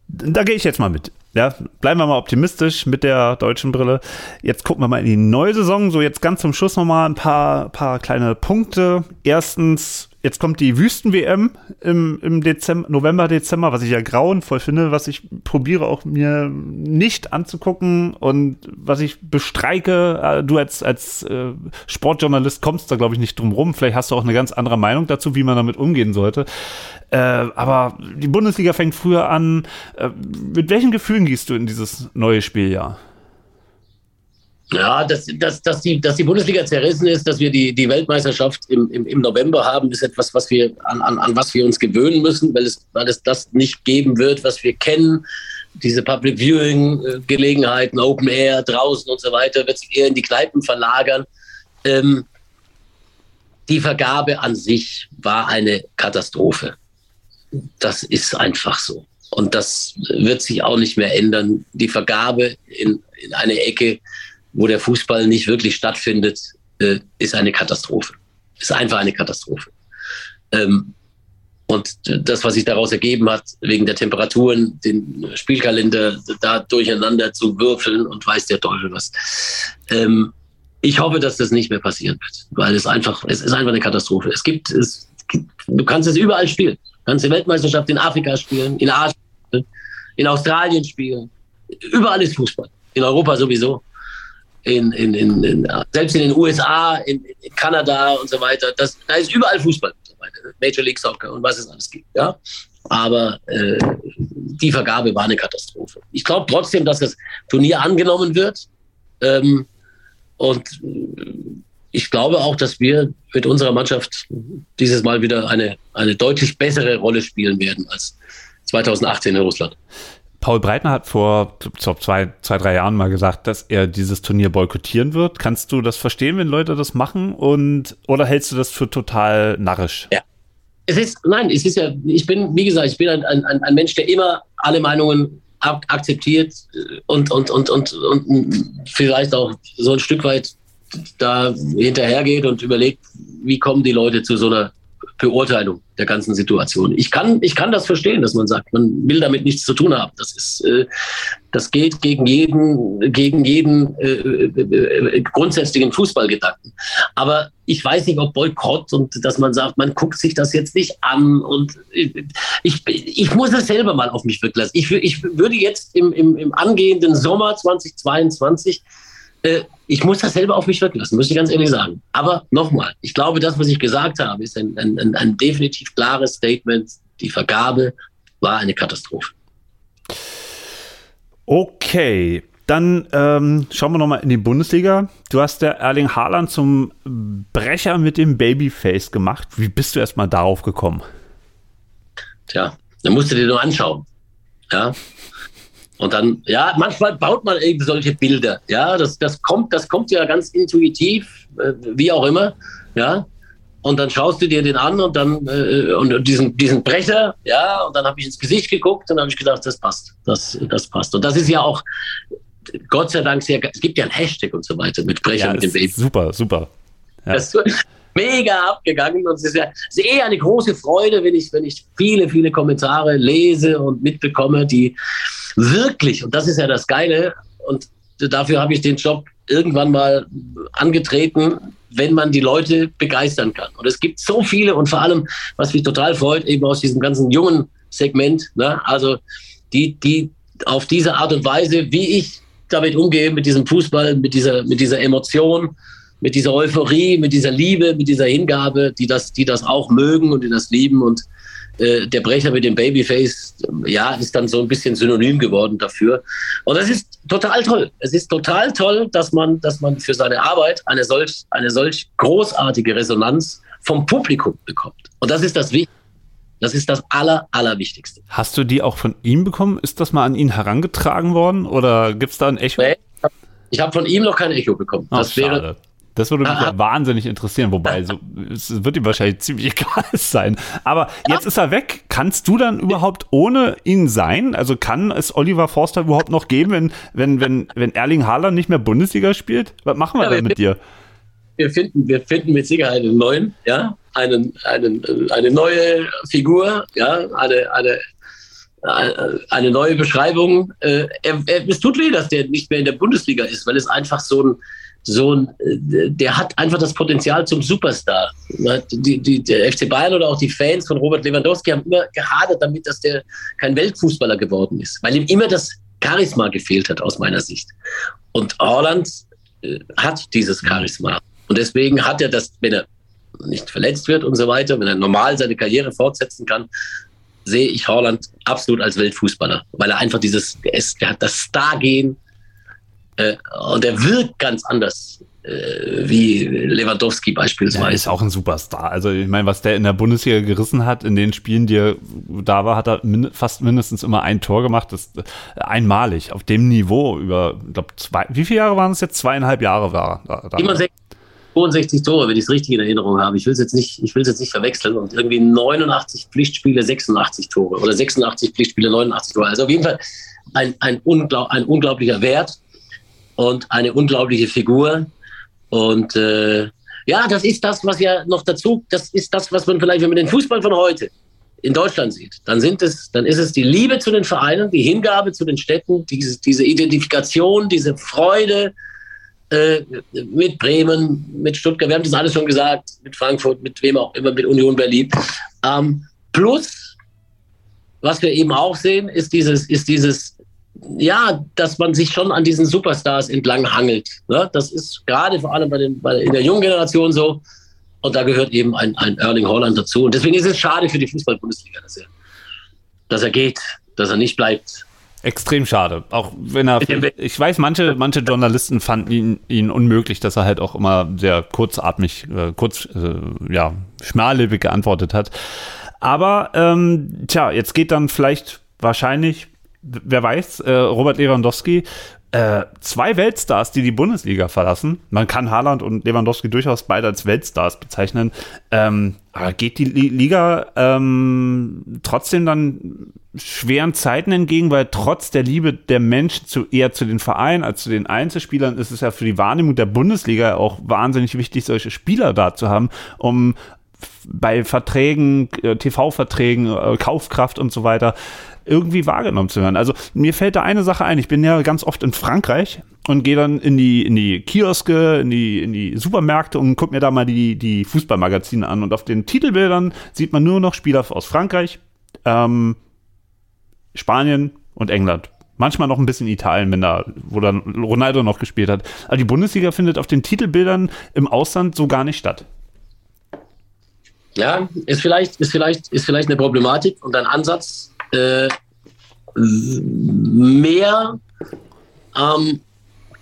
Da gehe ich jetzt mal mit. Ja, bleiben wir mal optimistisch mit der deutschen Brille. Jetzt gucken wir mal in die neue Saison. So, jetzt ganz zum Schluss noch mal ein paar, paar kleine Punkte. Erstens, Jetzt kommt die Wüsten-WM im, im Dezember, November, Dezember, was ich ja grauenvoll finde, was ich probiere auch mir nicht anzugucken und was ich bestreike. Äh, du als, als äh, Sportjournalist kommst da, glaube ich, nicht drum rum. Vielleicht hast du auch eine ganz andere Meinung dazu, wie man damit umgehen sollte. Äh, aber die Bundesliga fängt früher an. Äh, mit welchen Gefühlen gehst du in dieses neue Spieljahr? Ja, dass, dass, dass, die, dass die Bundesliga zerrissen ist, dass wir die, die Weltmeisterschaft im, im, im November haben, ist etwas, was wir, an, an, an was wir uns gewöhnen müssen, weil es, weil es das nicht geben wird, was wir kennen. Diese Public Viewing-Gelegenheiten, Open Air, draußen und so weiter, wird sich eher in die Kneipen verlagern. Ähm, die Vergabe an sich war eine Katastrophe. Das ist einfach so. Und das wird sich auch nicht mehr ändern. Die Vergabe in, in eine Ecke, wo der Fußball nicht wirklich stattfindet, äh, ist eine Katastrophe. Ist einfach eine Katastrophe. Ähm, und das, was sich daraus ergeben hat, wegen der Temperaturen, den Spielkalender da durcheinander zu würfeln und weiß der Teufel was. Ähm, ich hoffe, dass das nicht mehr passieren wird, weil es einfach, es ist einfach eine Katastrophe. Es gibt, es gibt, du kannst es überall spielen. Du kannst die Weltmeisterschaft in Afrika spielen, in Asien, in Australien spielen. Überall ist Fußball. In Europa sowieso in, in, in, in, selbst in den USA, in, in Kanada und so weiter. Das, da ist überall Fußball Major League Soccer und was es alles gibt. Ja? Aber äh, die Vergabe war eine Katastrophe. Ich glaube trotzdem, dass das Turnier angenommen wird. Ähm, und ich glaube auch, dass wir mit unserer Mannschaft dieses Mal wieder eine, eine deutlich bessere Rolle spielen werden als 2018 in Russland. Paul Breitner hat vor zwei, zwei, drei Jahren mal gesagt, dass er dieses Turnier boykottieren wird. Kannst du das verstehen, wenn Leute das machen? Und, oder hältst du das für total narrisch? Ja. Es ist, nein, es ist ja, ich bin, wie gesagt, ich bin ein, ein, ein Mensch, der immer alle Meinungen akzeptiert und, und, und, und, und vielleicht auch so ein Stück weit da hinterhergeht und überlegt, wie kommen die Leute zu so einer Beurteilung der ganzen Situation. Ich kann, ich kann das verstehen, dass man sagt, man will damit nichts zu tun haben. Das ist, äh, das geht gegen jeden, gegen jeden äh, äh, grundsätzlichen Fußballgedanken. Aber ich weiß nicht, ob Boykott und dass man sagt, man guckt sich das jetzt nicht an und ich, ich muss das selber mal auf mich wirken lassen. Ich, ich würde jetzt im, im, im angehenden Sommer 2022 äh, ich muss das selber auf mich wirken lassen, muss ich ganz ehrlich sagen. Aber nochmal, ich glaube, das, was ich gesagt habe, ist ein, ein, ein definitiv klares Statement. Die Vergabe war eine Katastrophe. Okay, dann ähm, schauen wir nochmal in die Bundesliga. Du hast der Erling Haaland zum Brecher mit dem Babyface gemacht. Wie bist du erstmal darauf gekommen? Tja, dann musst du dir nur anschauen. Ja, und dann, ja, manchmal baut man eben solche Bilder. Ja, das, das kommt, das kommt ja ganz intuitiv, äh, wie auch immer. Ja. Und dann schaust du dir den an und dann äh, und diesen, diesen Brecher, ja, und dann habe ich ins Gesicht geguckt und habe ich gedacht, das passt. Das, das passt. Und das ist ja auch, Gott sei Dank, sehr, es gibt ja ein Hashtag und so weiter mit Brecher ja, mit dem Baby. Super, super. Ja. Das, mega abgegangen und es ist ja es ist eher eine große Freude, wenn ich, wenn ich viele, viele Kommentare lese und mitbekomme, die wirklich, und das ist ja das Geile, und dafür habe ich den Job irgendwann mal angetreten, wenn man die Leute begeistern kann. Und es gibt so viele und vor allem, was mich total freut, eben aus diesem ganzen jungen Segment, ne? also die, die auf diese Art und Weise, wie ich damit umgehe, mit diesem Fußball, mit dieser, mit dieser Emotion, mit dieser Euphorie, mit dieser Liebe, mit dieser Hingabe, die das, die das auch mögen und die das lieben. Und äh, der Brecher mit dem Babyface, ja, ist dann so ein bisschen synonym geworden dafür. Und das ist total toll. Es ist total toll, dass man, dass man für seine Arbeit eine solch, eine solch großartige Resonanz vom Publikum bekommt. Und das ist das Wichtigste. Das ist das Aller, Allerwichtigste. Hast du die auch von ihm bekommen? Ist das mal an ihn herangetragen worden oder gibt es da ein Echo? Nee, ich habe von ihm noch kein Echo bekommen. Ach, das schade. Das würde mich ja wahnsinnig interessieren, wobei so, es wird ihm wahrscheinlich ziemlich egal sein. Aber jetzt ist er weg. Kannst du dann überhaupt ohne ihn sein? Also kann es Oliver Forster überhaupt noch geben, wenn, wenn, wenn, wenn Erling Haaland nicht mehr Bundesliga spielt? Was machen wir ja, dann mit dir? Wir finden, wir finden mit Sicherheit einen neuen, ja, einen, einen, eine neue Figur, ja, eine, eine, eine neue Beschreibung. Äh, er, er, es tut weh, dass der nicht mehr in der Bundesliga ist, weil es einfach so ein, so ein, der hat einfach das Potenzial zum Superstar. Die, die, der FC Bayern oder auch die Fans von Robert Lewandowski haben immer gehadert damit, dass der kein Weltfußballer geworden ist, weil ihm immer das Charisma gefehlt hat aus meiner Sicht. Und Haaland äh, hat dieses Charisma. Und deswegen hat er das, wenn er nicht verletzt wird und so weiter, wenn er normal seine Karriere fortsetzen kann, sehe ich Haaland absolut als Weltfußballer, weil er einfach dieses, er, ist, er hat das Star-Gehen, äh, und er wirkt ganz anders äh, wie Lewandowski beispielsweise. Er ist auch ein Superstar. Also ich meine, was der in der Bundesliga gerissen hat, in den Spielen, die er da war, hat er min fast mindestens immer ein Tor gemacht. Das ist äh, einmalig auf dem Niveau über, ich glaube, zwei, wie viele Jahre waren es jetzt? Zweieinhalb Jahre war er. Da, Immer 62 Tore, wenn ich es richtig in Erinnerung habe. Ich will es jetzt nicht, ich will jetzt nicht verwechseln. Und irgendwie 89 Pflichtspiele, 86 Tore oder 86 Pflichtspiele, 89 Tore. Also auf jeden Fall ein, ein, unglaub, ein unglaublicher Wert und eine unglaubliche Figur. Und äh, ja, das ist das, was ja noch dazu, das ist das, was man vielleicht, wenn man den Fußball von heute in Deutschland sieht, dann sind es, dann ist es die Liebe zu den Vereinen, die Hingabe zu den Städten, diese, diese Identifikation, diese Freude äh, mit Bremen, mit Stuttgart, wir haben das alles schon gesagt, mit Frankfurt, mit wem auch immer, mit Union Berlin. Ähm, plus, was wir eben auch sehen, ist dieses, ist dieses ja, dass man sich schon an diesen Superstars entlang hangelt. Ne? Das ist gerade vor allem bei den, bei, in der jungen Generation so. Und da gehört eben ein, ein Erling Holland dazu. Und deswegen ist es schade für die Fußball-Bundesliga, dass er, dass er geht, dass er nicht bleibt. Extrem schade. Auch wenn er, ich weiß, manche, manche Journalisten fanden ihn, ihn unmöglich, dass er halt auch immer sehr kurzatmig, äh, kurz, äh, ja, schmallippig geantwortet hat. Aber, ähm, tja, jetzt geht dann vielleicht wahrscheinlich, wer weiß, äh, Robert Lewandowski äh, zwei Weltstars, die die Bundesliga verlassen. Man kann Haaland und Lewandowski durchaus beide als Weltstars bezeichnen. Ähm, aber geht die Liga ähm, trotzdem dann schweren Zeiten entgegen, weil trotz der Liebe der Menschen zu eher zu den Vereinen als zu den Einzelspielern ist es ja für die Wahrnehmung der Bundesliga auch wahnsinnig wichtig, solche Spieler da zu haben, um bei Verträgen, äh, TV-Verträgen, äh, Kaufkraft und so weiter irgendwie wahrgenommen zu werden. Also mir fällt da eine Sache ein. Ich bin ja ganz oft in Frankreich und gehe dann in die, in die Kioske, in die, in die Supermärkte und gucke mir da mal die, die Fußballmagazine an. Und auf den Titelbildern sieht man nur noch Spieler aus Frankreich, ähm, Spanien und England. Manchmal noch ein bisschen Italien, wenn da, wo dann Ronaldo noch gespielt hat. Aber die Bundesliga findet auf den Titelbildern im Ausland so gar nicht statt. Ja, ist vielleicht, ist vielleicht, ist vielleicht eine Problematik und ein Ansatz, äh, mehr ähm,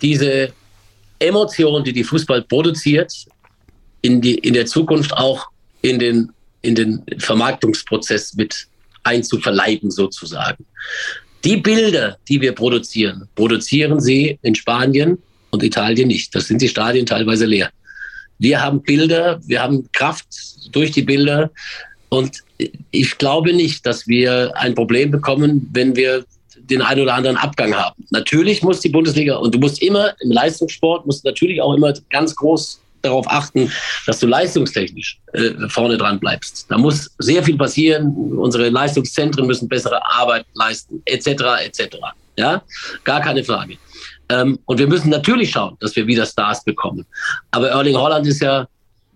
diese Emotion, die die Fußball produziert, in, die, in der Zukunft auch in den, in den Vermarktungsprozess mit einzuverleiben, sozusagen. Die Bilder, die wir produzieren, produzieren sie in Spanien und Italien nicht. Das sind die Stadien teilweise leer. Wir haben Bilder, wir haben Kraft durch die Bilder, und ich glaube nicht, dass wir ein Problem bekommen, wenn wir den einen oder anderen Abgang haben. Natürlich muss die Bundesliga, und du musst immer im Leistungssport, musst natürlich auch immer ganz groß darauf achten, dass du leistungstechnisch äh, vorne dran bleibst. Da muss sehr viel passieren. Unsere Leistungszentren müssen bessere Arbeit leisten, etc., etc. Ja, gar keine Frage. Ähm, und wir müssen natürlich schauen, dass wir wieder Stars bekommen. Aber Erling Holland ist ja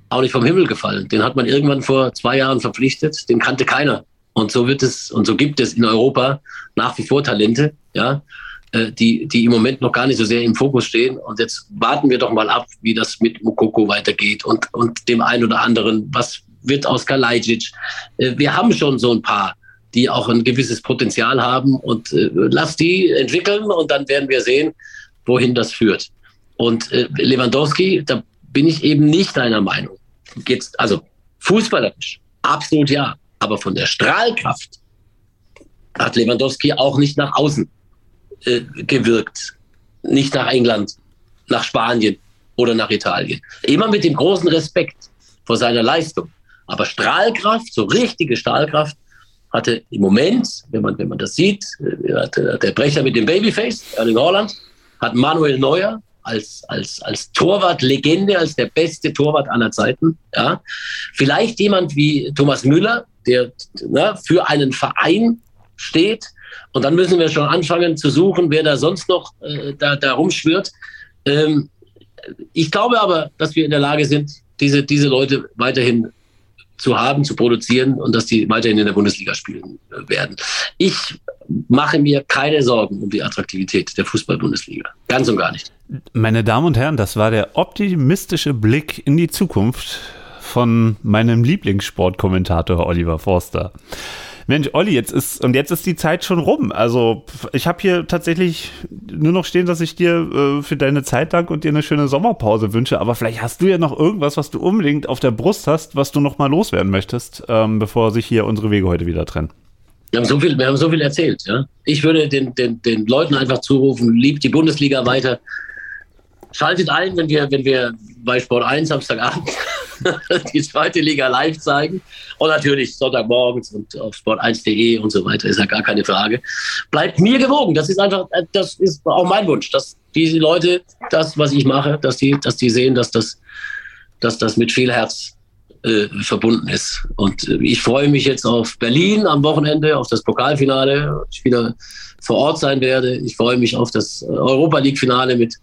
auch nicht vom Himmel gefallen. Den hat man irgendwann vor zwei Jahren verpflichtet, den kannte keiner. Und so wird es und so gibt es in Europa nach wie vor Talente, ja, äh, die, die im Moment noch gar nicht so sehr im Fokus stehen. Und jetzt warten wir doch mal ab, wie das mit Mukoko weitergeht und, und dem einen oder anderen. Was wird aus Kalajdzic? Äh, wir haben schon so ein paar, die auch ein gewisses Potenzial haben und äh, lass die entwickeln und dann werden wir sehen, wohin das führt. Und Lewandowski, da bin ich eben nicht deiner Meinung. Jetzt, also fußballerisch, absolut ja. Aber von der Strahlkraft hat Lewandowski auch nicht nach außen äh, gewirkt. Nicht nach England, nach Spanien oder nach Italien. Immer mit dem großen Respekt vor seiner Leistung. Aber Strahlkraft, so richtige Strahlkraft, hatte im Moment, wenn man, wenn man das sieht, äh, der Brecher mit dem Babyface, Erling Haaland, hat Manuel Neuer, als, als, als Torwart-Legende, als der beste Torwart aller Zeiten. Ja. Vielleicht jemand wie Thomas Müller, der ne, für einen Verein steht. Und dann müssen wir schon anfangen zu suchen, wer da sonst noch äh, da, da rumschwirrt. Ähm, ich glaube aber, dass wir in der Lage sind, diese, diese Leute weiterhin zu haben, zu produzieren und dass die weiterhin in der Bundesliga spielen äh, werden. Ich mache mir keine Sorgen um die Attraktivität der Fußball-Bundesliga. Ganz und gar nicht. Meine Damen und Herren, das war der optimistische Blick in die Zukunft von meinem Lieblingssportkommentator Oliver Forster. Mensch, Olli, jetzt ist, und jetzt ist die Zeit schon rum. Also, ich habe hier tatsächlich nur noch stehen, dass ich dir äh, für deine Zeit danke und dir eine schöne Sommerpause wünsche. Aber vielleicht hast du ja noch irgendwas, was du unbedingt auf der Brust hast, was du noch mal loswerden möchtest, ähm, bevor sich hier unsere Wege heute wieder trennen. Wir haben so viel, wir haben so viel erzählt. Ja? Ich würde den, den, den Leuten einfach zurufen, liebt die Bundesliga weiter. Schaltet ein, wenn wir, wenn wir bei Sport 1 Samstagabend die zweite Liga live zeigen. Und natürlich Sonntagmorgens und auf sport1.de und so weiter, ist ja gar keine Frage. Bleibt mir gewogen. Das ist einfach, das ist auch mein Wunsch, dass diese Leute das, was ich mache, dass die, dass die sehen, dass das, dass das mit viel Herz äh, verbunden ist. Und äh, ich freue mich jetzt auf Berlin am Wochenende, auf das Pokalfinale. Ich wieder vor Ort sein werde. Ich freue mich auf das Europa League-Finale mit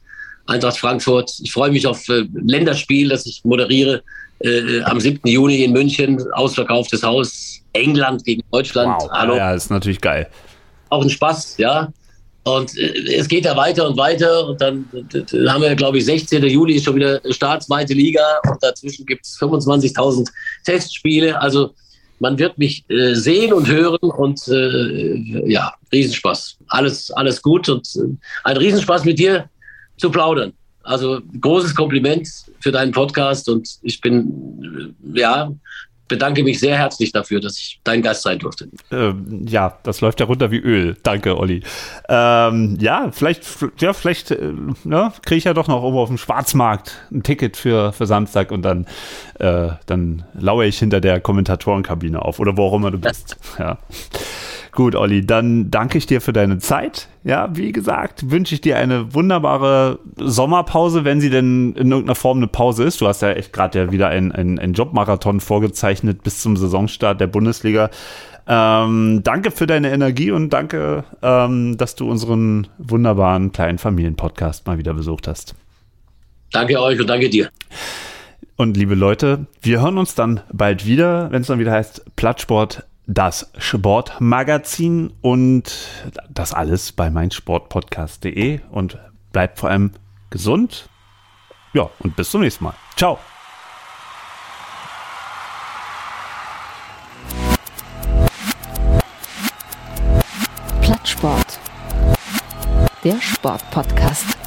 Eintracht Frankfurt. Ich freue mich auf äh, Länderspiel, das ich moderiere äh, am 7. Juni in München. Ausverkauftes Haus. England gegen Deutschland. Wow. Hallo. Ja, ist natürlich geil. Auch ein Spaß, ja. Und äh, es geht ja weiter und weiter. Und dann äh, haben wir, glaube ich, 16. Juli ist schon wieder Start, zweite Liga. Und dazwischen gibt es 25.000 Testspiele. Also man wird mich äh, sehen und hören und äh, ja, Riesenspaß. Alles, alles gut und äh, ein Riesenspaß mit dir zu plaudern. Also großes Kompliment für deinen Podcast und ich bin ja bedanke mich sehr herzlich dafür, dass ich dein Gast sein durfte. Ähm, ja, das läuft ja runter wie Öl. Danke, Olli. Ähm, ja, vielleicht, ja, vielleicht äh, ne, kriege ich ja doch noch irgendwo auf dem Schwarzmarkt ein Ticket für, für Samstag und dann, äh, dann lauere ich hinter der Kommentatorenkabine auf oder wo auch immer du bist. ja. Gut, Olli, dann danke ich dir für deine Zeit. Ja, wie gesagt, wünsche ich dir eine wunderbare Sommerpause, wenn sie denn in irgendeiner Form eine Pause ist. Du hast ja echt gerade ja wieder einen ein Jobmarathon vorgezeichnet bis zum Saisonstart der Bundesliga. Ähm, danke für deine Energie und danke, ähm, dass du unseren wunderbaren kleinen Familienpodcast mal wieder besucht hast. Danke euch und danke dir. Und liebe Leute, wir hören uns dann bald wieder, wenn es dann wieder heißt Plattsport das Sportmagazin und das alles bei meinsportpodcast.de und bleibt vor allem gesund. Ja, und bis zum nächsten Mal. Ciao. Plattsport. Der Sportpodcast.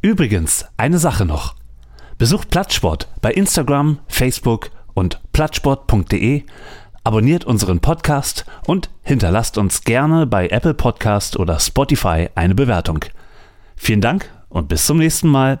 Übrigens, eine Sache noch. Besucht Plattsport bei Instagram, Facebook und plattsport.de, abonniert unseren Podcast und hinterlasst uns gerne bei Apple Podcast oder Spotify eine Bewertung. Vielen Dank und bis zum nächsten Mal.